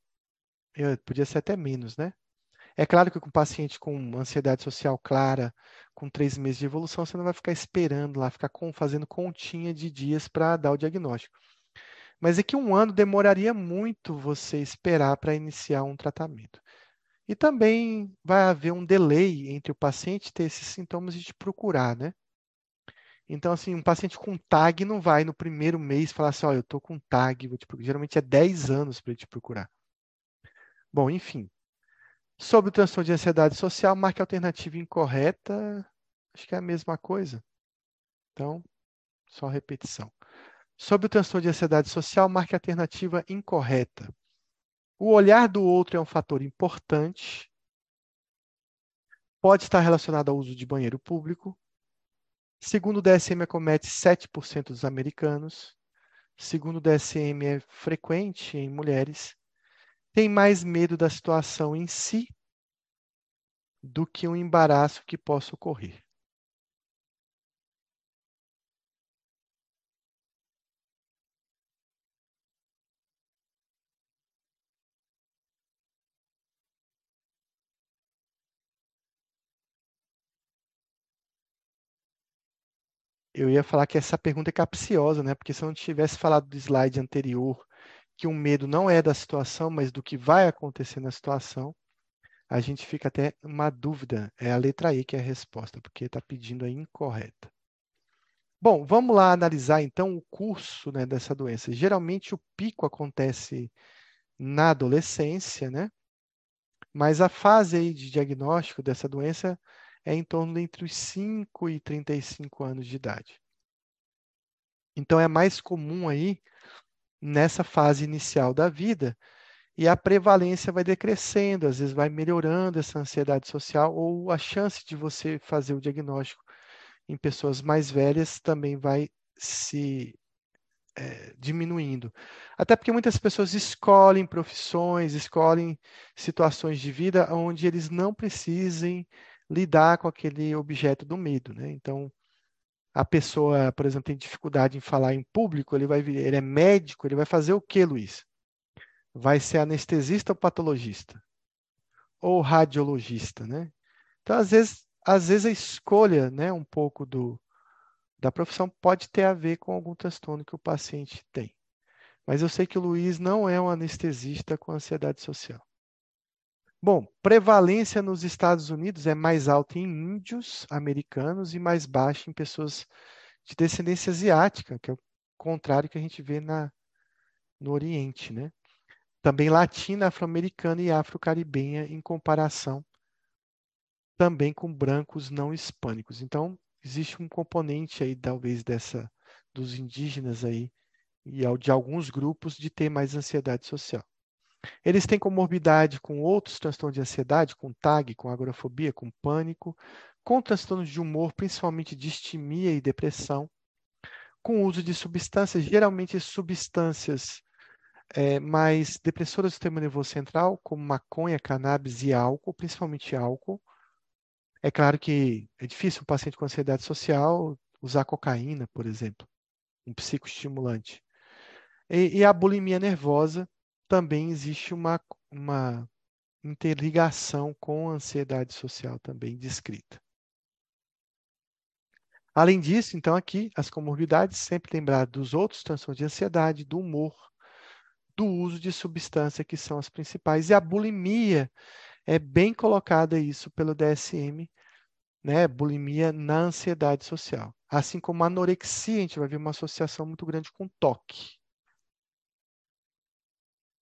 Eu, podia ser até menos, né? É claro que com um paciente com ansiedade social clara, com três meses de evolução, você não vai ficar esperando lá, ficar com, fazendo continha de dias para dar o diagnóstico. Mas é que um ano demoraria muito você esperar para iniciar um tratamento. E também vai haver um delay entre o paciente ter esses sintomas e te procurar, né? Então, assim, um paciente com TAG não vai no primeiro mês falar assim, ó, oh, eu tô com TAG, vou te procurar. Geralmente é 10 anos para te procurar. Bom, enfim. Sobre o transtorno de ansiedade social, marque alternativa incorreta. Acho que é a mesma coisa. Então, só repetição. Sobre o transtorno de ansiedade social, marque alternativa incorreta. O olhar do outro é um fator importante. Pode estar relacionado ao uso de banheiro público. Segundo o DSM, acomete 7% dos americanos. Segundo o DSM, é frequente em mulheres. tem mais medo da situação em si do que um embaraço que possa ocorrer. Eu ia falar que essa pergunta é capciosa, né? Porque se eu não tivesse falado do slide anterior, que o medo não é da situação, mas do que vai acontecer na situação, a gente fica até uma dúvida. É a letra E que é a resposta, porque está pedindo a incorreta. Bom, vamos lá analisar então o curso né, dessa doença. Geralmente o pico acontece na adolescência, né? Mas a fase aí de diagnóstico dessa doença é em torno de entre os 5 e 35 anos de idade. Então é mais comum aí nessa fase inicial da vida e a prevalência vai decrescendo, às vezes vai melhorando essa ansiedade social ou a chance de você fazer o diagnóstico em pessoas mais velhas também vai se é, diminuindo. Até porque muitas pessoas escolhem profissões, escolhem situações de vida onde eles não precisem lidar com aquele objeto do medo, né? Então, a pessoa, por exemplo, tem dificuldade em falar em público, ele vai, ele é médico, ele vai fazer o quê, Luiz? Vai ser anestesista ou patologista? Ou radiologista, né? Então, às vezes, às vezes a escolha, né, um pouco do da profissão pode ter a ver com algum transtorno que o paciente tem. Mas eu sei que o Luiz não é um anestesista com ansiedade social. Bom, prevalência nos Estados Unidos é mais alta em índios americanos e mais baixa em pessoas de descendência asiática, que é o contrário que a gente vê na, no Oriente, né? Também latina, afro-americana e afro-caribenha em comparação também com brancos não hispânicos. Então, existe um componente aí talvez dessa dos indígenas aí e de alguns grupos de ter mais ansiedade social. Eles têm comorbidade com outros transtornos de ansiedade, com TAG, com agorafobia, com pânico, com transtornos de humor, principalmente distimia e depressão, com uso de substâncias, geralmente substâncias é, mais depressoras do sistema nervoso central, como maconha, cannabis e álcool, principalmente álcool. É claro que é difícil um paciente com ansiedade social usar cocaína, por exemplo, um psicoestimulante. E, e a bulimia nervosa, também existe uma, uma interligação com a ansiedade social também descrita. Além disso, então, aqui, as comorbidades, sempre lembrar dos outros transtornos de ansiedade, do humor, do uso de substância, que são as principais. E a bulimia, é bem colocada isso pelo DSM, né? Bulimia na ansiedade social. Assim como a anorexia, a gente vai ver uma associação muito grande com toque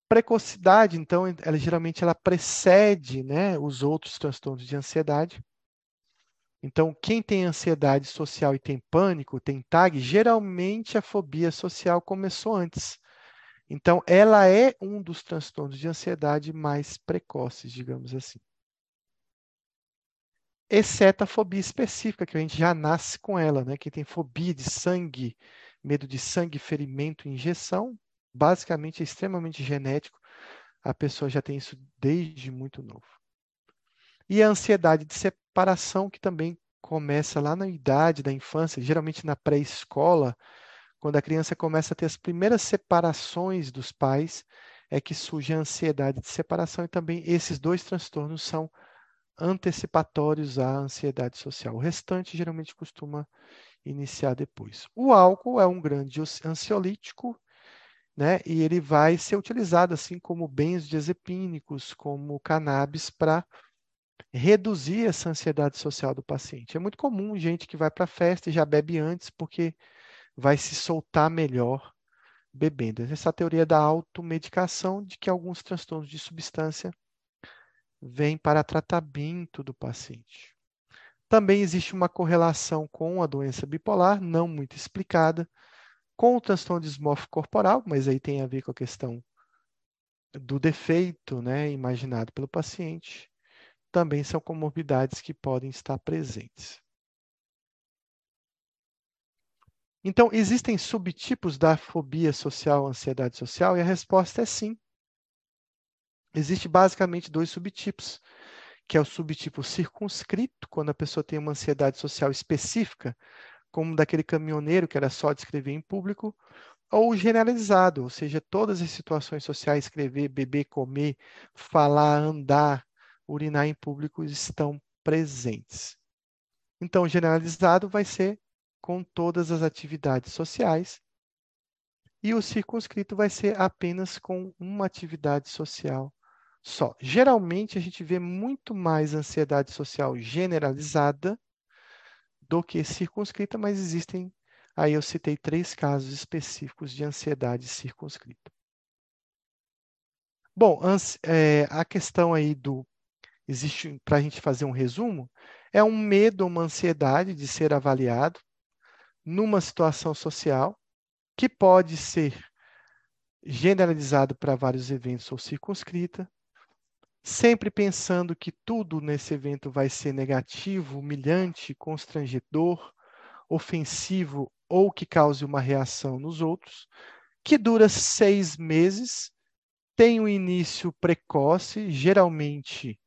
precocidade, então, ela geralmente ela precede, né, os outros transtornos de ansiedade. Então, quem tem ansiedade social e tem pânico, tem TAG, geralmente a fobia social começou antes. Então, ela é um dos transtornos de ansiedade mais precoces, digamos assim. Exceto a fobia específica, que a gente já nasce com ela, né? Quem tem fobia de sangue, medo de sangue, ferimento, injeção, basicamente é extremamente genético, a pessoa já tem isso desde muito novo. E a ansiedade de separação, que também começa lá na idade da infância, geralmente na pré-escola, quando a criança começa a ter as primeiras separações dos pais, é que surge a ansiedade de separação, e também esses dois transtornos são antecipatórios à ansiedade social. O restante geralmente costuma iniciar depois. O álcool é um grande ansiolítico né? E ele vai ser utilizado assim como benzodiazepínicos, como cannabis para reduzir essa ansiedade social do paciente. É muito comum gente que vai para a festa e já bebe antes porque vai se soltar melhor bebendo. Essa teoria da automedicação de que alguns transtornos de substância vêm para tratamento do paciente. Também existe uma correlação com a doença bipolar, não muito explicada, com o transtorno dismórfico corporal, mas aí tem a ver com a questão do defeito né, imaginado pelo paciente, também são comorbidades que podem estar presentes. Então, existem subtipos da fobia social, ansiedade social? E a resposta é sim. Existe basicamente dois subtipos, que é o subtipo circunscrito, quando a pessoa tem uma ansiedade social específica, como daquele caminhoneiro que era só de escrever em público, ou generalizado, ou seja, todas as situações sociais, escrever, beber, comer, falar, andar, urinar em público estão presentes. Então, generalizado vai ser com todas as atividades sociais, e o circunscrito vai ser apenas com uma atividade social só. Geralmente, a gente vê muito mais ansiedade social generalizada do que circunscrita, mas existem, aí eu citei três casos específicos de ansiedade circunscrita. Bom, é, a questão aí do existe para a gente fazer um resumo, é um medo, uma ansiedade de ser avaliado numa situação social que pode ser generalizado para vários eventos ou circunscrita, sempre pensando que tudo nesse evento vai ser negativo, humilhante, constrangedor, ofensivo ou que cause uma reação nos outros, que dura seis meses, tem um início precoce, geralmente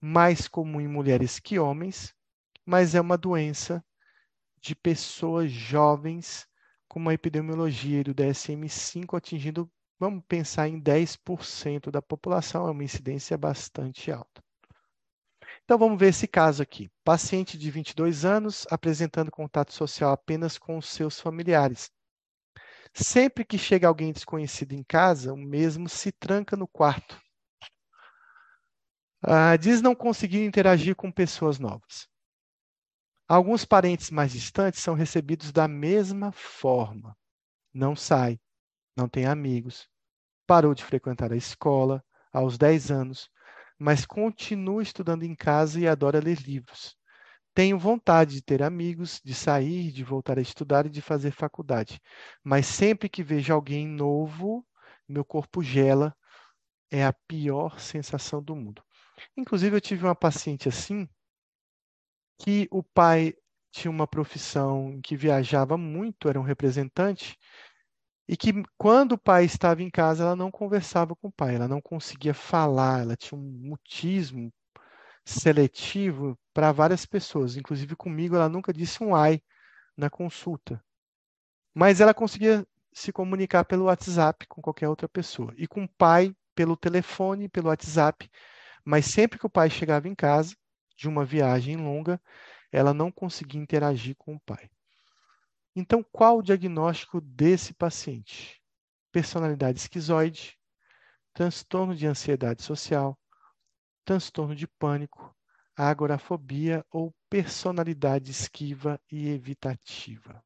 mais comum em mulheres que homens, mas é uma doença de pessoas jovens com uma epidemiologia do DSM-5 atingindo, vamos pensar em 10% da população, é uma incidência bastante alta. Então vamos ver esse caso aqui. Paciente de 22 anos apresentando contato social apenas com os seus familiares. Sempre que chega alguém desconhecido em casa, o mesmo se tranca no quarto Uh, diz não conseguir interagir com pessoas novas. Alguns parentes mais distantes são recebidos da mesma forma. Não sai, não tem amigos, parou de frequentar a escola aos 10 anos, mas continua estudando em casa e adora ler livros. Tenho vontade de ter amigos, de sair, de voltar a estudar e de fazer faculdade. Mas sempre que vejo alguém novo, meu corpo gela. É a pior sensação do mundo. Inclusive, eu tive uma paciente assim, que o pai tinha uma profissão que viajava muito, era um representante, e que quando o pai estava em casa, ela não conversava com o pai, ela não conseguia falar, ela tinha um mutismo seletivo para várias pessoas, inclusive comigo, ela nunca disse um ai na consulta. Mas ela conseguia se comunicar pelo WhatsApp com qualquer outra pessoa, e com o pai pelo telefone, pelo WhatsApp, mas sempre que o pai chegava em casa, de uma viagem longa, ela não conseguia interagir com o pai. Então, qual o diagnóstico desse paciente? Personalidade esquizoide, transtorno de ansiedade social, transtorno de pânico, agorafobia ou personalidade esquiva e evitativa.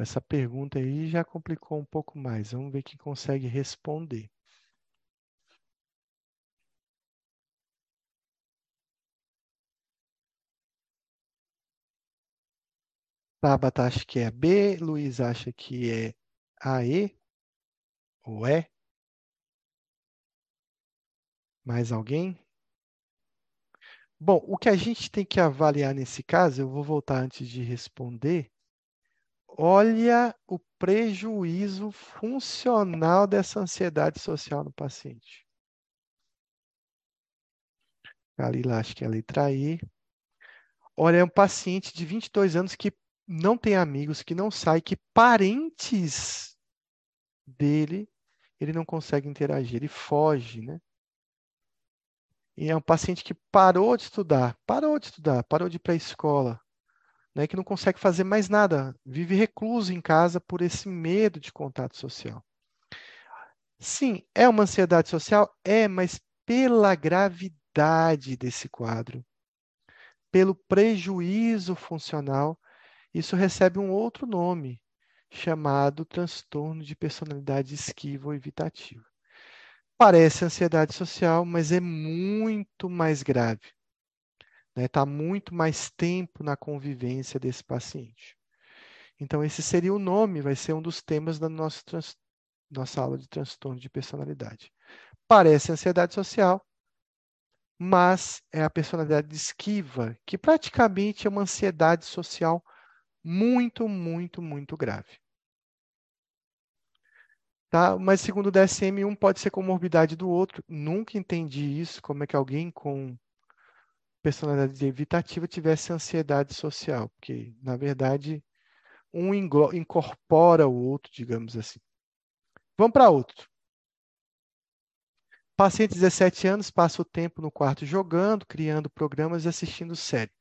Essa pergunta aí já complicou um pouco mais. Vamos ver quem consegue responder. Tabata acha que é B, Luiz acha que é AE ou E. Mais alguém? Bom, o que a gente tem que avaliar nesse caso, eu vou voltar antes de responder, Olha o prejuízo funcional dessa ansiedade social no paciente. Ali lá, acho que é a letra E. Olha, é um paciente de 22 anos que não tem amigos, que não sai, que parentes dele, ele não consegue interagir, ele foge, né? E é um paciente que parou de estudar, parou de estudar, parou de ir para a escola, né, que não consegue fazer mais nada, vive recluso em casa por esse medo de contato social. Sim, é uma ansiedade social? É, mas pela gravidade desse quadro, pelo prejuízo funcional, isso recebe um outro nome, chamado transtorno de personalidade esquiva ou evitativa. Parece ansiedade social, mas é muito mais grave está né, tá muito mais tempo na convivência desse paciente. Então, esse seria o nome, vai ser um dos temas do nosso, nossa aula de transtorno de personalidade. Parece ansiedade social, mas é a personalidade esquiva, que praticamente é uma ansiedade social muito, muito, muito grave. Tá? Mas segundo o DSM, um pode ser comorbidade do outro. Nunca entendi isso, como é que alguém com personalidade evitativa tivesse ansiedade social, porque, na verdade, um incorpora o outro, digamos assim. Vamos para outro. Paciente de 17 anos passa o tempo no quarto jogando, criando programas e assistindo série.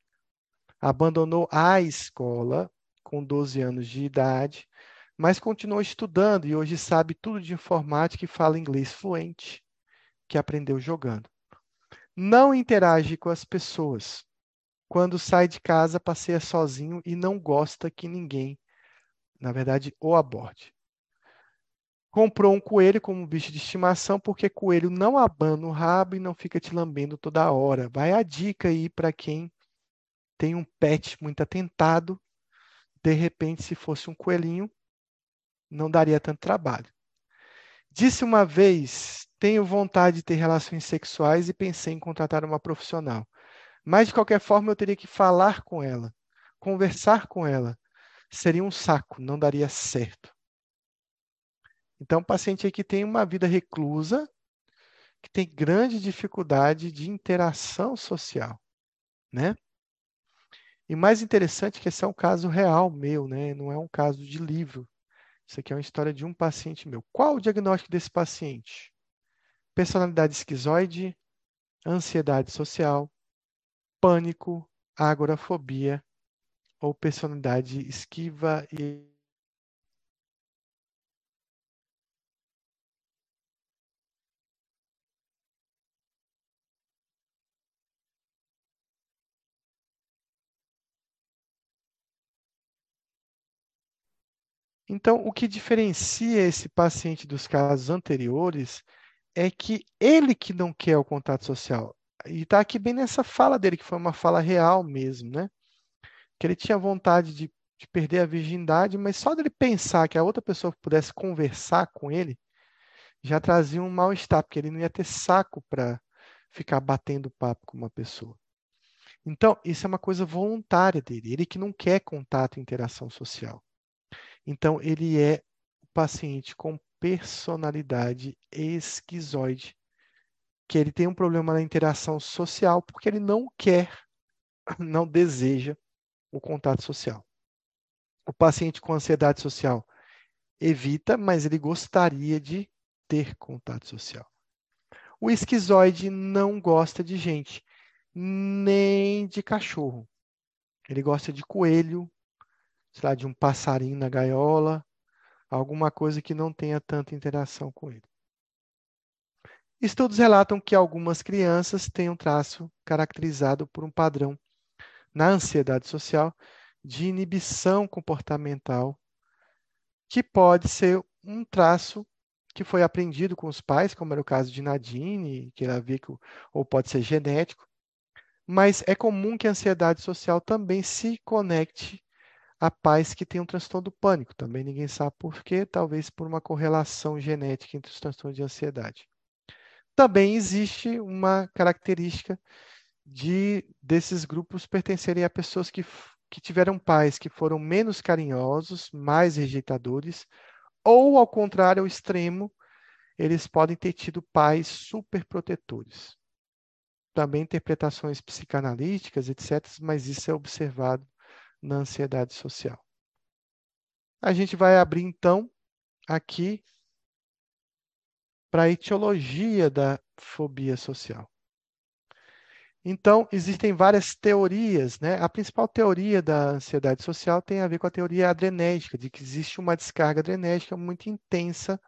Abandonou a escola com 12 anos de idade, mas continuou estudando e hoje sabe tudo de informática e fala inglês fluente, que aprendeu jogando. Não interage com as pessoas. Quando sai de casa, passeia sozinho e não gosta que ninguém, na verdade, o aborde comprou um coelho como bicho de estimação, porque coelho não abana o rabo e não fica te lambendo toda hora. Vai a dica aí para quem tem um pet muito atentado. De repente, se fosse um coelhinho, não daria tanto trabalho. Disse uma vez: tenho vontade de ter relações sexuais e pensei em contratar uma profissional. Mas, de qualquer forma, eu teria que falar com ela, conversar com ela. Seria um saco, não daria certo. Então, paciente aí que tem uma vida reclusa, que tem grande dificuldade de interação social, né? E mais interessante que esse é um caso real meu, né? Não é um caso de livro. Isso aqui é uma história de um paciente meu. Qual o diagnóstico desse paciente? Personalidade esquizoide, ansiedade social, pânico, agorafobia ou personalidade esquiva e Então, o que diferencia esse paciente dos casos anteriores é que ele que não quer o contato social. E está aqui bem nessa fala dele, que foi uma fala real mesmo, né? Que ele tinha vontade de, de perder a virgindade, mas só dele pensar que a outra pessoa pudesse conversar com ele, já trazia um mal-estar, porque ele não ia ter saco para ficar batendo papo com uma pessoa. Então, isso é uma coisa voluntária dele, ele que não quer contato e interação social. Então, ele é o paciente com personalidade esquizoide, que ele tem um problema na interação social porque ele não quer, não deseja o contato social. O paciente com ansiedade social evita, mas ele gostaria de ter contato social. O esquizoide não gosta de gente, nem de cachorro. Ele gosta de coelho, sei lá, de um passarinho na gaiola, alguma coisa que não tenha tanta interação com ele. Estudos relatam que algumas crianças têm um traço caracterizado por um padrão na ansiedade social de inibição comportamental, que pode ser um traço que foi aprendido com os pais, como era o caso de Nadine, que ela vê que, ou pode ser genético, mas é comum que a ansiedade social também se conecte a pais que têm um transtorno do pânico. Também ninguém sabe por quê, talvez por uma correlação genética entre os transtornos de ansiedade. Também existe uma característica de desses grupos pertencerem a pessoas que, que tiveram pais que foram menos carinhosos, mais rejeitadores, ou, ao contrário, ao extremo, eles podem ter tido pais superprotetores. Também interpretações psicanalíticas, etc., mas isso é observado na ansiedade social. A gente vai abrir então aqui para a etiologia da fobia social. Então, existem várias teorias, né? A principal teoria da ansiedade social tem a ver com a teoria adrenérgica, de que existe uma descarga adrenérgica muito intensa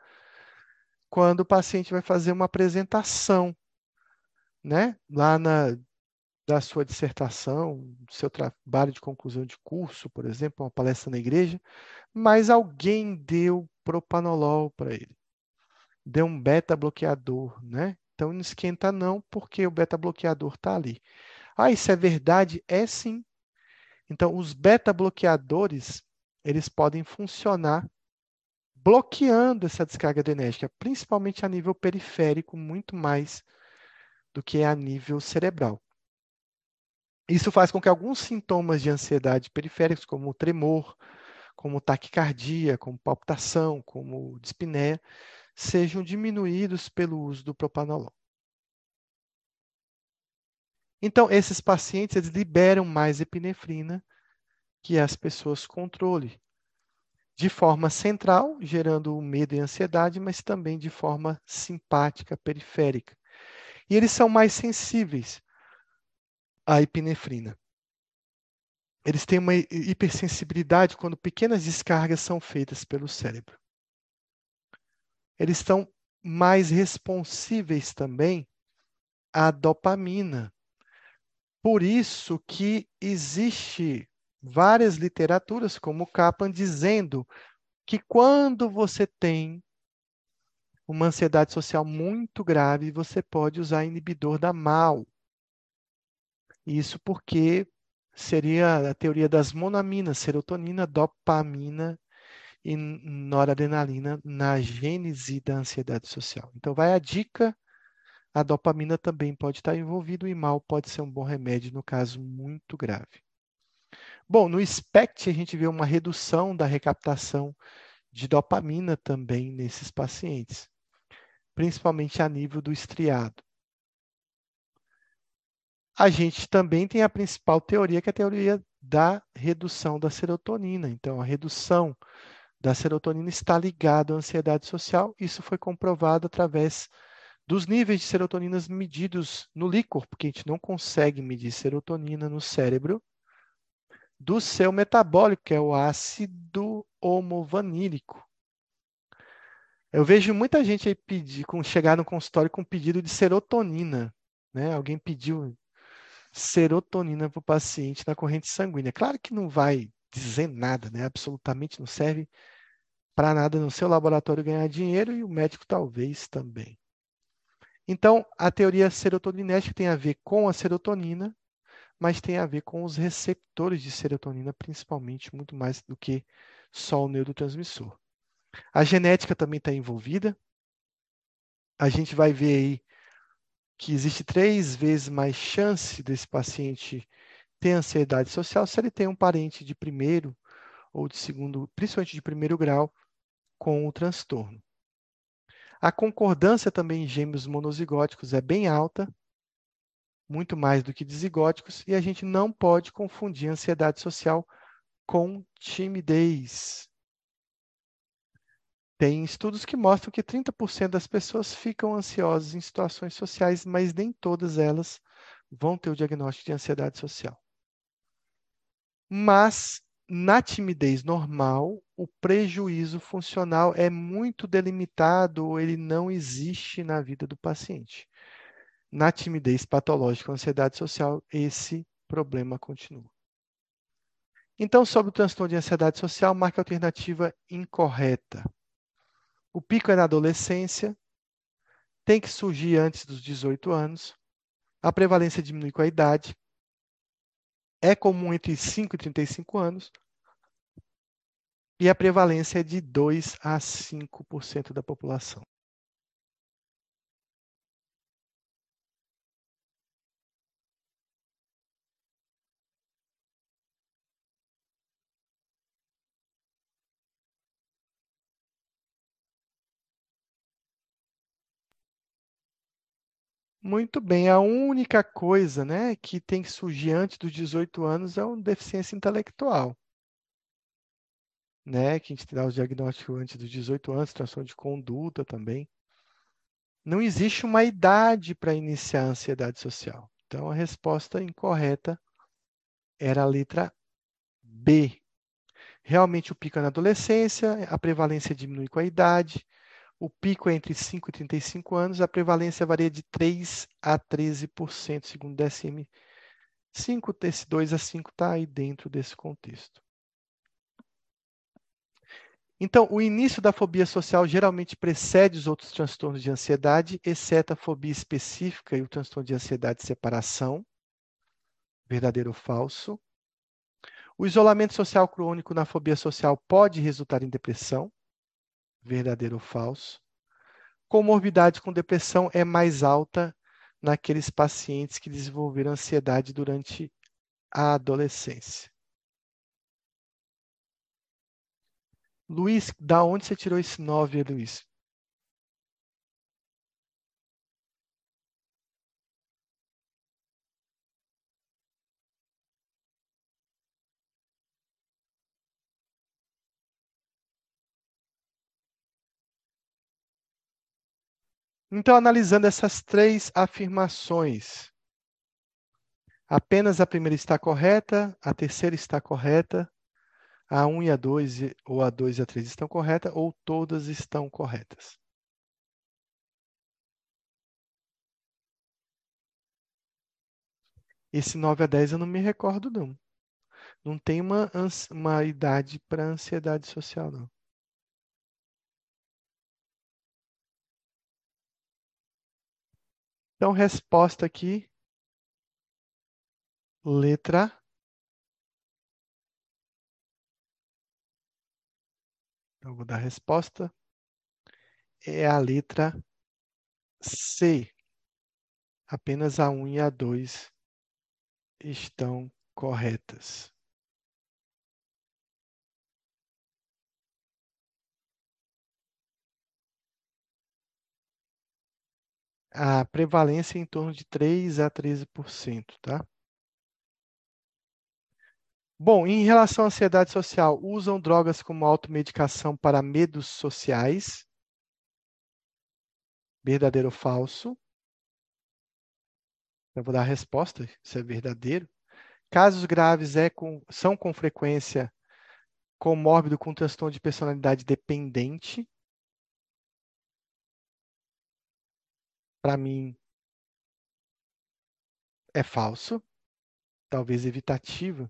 quando o paciente vai fazer uma apresentação, né? Lá na da sua dissertação, do seu trabalho de conclusão de curso, por exemplo, uma palestra na igreja, mas alguém deu propanolol para ele. Deu um beta-bloqueador, né? Então não esquenta não, porque o beta-bloqueador está ali. Ah, isso é verdade? É sim. Então, os beta-bloqueadores, eles podem funcionar bloqueando essa descarga adrenérgica, principalmente a nível periférico, muito mais do que a nível cerebral. Isso faz com que alguns sintomas de ansiedade periféricos, como tremor, como taquicardia, como palpitação, como dispneia, sejam diminuídos pelo uso do propanolol. Então, esses pacientes eles liberam mais epinefrina que as pessoas controle, de forma central, gerando medo e ansiedade, mas também de forma simpática, periférica. E eles são mais sensíveis à epinefrina. Eles têm uma hipersensibilidade quando pequenas descargas são feitas pelo cérebro. Eles estão mais responsíveis também à dopamina. Por isso que existe várias literaturas, como Kaplan, dizendo que quando você tem uma ansiedade social muito grave, você pode usar inibidor da MAO. Isso porque seria a teoria das monaminas, serotonina, dopamina e noradrenalina na gênese da ansiedade social. Então, vai a dica a dopamina também pode estar envolvida, e mal pode ser um bom remédio no caso muito grave. Bom, no SPECT a gente vê uma redução da recaptação de dopamina também nesses pacientes, principalmente a nível do estriado. A gente também tem a principal teoria, que é a teoria da redução da serotonina. Então, a redução da serotonina está ligada à ansiedade social. Isso foi comprovado através dos níveis de serotoninas medidos no líquor, porque a gente não consegue medir serotonina no cérebro, do seu metabólico, que é o ácido homovanílico. Eu vejo muita gente aí pedir, com, chegar no consultório com pedido de serotonina. Né? Alguém pediu serotonina para o paciente na corrente sanguínea. Claro que não vai dizer nada, né? absolutamente não serve para nada no seu laboratório ganhar dinheiro e o médico talvez também. Então, a teoria serotoninética tem a ver com a serotonina, mas tem a ver com os receptores de serotonina, principalmente, muito mais do que só o neurotransmissor. A genética também está envolvida. A gente vai ver aí que existe três vezes mais chance desse paciente ter ansiedade social se ele tem um parente de primeiro ou de segundo, principalmente de primeiro grau, com o transtorno. A concordância também em gêmeos monozigóticos é bem alta, muito mais do que dizigóticos, e a gente não pode confundir ansiedade social com timidez. Tem estudos que mostram que 30% das pessoas ficam ansiosas em situações sociais, mas nem todas elas vão ter o diagnóstico de ansiedade social. Mas na timidez normal, o prejuízo funcional é muito delimitado ele não existe na vida do paciente. Na timidez patológica, ansiedade social, esse problema continua. Então, sobre o transtorno de ansiedade social, marca a alternativa incorreta. O pico é na adolescência, tem que surgir antes dos 18 anos, a prevalência diminui com a idade, é comum entre 5 e 35 anos, e a prevalência é de 2 a 5% da população. Muito bem, a única coisa, né, que tem que surgir antes dos 18 anos é uma deficiência intelectual, né, que a gente dá o diagnóstico antes dos 18 anos, transtorno de conduta também. Não existe uma idade para iniciar a ansiedade social. Então, a resposta incorreta era a letra B. Realmente, o pico é na adolescência, a prevalência diminui com a idade, o pico é entre 5 e 35 anos, a prevalência varia de 3 a 13%, segundo o DSM. 5, esse 2 a 5 está aí dentro desse contexto. Então, o início da fobia social geralmente precede os outros transtornos de ansiedade, exceto a fobia específica e o transtorno de ansiedade de separação. Verdadeiro ou falso? O isolamento social crônico na fobia social pode resultar em depressão verdadeiro ou falso. Comorbidade com depressão é mais alta naqueles pacientes que desenvolveram ansiedade durante a adolescência. Luiz, da onde você tirou esse 9, Luiz? Então, analisando essas três afirmações, apenas a primeira está correta, a terceira está correta, a 1 e a 2 ou a 2 e a 3 estão corretas, ou todas estão corretas. Esse 9 a 10 eu não me recordo, não. Não tem uma, uma idade para ansiedade social, não. Então, resposta aqui, letra Eu vou dar a resposta. É a letra C. Apenas a 1 e a 2 estão corretas. A prevalência é em torno de 3 a 13%, tá? Bom, em relação à ansiedade social, usam drogas como automedicação para medos sociais? Verdadeiro ou falso? Eu vou dar a resposta, isso é verdadeiro. Casos graves é com, são com frequência comórbido com transtorno de personalidade dependente. Para mim, é falso, talvez evitativo.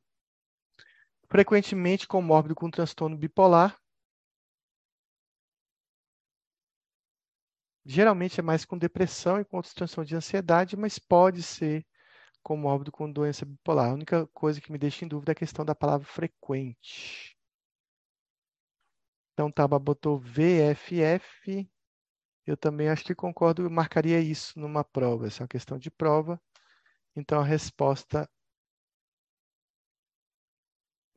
Frequentemente comórbido com transtorno bipolar. Geralmente é mais com depressão e com outros transtornos de ansiedade, mas pode ser comórbido com doença bipolar. A única coisa que me deixa em dúvida é a questão da palavra frequente. Então, Taba botou VFF. Eu também acho que concordo, eu marcaria isso numa prova. Essa é uma questão de prova. Então, a resposta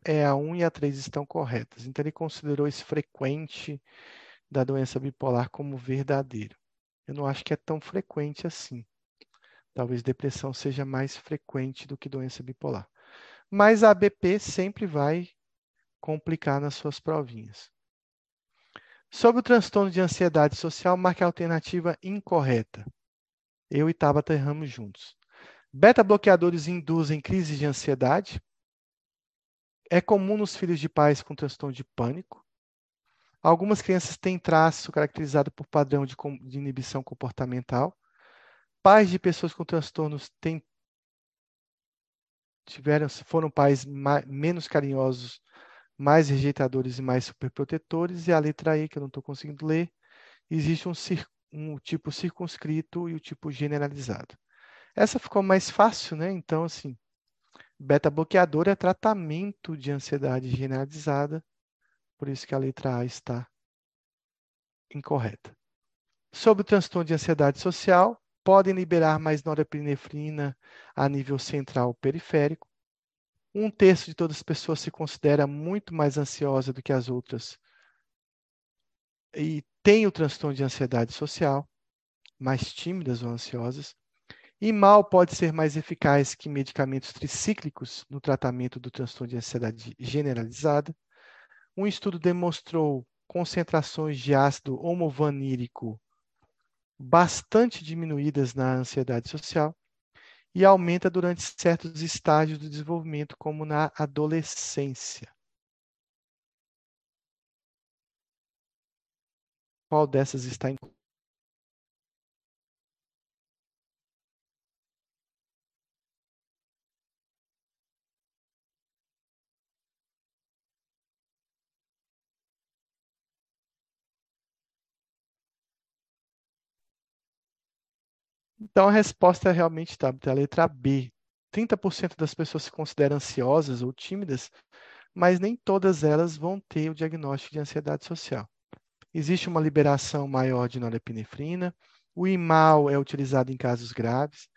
é a 1 e a 3 estão corretas. Então, ele considerou esse frequente da doença bipolar como verdadeiro. Eu não acho que é tão frequente assim. Talvez depressão seja mais frequente do que doença bipolar. Mas a ABP sempre vai complicar nas suas provinhas. Sobre o transtorno de ansiedade social, marque a alternativa incorreta. Eu e Tabata erramos juntos. Beta-bloqueadores induzem crises de ansiedade. É comum nos filhos de pais com transtorno de pânico. Algumas crianças têm traço caracterizado por padrão de, de inibição comportamental. Pais de pessoas com transtornos têm, tiveram, foram pais mais, menos carinhosos mais rejeitadores e mais superprotetores, e a letra E, que eu não estou conseguindo ler, existe um, um, tipo circunscrito e o tipo generalizado. Essa ficou mais fácil, né? Então, assim, beta-bloqueador é tratamento de ansiedade generalizada, por isso que a letra A está incorreta. Sobre o transtorno de ansiedade social, podem liberar mais norepinefrina a nível central periférico, um terço de todas as pessoas se considera muito mais ansiosa do que as outras e tem o transtorno de ansiedade social, mais tímidas ou ansiosas. E mal pode ser mais eficaz que medicamentos tricíclicos no tratamento do transtorno de ansiedade generalizada. Um estudo demonstrou concentrações de ácido homovanílico bastante diminuídas na ansiedade social e aumenta durante certos estágios do desenvolvimento, como na adolescência. Qual dessas está em Então a resposta realmente está a letra B. 30% das pessoas se consideram ansiosas ou tímidas, mas nem todas elas vão ter o diagnóstico de ansiedade social. existe uma liberação maior de norepinefrina. O imal é utilizado em casos graves.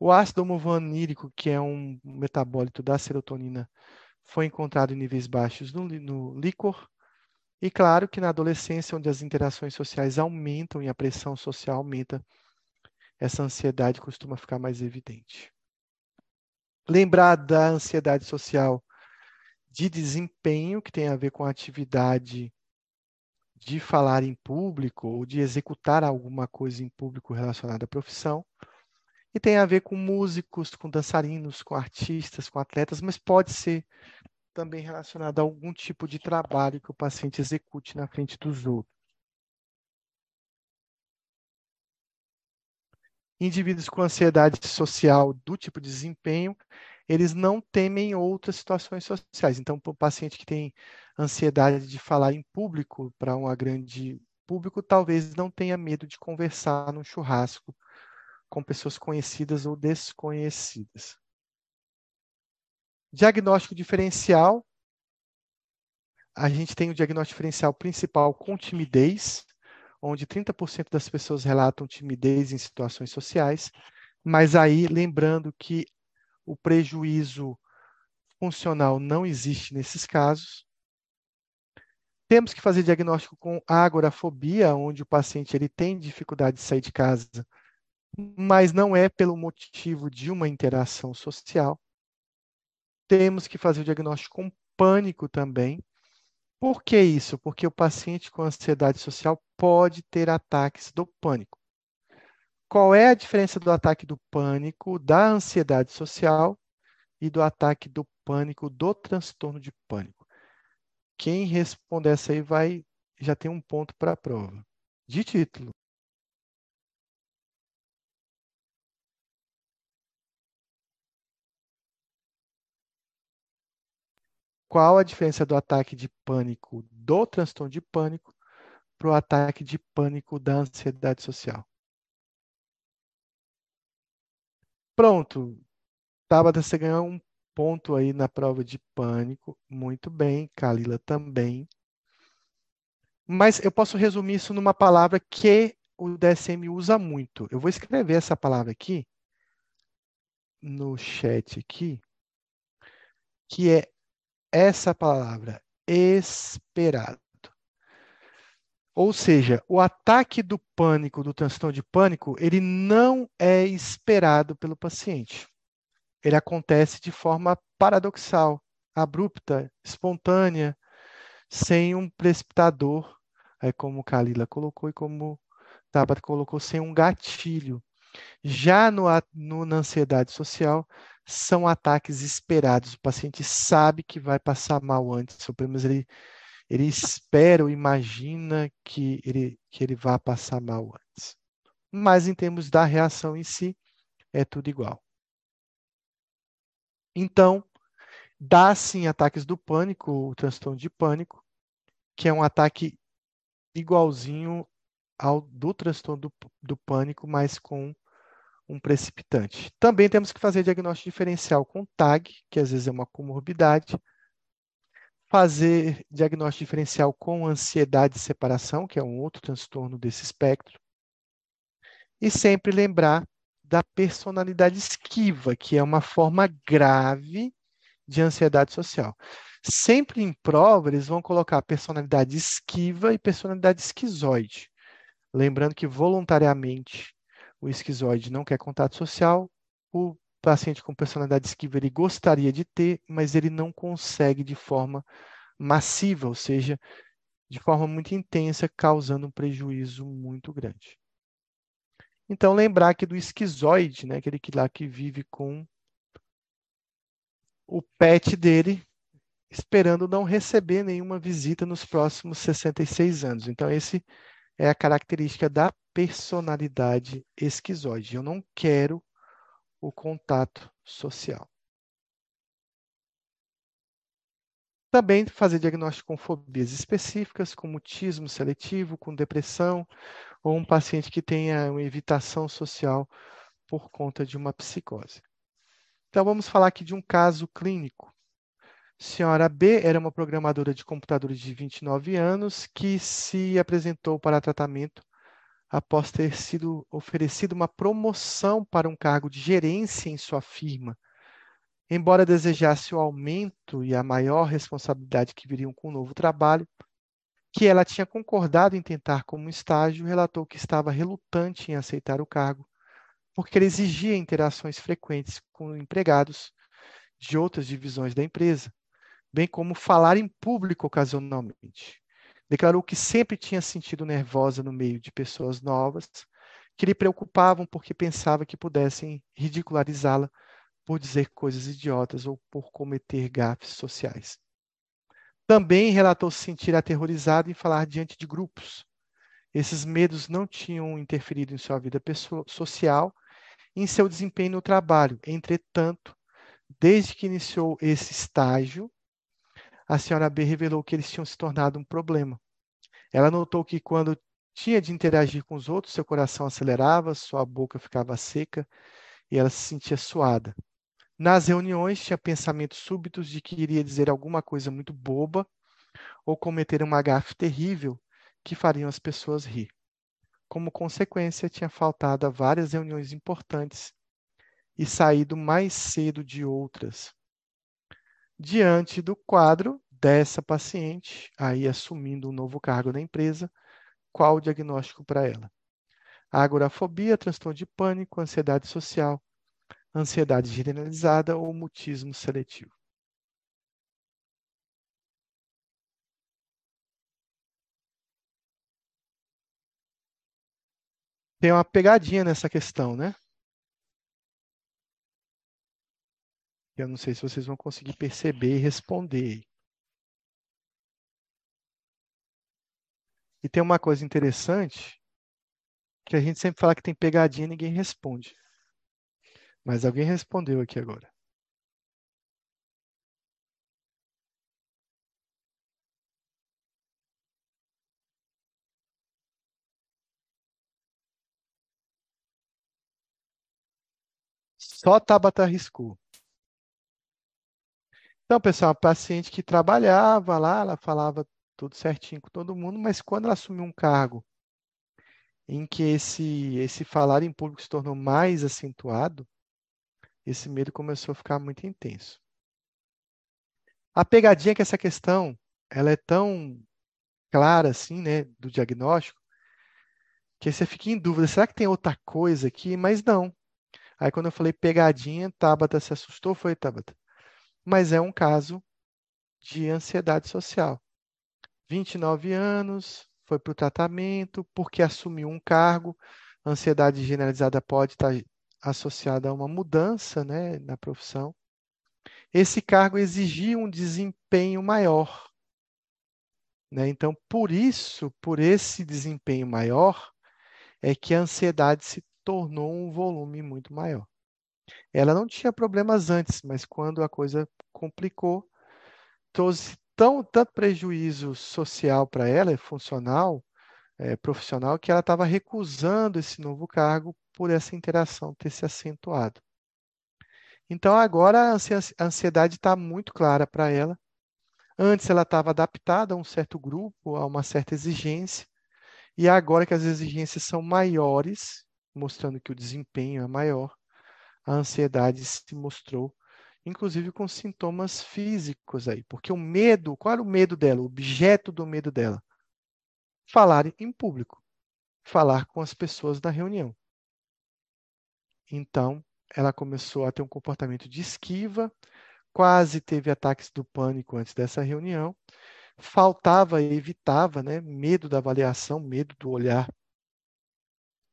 O ácido homovanílico, que é um metabólito da serotonina, foi encontrado em níveis baixos no, no líquor. E claro que na adolescência, onde as interações sociais aumentam e a pressão social aumenta, essa ansiedade costuma ficar mais evidente. Lembrar da ansiedade social de desempenho, que tem a ver com a atividade de falar em público ou de executar alguma coisa em público relacionada à profissão. E tem a ver com músicos, com dançarinos, com artistas, com atletas, mas pode ser também relacionado a algum tipo de trabalho que o paciente execute na frente dos outros. Indivíduos com ansiedade social do tipo de desempenho, eles não temem outras situações sociais. Então, para o paciente que tem ansiedade de falar em público para um grande público, talvez não tenha medo de conversar num churrasco com pessoas conhecidas ou desconhecidas. Diagnóstico diferencial. A gente tem o diagnóstico diferencial principal com timidez, onde 30% das pessoas relatam timidez em situações sociais, mas aí lembrando que o prejuízo funcional não existe nesses casos. Temos que fazer diagnóstico com agorafobia, onde o paciente ele tem dificuldade de sair de casa, mas não é pelo motivo de uma interação social. Temos que fazer o diagnóstico com pânico também. Por que isso? Porque o paciente com ansiedade social pode ter ataques do pânico. Qual é a diferença do ataque do pânico, da ansiedade social e do ataque do pânico, do transtorno de pânico? Quem responder essa aí vai já tem um ponto para a prova. De título. Qual a diferença do ataque de pânico do transtorno de pânico para o ataque de pânico da ansiedade social. Pronto. Tabata, você ganhou um ponto aí na prova de pânico. Muito bem. Kalila também. Mas eu posso resumir isso numa palavra que o DSM usa muito. Eu vou escrever essa palavra aqui no chat aqui, que é essa palavra, esperado. Ou seja, o ataque do pânico, do transtorno de pânico, ele não é esperado pelo paciente. Ele acontece de forma paradoxal, abrupta, espontânea, sem um precipitador, é como Kalila colocou e como Tabata colocou, sem um gatilho. Já no, no, na ansiedade social, são ataques esperados. O paciente sabe que vai passar mal antes, ou pelo menos ele, ele espera ou imagina que ele, que ele vá passar mal antes. Mas em termos da reação em si, é tudo igual. Então, dá sim ataques do pânico, o transtorno de pânico, que é um ataque igualzinho ao do transtorno do, do pânico, mas com um precipitante. Também temos que fazer diagnóstico diferencial com TAG, que às vezes é uma comorbidade, fazer diagnóstico diferencial com ansiedade de separação, que é um outro transtorno desse espectro, e sempre lembrar da personalidade esquiva, que é uma forma grave de ansiedade social. Sempre em prova, eles vão colocar personalidade esquiva e personalidade esquizoide. Lembrando que voluntariamente o esquizoide não quer contato social, o paciente com personalidade esquiva ele gostaria de ter, mas ele não consegue de forma massiva, ou seja, de forma muito intensa, causando um prejuízo muito grande. Então, lembrar que do esquizoide, né, aquele que lá que vive com o pet dele, esperando não receber nenhuma visita nos próximos 66 anos. Então, esse é a característica da personalidade esquizoide. Eu não quero o contato social. Também fazer diagnóstico com fobias específicas, como mutismo seletivo, com depressão, ou um paciente que tenha uma evitação social por conta de uma psicose. Então, vamos falar aqui de um caso clínico Senhora B era uma programadora de computadores de 29 anos que se apresentou para tratamento após ter sido oferecido uma promoção para um cargo de gerência em sua firma. Embora desejasse o aumento e a maior responsabilidade que viriam com o novo trabalho, que ela tinha concordado em tentar como estágio, relatou que estava relutante em aceitar o cargo, porque ele exigia interações frequentes com empregados de outras divisões da empresa, bem como falar em público ocasionalmente. Declarou que sempre tinha sentido nervosa no meio de pessoas novas, que lhe preocupavam porque pensava que pudessem ridicularizá-la por dizer coisas idiotas ou por cometer gafes sociais. Também relatou se sentir aterrorizado em falar diante de grupos. Esses medos não tinham interferido em sua vida pessoal, social e em seu desempenho no trabalho. Entretanto, desde que iniciou esse estágio, a senhora B revelou que eles tinham se tornado um problema. Ela notou que quando tinha de interagir com os outros, seu coração acelerava, sua boca ficava seca e ela se sentia suada. Nas reuniões, tinha pensamentos súbitos de que iria dizer alguma coisa muito boba ou cometer uma gafe terrível que fariam as pessoas rir. Como consequência, tinha faltado a várias reuniões importantes e saído mais cedo de outras, diante do quadro dessa paciente, aí assumindo um novo cargo na empresa, qual o diagnóstico para ela? Agorafobia, transtorno de pânico, ansiedade social, ansiedade generalizada ou mutismo seletivo. Tem uma pegadinha nessa questão, né? Eu não sei se vocês vão conseguir perceber e responder. E tem uma coisa interessante, que a gente sempre fala que tem pegadinha e ninguém responde. Mas alguém respondeu aqui agora. Só Tabata arriscou. Então, pessoal, a paciente que trabalhava lá, ela falava tudo certinho com todo mundo, mas quando ela assumiu um cargo em que esse, esse falar em público se tornou mais acentuado, esse medo começou a ficar muito intenso. A pegadinha é que essa questão, ela é tão clara assim, né, do diagnóstico, que você fica em dúvida, será que tem outra coisa aqui? Mas não. Aí quando eu falei pegadinha, Tabata se assustou, foi Tabata mas é um caso de ansiedade social. 29 anos, foi para o tratamento, porque assumiu um cargo. ansiedade generalizada pode estar associada a uma mudança né, na profissão. Esse cargo exigia um desempenho maior. Né? Então, por isso, por esse desempenho maior, é que a ansiedade se tornou um volume muito maior. Ela não tinha problemas antes, mas quando a coisa complicou, trouxe tão, tanto prejuízo social para ela, funcional, é, profissional, que ela estava recusando esse novo cargo por essa interação ter se acentuado. Então agora a ansiedade está muito clara para ela. Antes ela estava adaptada a um certo grupo, a uma certa exigência, e agora que as exigências são maiores, mostrando que o desempenho é maior, a ansiedade se mostrou, inclusive com sintomas físicos aí, porque o medo, qual era o medo dela, o objeto do medo dela? Falar em público, falar com as pessoas da reunião. Então, ela começou a ter um comportamento de esquiva, quase teve ataques do pânico antes dessa reunião, faltava, evitava, né, medo da avaliação, medo do olhar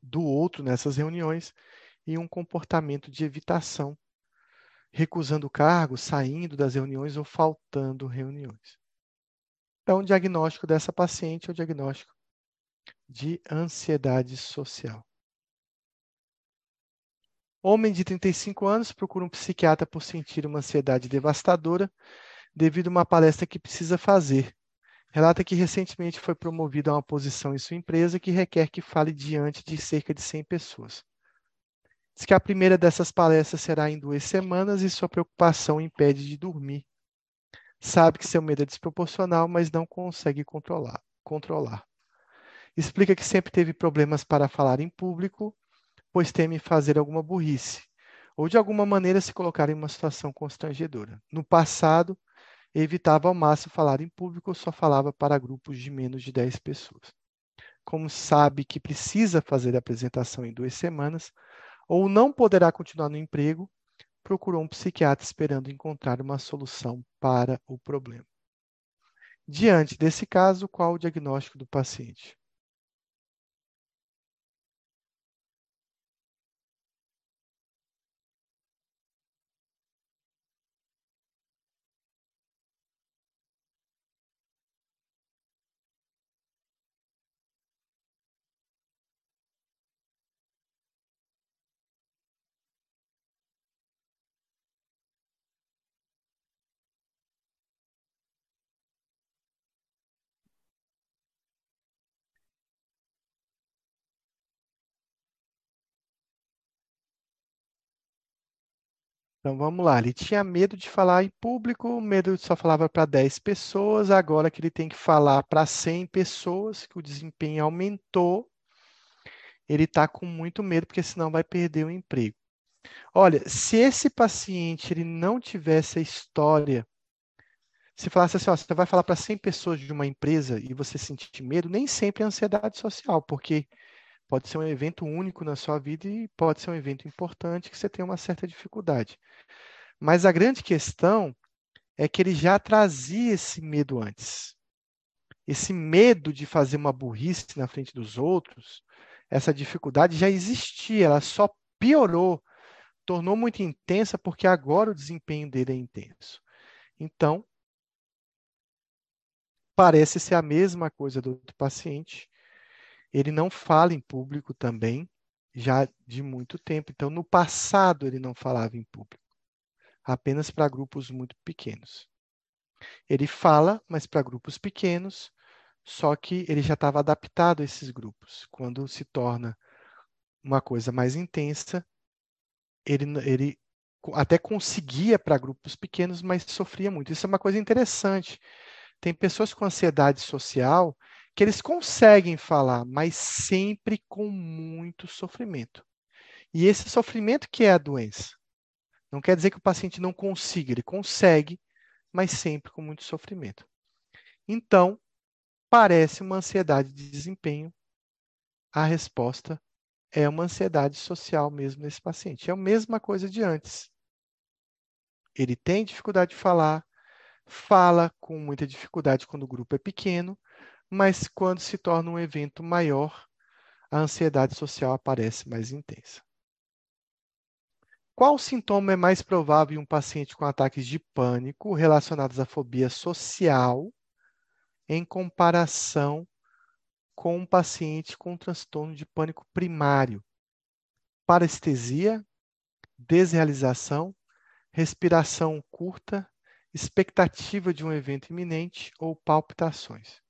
do outro nessas reuniões, e um comportamento de evitação, recusando cargos, saindo das reuniões ou faltando reuniões. Então, o diagnóstico dessa paciente é o diagnóstico de ansiedade social. Homem de 35 anos procura um psiquiatra por sentir uma ansiedade devastadora devido a uma palestra que precisa fazer. Relata que recentemente foi promovido a uma posição em sua empresa que requer que fale diante de cerca de 100 pessoas. Diz que a primeira dessas palestras será em duas semanas e sua preocupação impede de dormir. Sabe que seu medo é desproporcional, mas não consegue controlar. controlar. Explica que sempre teve problemas para falar em público, pois teme fazer alguma burrice, ou de alguma maneira se colocar em uma situação constrangedora. No passado, evitava ao máximo falar em público só falava para grupos de menos de 10 pessoas. Como sabe que precisa fazer a apresentação em duas semanas, ou não poderá continuar no emprego, procurou um psiquiatra esperando encontrar uma solução para o problema. Diante desse caso, qual o diagnóstico do paciente? Então vamos lá, ele tinha medo de falar em público, medo de só falava para 10 pessoas, agora que ele tem que falar para 100 pessoas, que o desempenho aumentou, ele está com muito medo, porque senão vai perder o emprego. Olha, se esse paciente ele não tivesse a história, se falasse assim, ó, você vai falar para 100 pessoas de uma empresa e você sentir medo, nem sempre é ansiedade social, porque Pode ser um evento único na sua vida e pode ser um evento importante que você tem uma certa dificuldade. Mas a grande questão é que ele já trazia esse medo antes. Esse medo de fazer uma burrice na frente dos outros, essa dificuldade já existia, ela só piorou, tornou muito intensa porque agora o desempenho dele é intenso. Então, parece ser a mesma coisa do outro paciente, ele não fala em público também, já de muito tempo. Então, no passado, ele não falava em público, apenas para grupos muito pequenos. Ele fala, mas para grupos pequenos, só que ele já estava adaptado a esses grupos. Quando se torna uma coisa mais intensa, ele, ele até conseguia para grupos pequenos, mas sofria muito. Isso é uma coisa interessante. Tem pessoas com ansiedade social que eles conseguem falar, mas sempre com muito sofrimento. E esse sofrimento que é a doença. Não quer dizer que o paciente não consiga, ele consegue, mas sempre com muito sofrimento. Então, parece uma ansiedade de desempenho. A resposta é uma ansiedade social mesmo nesse paciente. É a mesma coisa de antes. Ele tem dificuldade de falar, fala com muita dificuldade quando o grupo é pequeno, mas quando se torna um evento maior, a ansiedade social aparece mais intensa. Qual sintoma é mais provável em um paciente com ataques de pânico relacionados à fobia social em comparação com um paciente com transtorno de pânico primário? Parestesia, desrealização, respiração curta, expectativa de um evento iminente ou palpitações.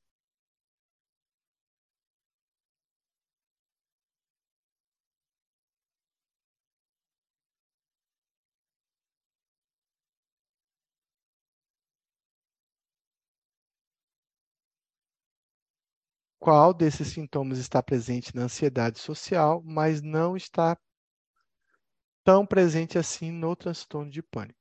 Qual desses sintomas está presente na ansiedade social, mas não está tão presente assim no transtorno de pânico.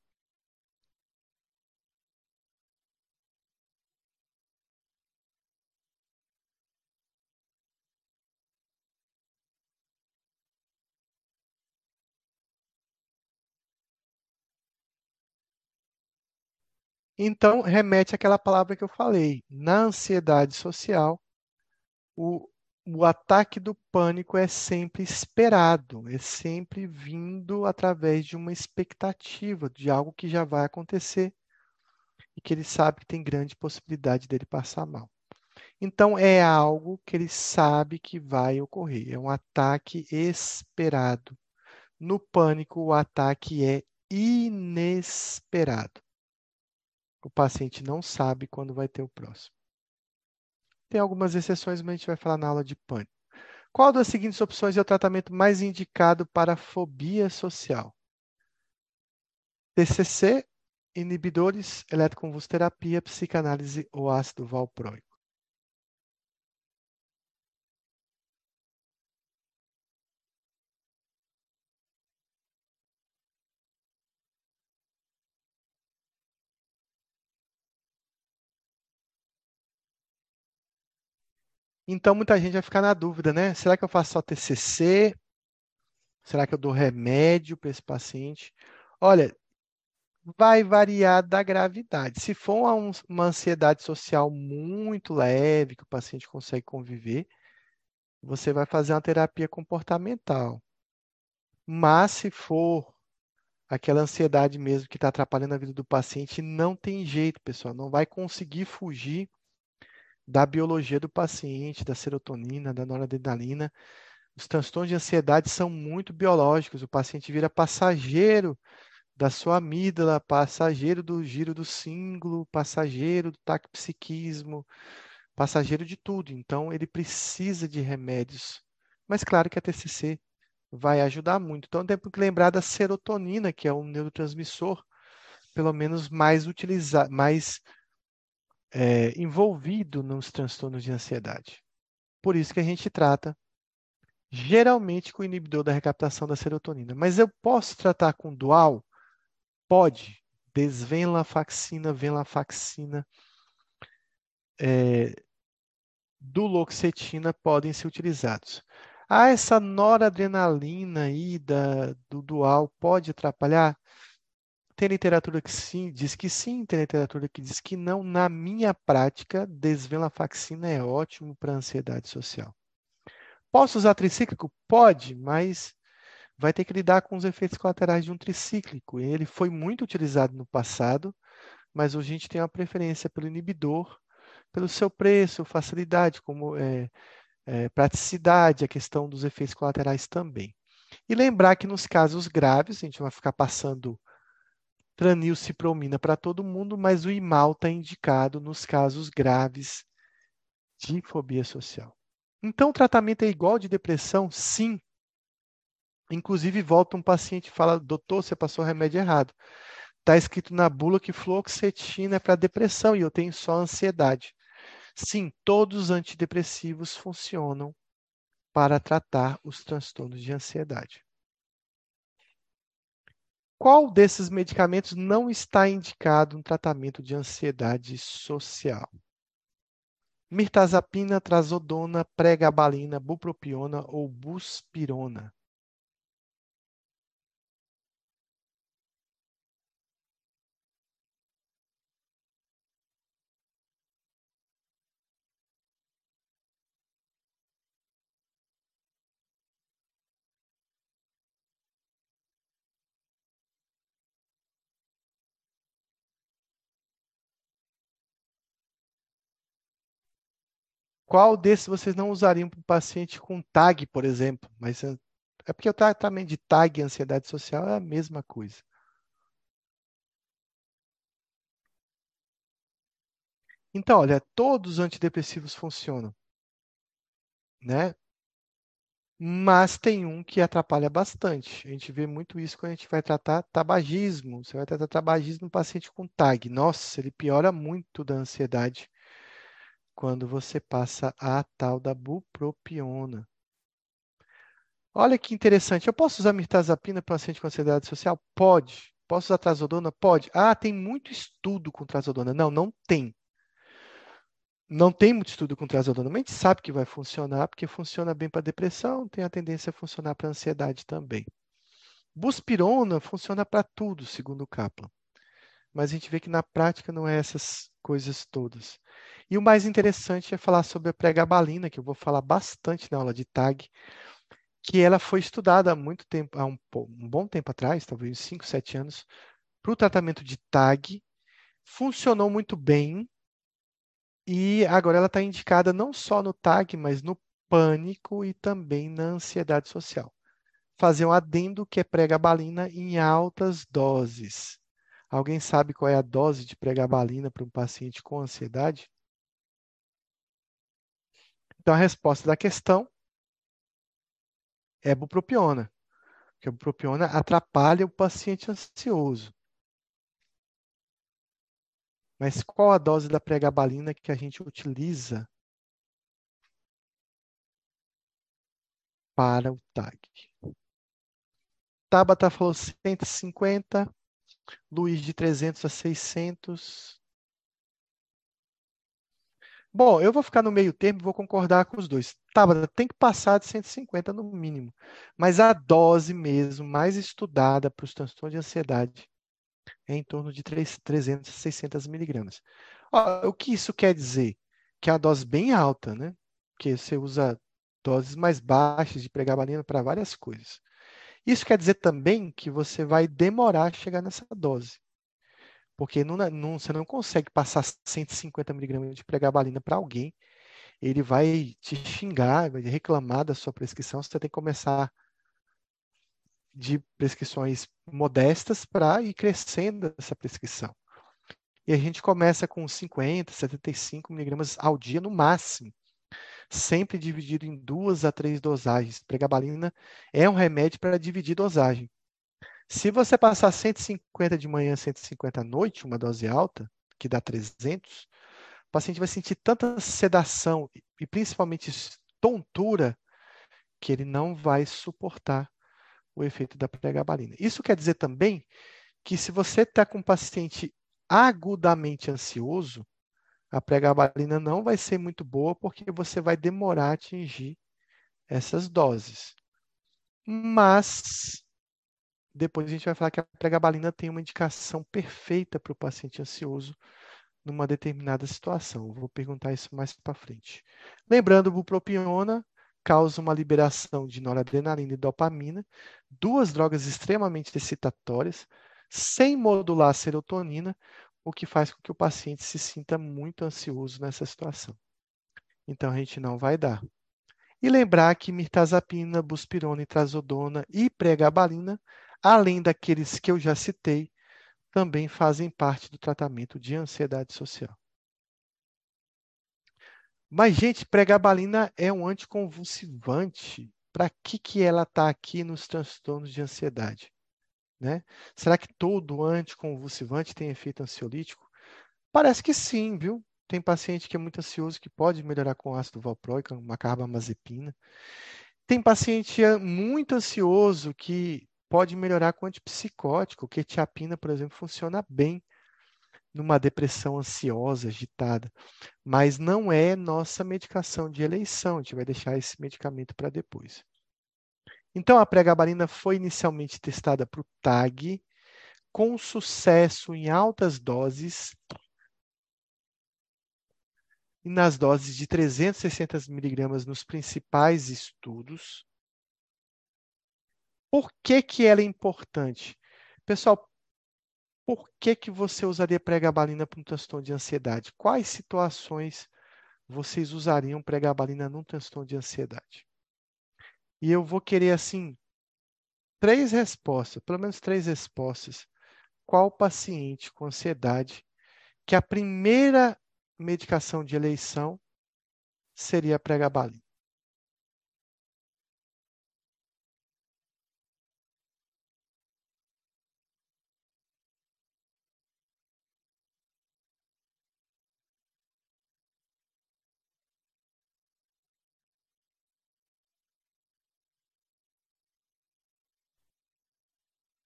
Então, remete àquela palavra que eu falei. Na ansiedade social, o, o ataque do pânico é sempre esperado, é sempre vindo através de uma expectativa de algo que já vai acontecer e que ele sabe que tem grande possibilidade dele passar mal. Então, é algo que ele sabe que vai ocorrer, é um ataque esperado. No pânico, o ataque é inesperado. O paciente não sabe quando vai ter o próximo. Tem algumas exceções, mas a gente vai falar na aula de pânico. Qual das seguintes opções é o tratamento mais indicado para fobia social? TCC, inibidores, eletroconvulsoterapia, psicanálise ou ácido valproico. Então, muita gente vai ficar na dúvida, né? Será que eu faço só TCC? Será que eu dou remédio para esse paciente? Olha, vai variar da gravidade. Se for uma, ansiedade social muito leve, que o paciente consegue conviver, você vai fazer uma terapia comportamental. Mas se for aquela ansiedade mesmo que está atrapalhando a vida do paciente, não tem jeito, pessoal, não vai conseguir fugir da biologia do paciente, da serotonina, da noradrenalina. Os transtornos de ansiedade são muito biológicos. O paciente vira passageiro da sua amígdala, passageiro do giro do símbolo, passageiro do taquipsiquismo, passageiro de tudo. Então, ele precisa de remédios. Mas claro que a TCC vai ajudar muito. Então, temos que lembrar da serotonina, que é um neurotransmissor, pelo menos mais utilizado, mais é, envolvido nos transtornos de ansiedade. Por isso que a gente trata geralmente com o inibidor da recaptação da serotonina. Mas eu posso tratar com dual? Pode. Desvenlafaxina, venlafaxina, é, duloxetina podem ser utilizados. Ah, essa noradrenalina aí da, do dual pode atrapalhar? Tem literatura que sim, diz que sim, tem literatura que diz que não. Na minha prática, desvenlafaxina é ótimo para ansiedade social. Posso usar tricíclico? Pode, mas vai ter que lidar com os efeitos colaterais de um tricíclico. Ele foi muito utilizado no passado, mas hoje a gente tem uma preferência pelo inibidor, pelo seu preço, facilidade, como é, é, praticidade, a questão dos efeitos colaterais também. E lembrar que nos casos graves, a gente vai ficar passando tranilcipromina para todo mundo, mas o IMAL está indicado nos casos graves de fobia social. Então, o tratamento é igual de depressão? Sim. Inclusive, volta um paciente e fala, doutor, você passou o remédio errado. Está escrito na bula que fluoxetina é para depressão e eu tenho só ansiedade. Sim, todos os antidepressivos funcionam para tratar os transtornos de ansiedade. Qual desses medicamentos não está indicado no tratamento de ansiedade social? Mirtazapina, trazodona, pregabalina, bupropiona ou buspirona. Qual desses vocês não usariam para um paciente com TAG, por exemplo? Mas é, é porque o tratamento de TAG e ansiedade social é a mesma coisa. Então, olha, todos os antidepressivos funcionam, né? Mas tem um que atrapalha bastante. A gente vê muito isso quando a gente vai tratar tabagismo. Você vai tratar tabagismo no paciente com TAG. Nossa, ele piora muito da ansiedade quando você passa a tal da bupropiona. Olha que interessante. Eu posso usar mirtazapina para paciente com ansiedade social? Pode. Posso usar trazodona? Pode. Ah, tem muito estudo com trazodona. Não, não tem. Não tem muito estudo com trazodona, mas a gente sabe que vai funcionar, porque funciona bem para depressão, tem a tendência a funcionar para ansiedade também. Buspirona funciona para tudo, segundo o Kaplan. Mas a gente vê que na prática não é essas coisas todas. E o mais interessante é falar sobre a pregabalina, que eu vou falar bastante na aula de TAG, que ela foi estudada há muito tempo, há um, um bom tempo atrás, talvez 5, 7 anos, para o tratamento de TAG, funcionou muito bem, e agora ela está indicada não só no TAG, mas no pânico e também na ansiedade social. Fazer um adendo que é pregabalina em altas doses. Alguém sabe qual é a dose de pregabalina para um paciente com ansiedade? Então, a resposta da questão é bupropiona, porque a bupropiona atrapalha o paciente ansioso. Mas qual a dose da pregabalina que a gente utiliza para o TAG? Tabata falou 150, Luiz de 300 a 600. Bom, eu vou ficar no meio termo e vou concordar com os dois. Tabata tem que passar de 150 no mínimo, mas a dose mesmo mais estudada para os transtornos de ansiedade é em torno de 3, 300 a 600 miligramas. O que isso quer dizer? Que é a dose bem alta, né? Porque você usa doses mais baixas de pregabalina para várias coisas. Isso quer dizer também que você vai demorar a chegar nessa dose. Porque não, não, você não consegue passar 150 miligramas de pregabalina para alguém. Ele vai te xingar, vai reclamar da sua prescrição. Você tem que começar de prescrições modestas para ir crescendo essa prescrição. E a gente começa com 50, 75 miligramas ao dia no máximo, sempre dividido em duas a três dosagens. Pregabalina é um remédio para dividir dosagem. Se você passar 150 de manhã, 150 à noite, uma dose alta, que dá 300, o paciente vai sentir tanta sedação e principalmente tontura que ele não vai suportar o efeito da pregabalina. Isso quer dizer também que se você está com um paciente agudamente ansioso, a pregabalina não vai ser muito boa porque você vai demorar a atingir essas doses. Mas depois a gente vai falar que a pregabalina tem uma indicação perfeita para o paciente ansioso numa determinada situação. Vou perguntar isso mais para frente. Lembrando, bupropiona causa uma liberação de noradrenalina e dopamina, duas drogas extremamente excitatórias, sem modular a serotonina, o que faz com que o paciente se sinta muito ansioso nessa situação. Então a gente não vai dar. E lembrar que mirtazapina, buspirona trazodona e pregabalina, além daqueles que eu já citei, também fazem parte do tratamento de ansiedade social. Mas, gente, pregabalina é um anticonvulsivante. Para que, que ela está aqui nos transtornos de ansiedade? Né? Será que todo anticonvulsivante tem efeito ansiolítico? Parece que sim, viu? Tem paciente que é muito ansioso que pode melhorar com ácido valproico, uma carbamazepina. Tem paciente muito ansioso que pode melhorar com antipsicótico, quetiapina, por exemplo, funciona bem numa depressão ansiosa, agitada, mas não é nossa medicação de eleição, a gente vai deixar esse medicamento para depois. Então, a pregabalina foi inicialmente testada para o TAG, com sucesso em altas doses, e nas doses de 360 miligramas nos principais estudos. Por que, que ela é importante? Pessoal, por que, que você usaria pregabalina para um transtorno de ansiedade? Quais situações vocês usariam pregabalina num transtorno de ansiedade? E eu vou querer, assim, três respostas, pelo menos três respostas. Qual paciente com ansiedade que a primeira medicação de eleição seria a pregabalina?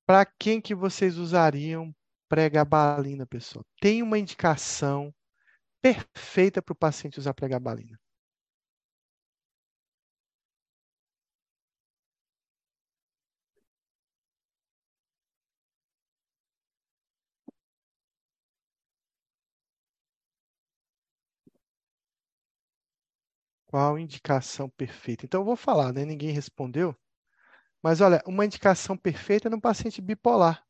Para quem que vocês usariam pregabalina, pessoal? Tem uma indicação perfeita para o paciente usar pregabalina. Qual indicação perfeita? Então, eu vou falar, né? Ninguém respondeu. Mas olha, uma indicação perfeita é no paciente bipolar.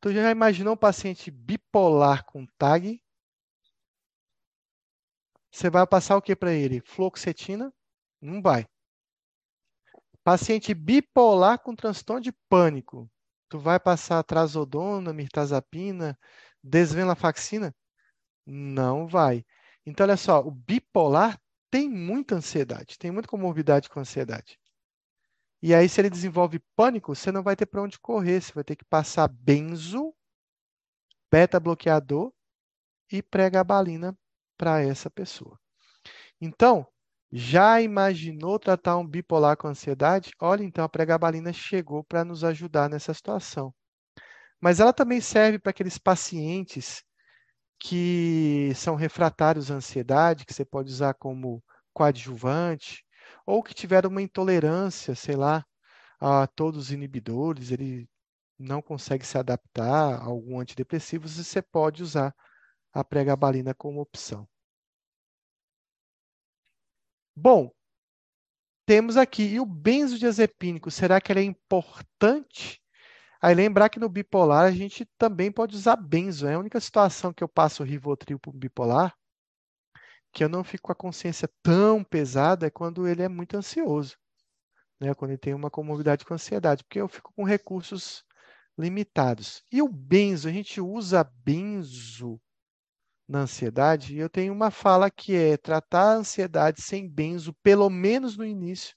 Tu já imaginou um paciente bipolar com TAG? Você vai passar o que para ele? Fluoxetina? Não vai. Paciente bipolar com transtorno de pânico. Tu vai passar trazodona, mirtazapina, desvenlafaxina? Não vai. Então, olha só, o bipolar tem muita ansiedade, tem muita comorbidade com ansiedade. E aí, se ele desenvolve pânico, você não vai ter para onde correr. Você vai ter que passar benzo, beta-bloqueador e pregabalina para essa pessoa. Então, já imaginou tratar um bipolar com ansiedade? Olha, então a pregabalina chegou para nos ajudar nessa situação. Mas ela também serve para aqueles pacientes que são refratários à ansiedade, que você pode usar como coadjuvante, ou que tiveram uma intolerância, sei lá, a todos os inibidores, ele não consegue se adaptar a algum antidepressivo, você pode usar a pregabalina como opção. Bom, temos aqui, e o benzodiazepínico, será que ele é importante? Aí lembrar que no bipolar a gente também pode usar benzo. É a única situação que eu passo o Rivotril para o bipolar que eu não fico com a consciência tão pesada é quando ele é muito ansioso, né? Quando ele tem uma comorbidade com ansiedade, porque eu fico com recursos limitados. E o benzo, a gente usa benzo na ansiedade, e eu tenho uma fala que é tratar a ansiedade sem benzo, pelo menos no início,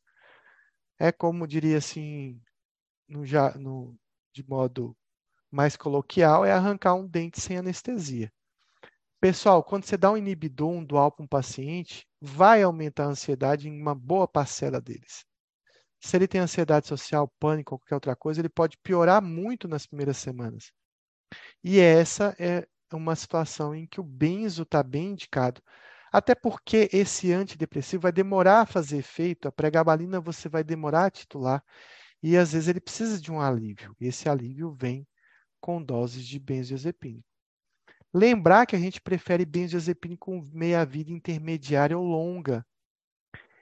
é como diria assim, no, já, no, de modo mais coloquial, é arrancar um dente sem anestesia. Pessoal, quando você dá um inibidor, dual para um paciente, vai aumentar a ansiedade em uma boa parcela deles. Se ele tem ansiedade social, pânico qualquer outra coisa, ele pode piorar muito nas primeiras semanas. E essa é uma situação em que o benzo está bem indicado. Até porque esse antidepressivo vai demorar a fazer efeito, a pregabalina você vai demorar a titular, e às vezes ele precisa de um alívio. E esse alívio vem com doses de benzodiazepínico. Lembrar que a gente prefere benzodiazepínico com meia-vida intermediária ou longa.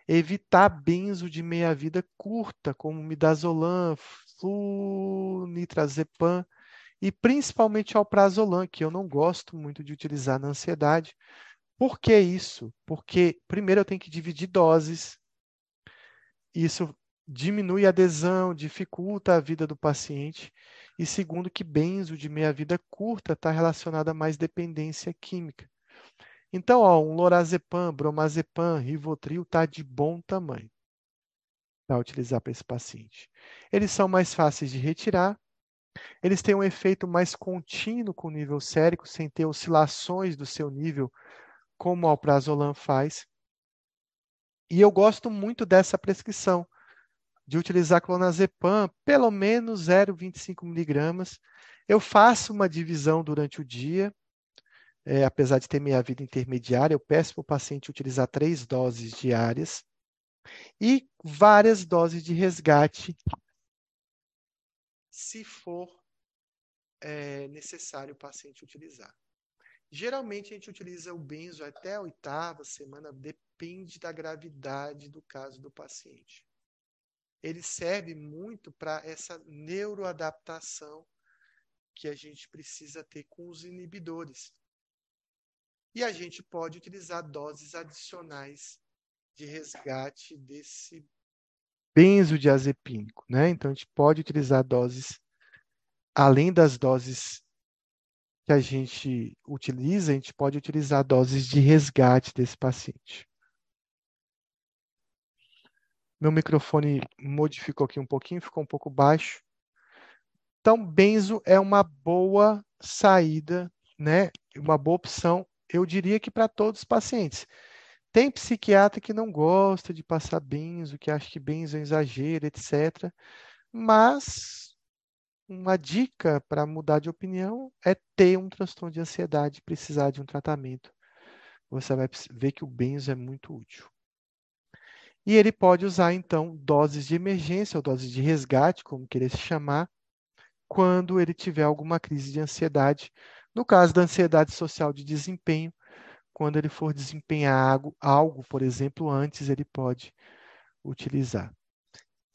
Evitar benzo de meia-vida curta, como midazolam, flunitrazepam e principalmente alprazolam, que eu não gosto muito de utilizar na ansiedade. Por que isso? Porque, primeiro, eu tenho que dividir doses. Isso diminui a adesão, dificulta a vida do paciente. E segundo, que benzo de meia-vida curta está relacionado a mais dependência química. Então, ó, um lorazepam, bromazepam, rivotril está de bom tamanho para utilizar para esse paciente. Eles são mais fáceis de retirar, eles têm um efeito mais contínuo com o nível sérico, sem ter oscilações do seu nível, como o alprazolam faz. E eu gosto muito dessa prescrição, de utilizar clonazepam, pelo menos 0,25 miligramas. Eu faço uma divisão durante o dia, é, apesar de ter meia vida intermediária, eu peço para o paciente utilizar três doses diárias e várias doses de resgate, se for é, necessário o paciente utilizar. Geralmente a gente utiliza o benzo até a oitava semana, depende da gravidade do caso do paciente ele serve muito para essa neuroadaptação que a gente precisa ter com os inibidores. E a gente pode utilizar doses adicionais de resgate desse benzodiazepínico, né? Então a gente pode utilizar doses além das doses que a gente utiliza, a gente pode utilizar doses de resgate desse paciente. Meu microfone modificou aqui um pouquinho, ficou um pouco baixo. Então, benzo é uma boa saída, né? Uma boa opção, eu diria que para todos os pacientes. Tem psiquiatra que não gosta de passar benzo, que acha que benzo é exagero, etc. Mas uma dica para mudar de opinião é ter um transtorno de ansiedade, precisar de um tratamento. Você vai ver que o benzo é muito útil. E ele pode usar, então, doses de emergência ou doses de resgate, como querer se chamar, quando ele tiver alguma crise de ansiedade. No caso da ansiedade social de desempenho, quando ele for desempenhar algo, algo, por exemplo, antes, ele pode utilizar.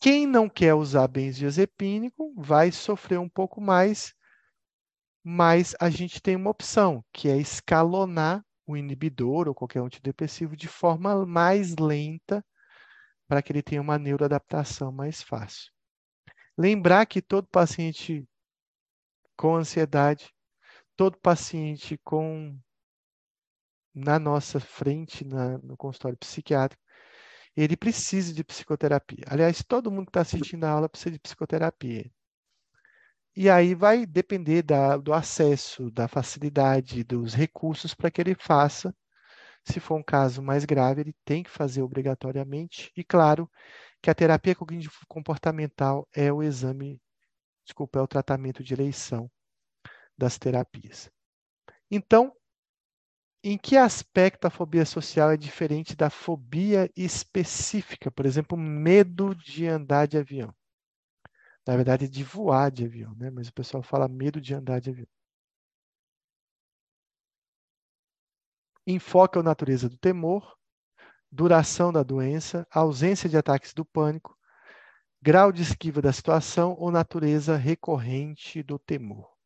Quem não quer usar benzodiazepínico vai sofrer um pouco mais, mas a gente tem uma opção, que é escalonar o inibidor ou qualquer antidepressivo de forma mais lenta para que ele tenha uma neuroadaptação mais fácil. Lembrar que todo paciente com ansiedade, todo paciente com na nossa frente, na, no consultório psiquiátrico, ele precisa de psicoterapia. Aliás, todo mundo que está assistindo a aula precisa de psicoterapia. E aí vai depender da, do acesso, da facilidade, dos recursos para que ele faça. Se for um caso mais grave, ele tem que fazer obrigatoriamente. E claro que a terapia cognitivo-comportamental é o exame, desculpa, é o tratamento de eleição das terapias. Então, em que aspecto a fobia social é diferente da fobia específica? Por exemplo, medo de andar de avião. Na verdade, de voar de avião, né? Mas o pessoal fala medo de andar de avião. Enfoca a natureza do temor, duração da doença, ausência de ataques do pânico, grau de esquiva da situação ou natureza recorrente do temor.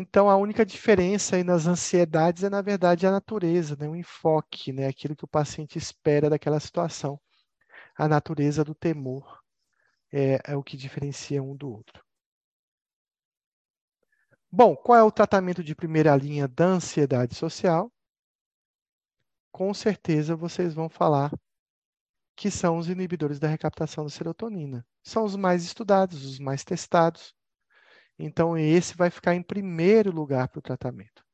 Então, a única diferença aí nas ansiedades é, na verdade, a natureza, né? o enfoque, né? aquilo que o paciente espera daquela situação. A natureza do temor é, é o que diferencia um do outro. Bom, qual é o tratamento de primeira linha da ansiedade social? Com certeza vocês vão falar que são os inibidores da recaptação da serotonina. São os mais estudados, os mais testados. Então, esse vai ficar em primeiro lugar para o tratamento.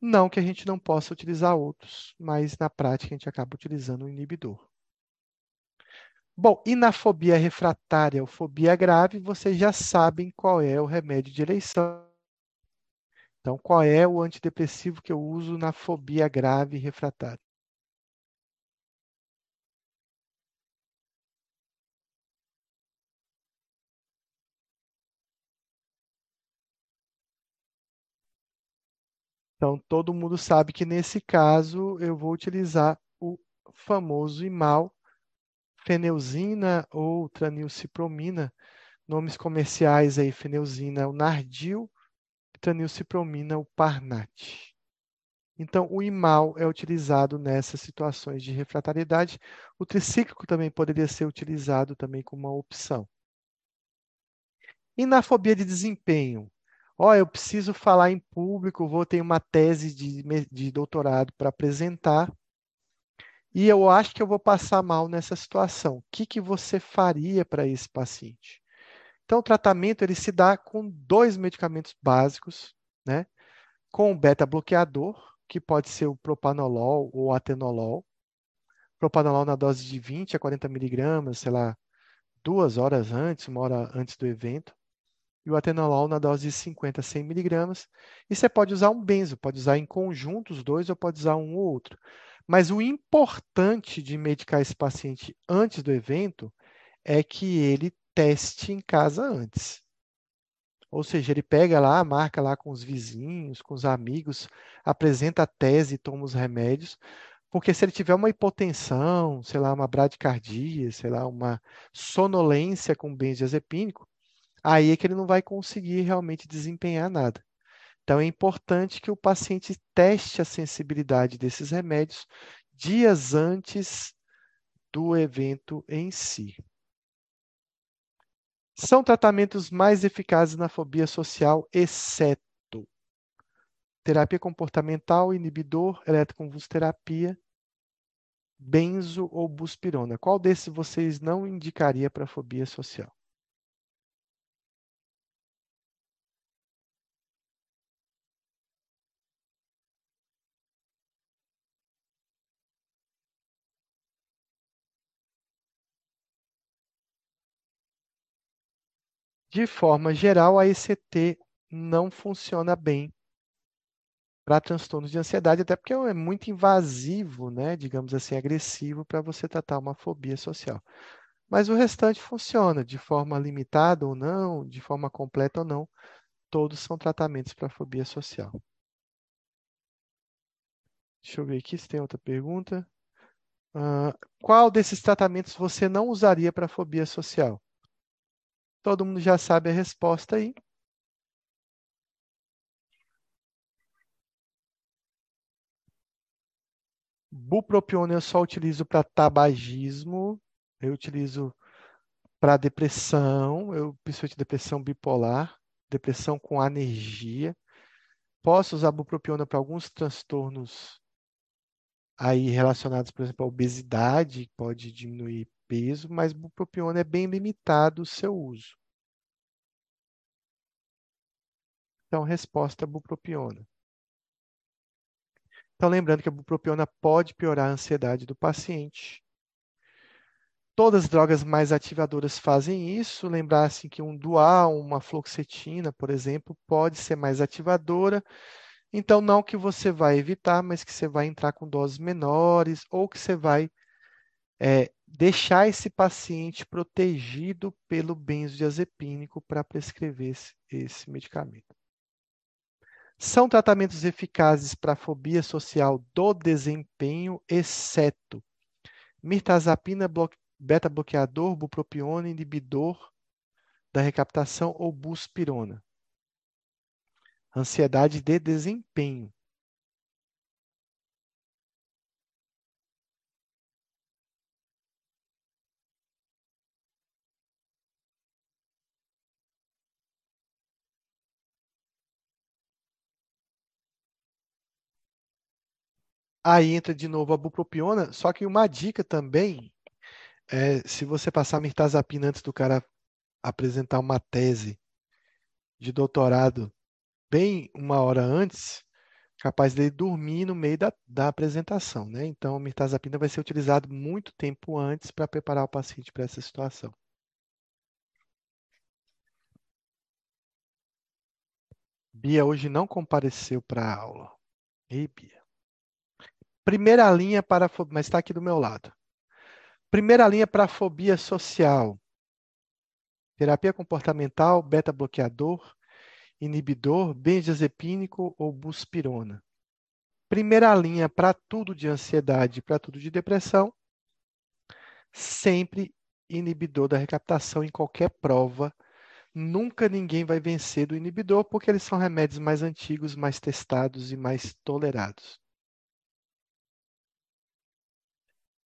Não que a gente não possa utilizar outros, mas na prática a gente acaba utilizando o inibidor. Bom, e na fobia refratária ou fobia grave, vocês já sabem qual é o remédio de eleição. Então, qual é o antidepressivo que eu uso na fobia grave refratária? Então, todo mundo sabe que nesse caso eu vou utilizar o famoso IMAL, feneuzina ou tranilcipromina, nomes comerciais aí, feneuzina, o Nardil, tranilcipromina, o Parnat. Então, o IMAL é utilizado nessas situações de refratariedade. O tricíclico também poderia ser utilizado também como uma opção. E na fobia de desempenho? Ó, oh, eu preciso falar em público, vou ter uma tese de, de doutorado para apresentar e eu acho que eu vou passar mal nessa situação. O que, que você faria para esse paciente? Então, o tratamento ele se dá com dois medicamentos básicos, né? Com beta-bloqueador, que pode ser o propanolol ou atenolol. Propanolol na dose de 20 a 40 miligramas, sei lá, duas horas antes, uma hora antes do evento e o atenolol na dose de 50 a 100 miligramas. E você pode usar um benzo, pode usar em conjunto os dois ou pode usar um ou outro. Mas o importante de medicar esse paciente antes do evento é que ele teste em casa antes. Ou seja, ele pega lá, marca lá com os vizinhos, com os amigos, apresenta a tese e toma os remédios, porque se ele tiver uma hipotensão, sei lá, uma bradicardia, sei lá, uma sonolência com benzodiazepínico, aí é que ele não vai conseguir realmente desempenhar nada. Então, é importante que o paciente teste a sensibilidade desses remédios dias antes do evento em si. São tratamentos mais eficazes na fobia social, exceto terapia comportamental, inibidor, eletroconvulsoterapia, benzo ou buspirona. Qual desses vocês não indicaria para fobia social? De forma geral, a ECT não funciona bem para transtornos de ansiedade, até porque é muito invasivo, né, digamos assim, agressivo para você tratar uma fobia social. Mas o restante funciona de forma limitada ou não, de forma completa ou não, todos são tratamentos para fobia social. Deixa eu ver aqui se tem outra pergunta. Uh, qual desses tratamentos você não usaria para fobia social? Todo mundo já sabe a resposta aí. Bupropiona eu só utilizo para tabagismo, eu utilizo para depressão, eu principalmente depressão bipolar, depressão com anergia. Posso usar bupropiona para alguns transtornos aí relacionados, por exemplo, à obesidade, pode diminuir peso, mas bupropiona é bem limitado o seu uso. Então, resposta bupropiona. Então, lembrando que a bupropiona pode piorar a ansiedade do paciente. Todas as drogas mais ativadoras fazem isso. Lembrar assim, que um dual, uma fluoxetina, por exemplo, pode ser mais ativadora. Então, não que você vai evitar, mas que você vai entrar com doses menores ou que você vai é, deixar esse paciente protegido pelo benzodiazepínico para prescrever esse, esse medicamento. São tratamentos eficazes para a fobia social do desempenho, exceto mirtazapina, beta-bloqueador, bupropiona, inibidor da recaptação ou buspirona. Ansiedade de desempenho. Aí entra de novo a bupropiona, só que uma dica também é se você passar mirtazapina antes do cara apresentar uma tese de doutorado bem uma hora antes, capaz dele dormir no meio da, da apresentação, né? Então, a mirtazapina vai ser utilizado muito tempo antes para preparar o paciente para essa situação. Bia hoje não compareceu para a aula. Ei, Bia. Primeira linha para mas está aqui do meu lado. Primeira linha para fobia social. Terapia comportamental, beta-bloqueador, inibidor, benzodiazepínico ou buspirona. Primeira linha para tudo de ansiedade, para tudo de depressão, sempre inibidor da recaptação em qualquer prova. Nunca ninguém vai vencer do inibidor, porque eles são remédios mais antigos, mais testados e mais tolerados.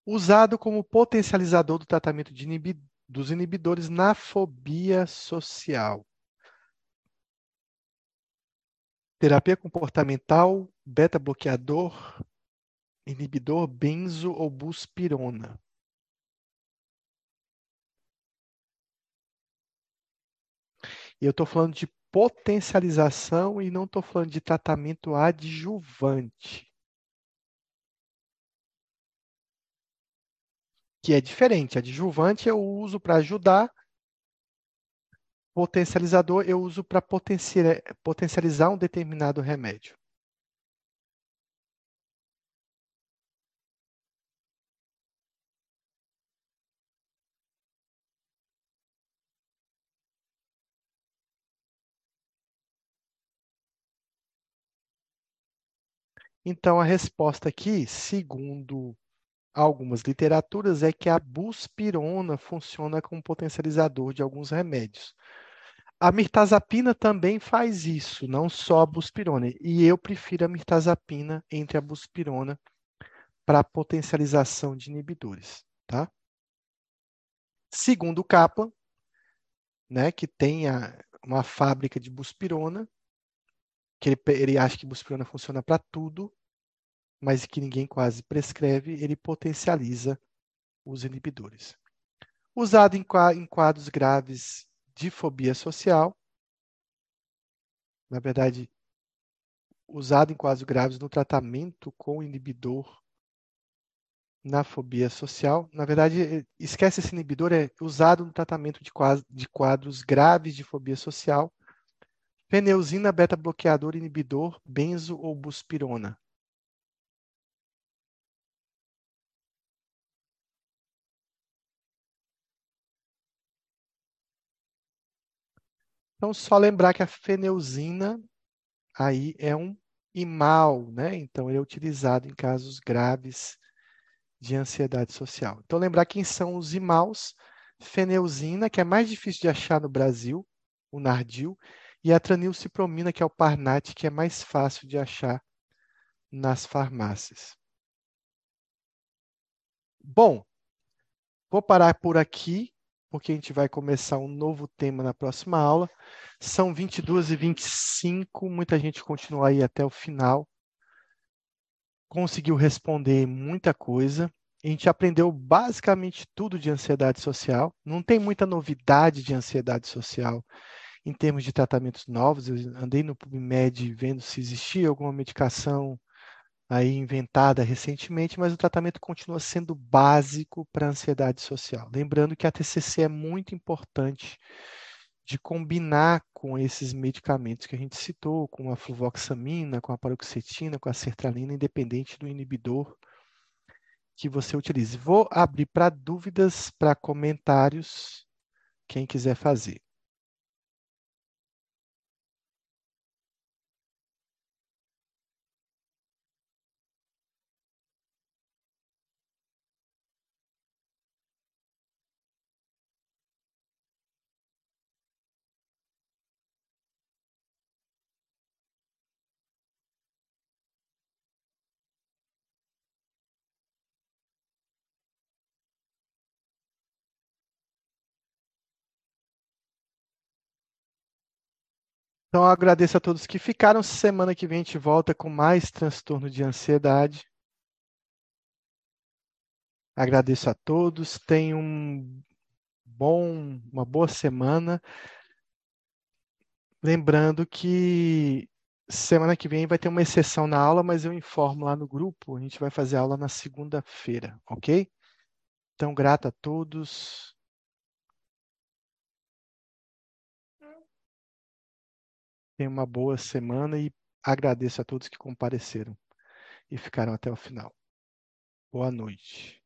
Usado como potencializador do tratamento inibi dos inibidores na fobia social. Terapia comportamental, beta-bloqueador, inibidor benzo ou buspirona. E eu estou falando de potencialização e não estou falando de tratamento adjuvante. Que é diferente. Adjuvante eu uso para ajudar, potencializador eu uso para potencializar um determinado remédio. Então, a resposta aqui, segundo algumas literaturas é que a buspirona funciona como potencializador de alguns remédios. A mirtazapina também faz isso, não só a buspirona. E eu prefiro a mirtazapina entre a buspirona para potencialização de inibidores, tá? Segundo Kaplan, né, que tem a, uma fábrica de buspirona, que ele, ele acha que buspirona funciona para tudo, mas que ninguém quase prescreve, ele potencializa os inibidores. Usado em quadros graves de fobia social, na verdade, usado em quadros graves no tratamento com inibidor na fobia social. Na verdade, esquece esse inibidor, é usado no tratamento de quadros, de quadros graves de fobia social. Pneusina, beta-bloqueador, inibidor, benzo ou buspirona. Então, só lembrar que a feneuzina aí é um imal, né? Então, ele é utilizado em casos graves de ansiedade social. Então, lembrar quem são os imaus, feneuzina, que é mais difícil de achar no Brasil, o Nardil, e a tranilcipromina, que é o Parnat, que é mais fácil de achar nas farmácias. Bom, vou parar por aqui, porque a gente vai começar um novo tema na próxima aula. São 22 e 25, muita gente continua aí até o final. Conseguiu responder muita coisa. A gente aprendeu basicamente tudo de ansiedade social. Não tem muita novidade de ansiedade social em termos de tratamentos novos. Eu andei no PubMed vendo se existia alguma medicação aí inventada recentemente, mas o tratamento continua sendo básico para a ansiedade social. Lembrando que a TCC é muito importante de combinar com esses medicamentos que a gente citou, com a fluvoxamina, com a paroxetina, com a sertralina, independente do inibidor que você utilize. Vou abrir para dúvidas, para comentários, quem quiser fazer. Então, agradeço a todos que ficaram. Semana que vem a gente volta com mais transtorno de ansiedade. Agradeço a todos. Tenham um bom, uma boa semana. Lembrando que semana que vem vai ter uma exceção na aula, mas eu informo lá no grupo. A gente vai fazer aula na segunda-feira, ok? Então, grato a todos. Tenha uma boa semana e agradeço a todos que compareceram e ficaram até o final. Boa noite.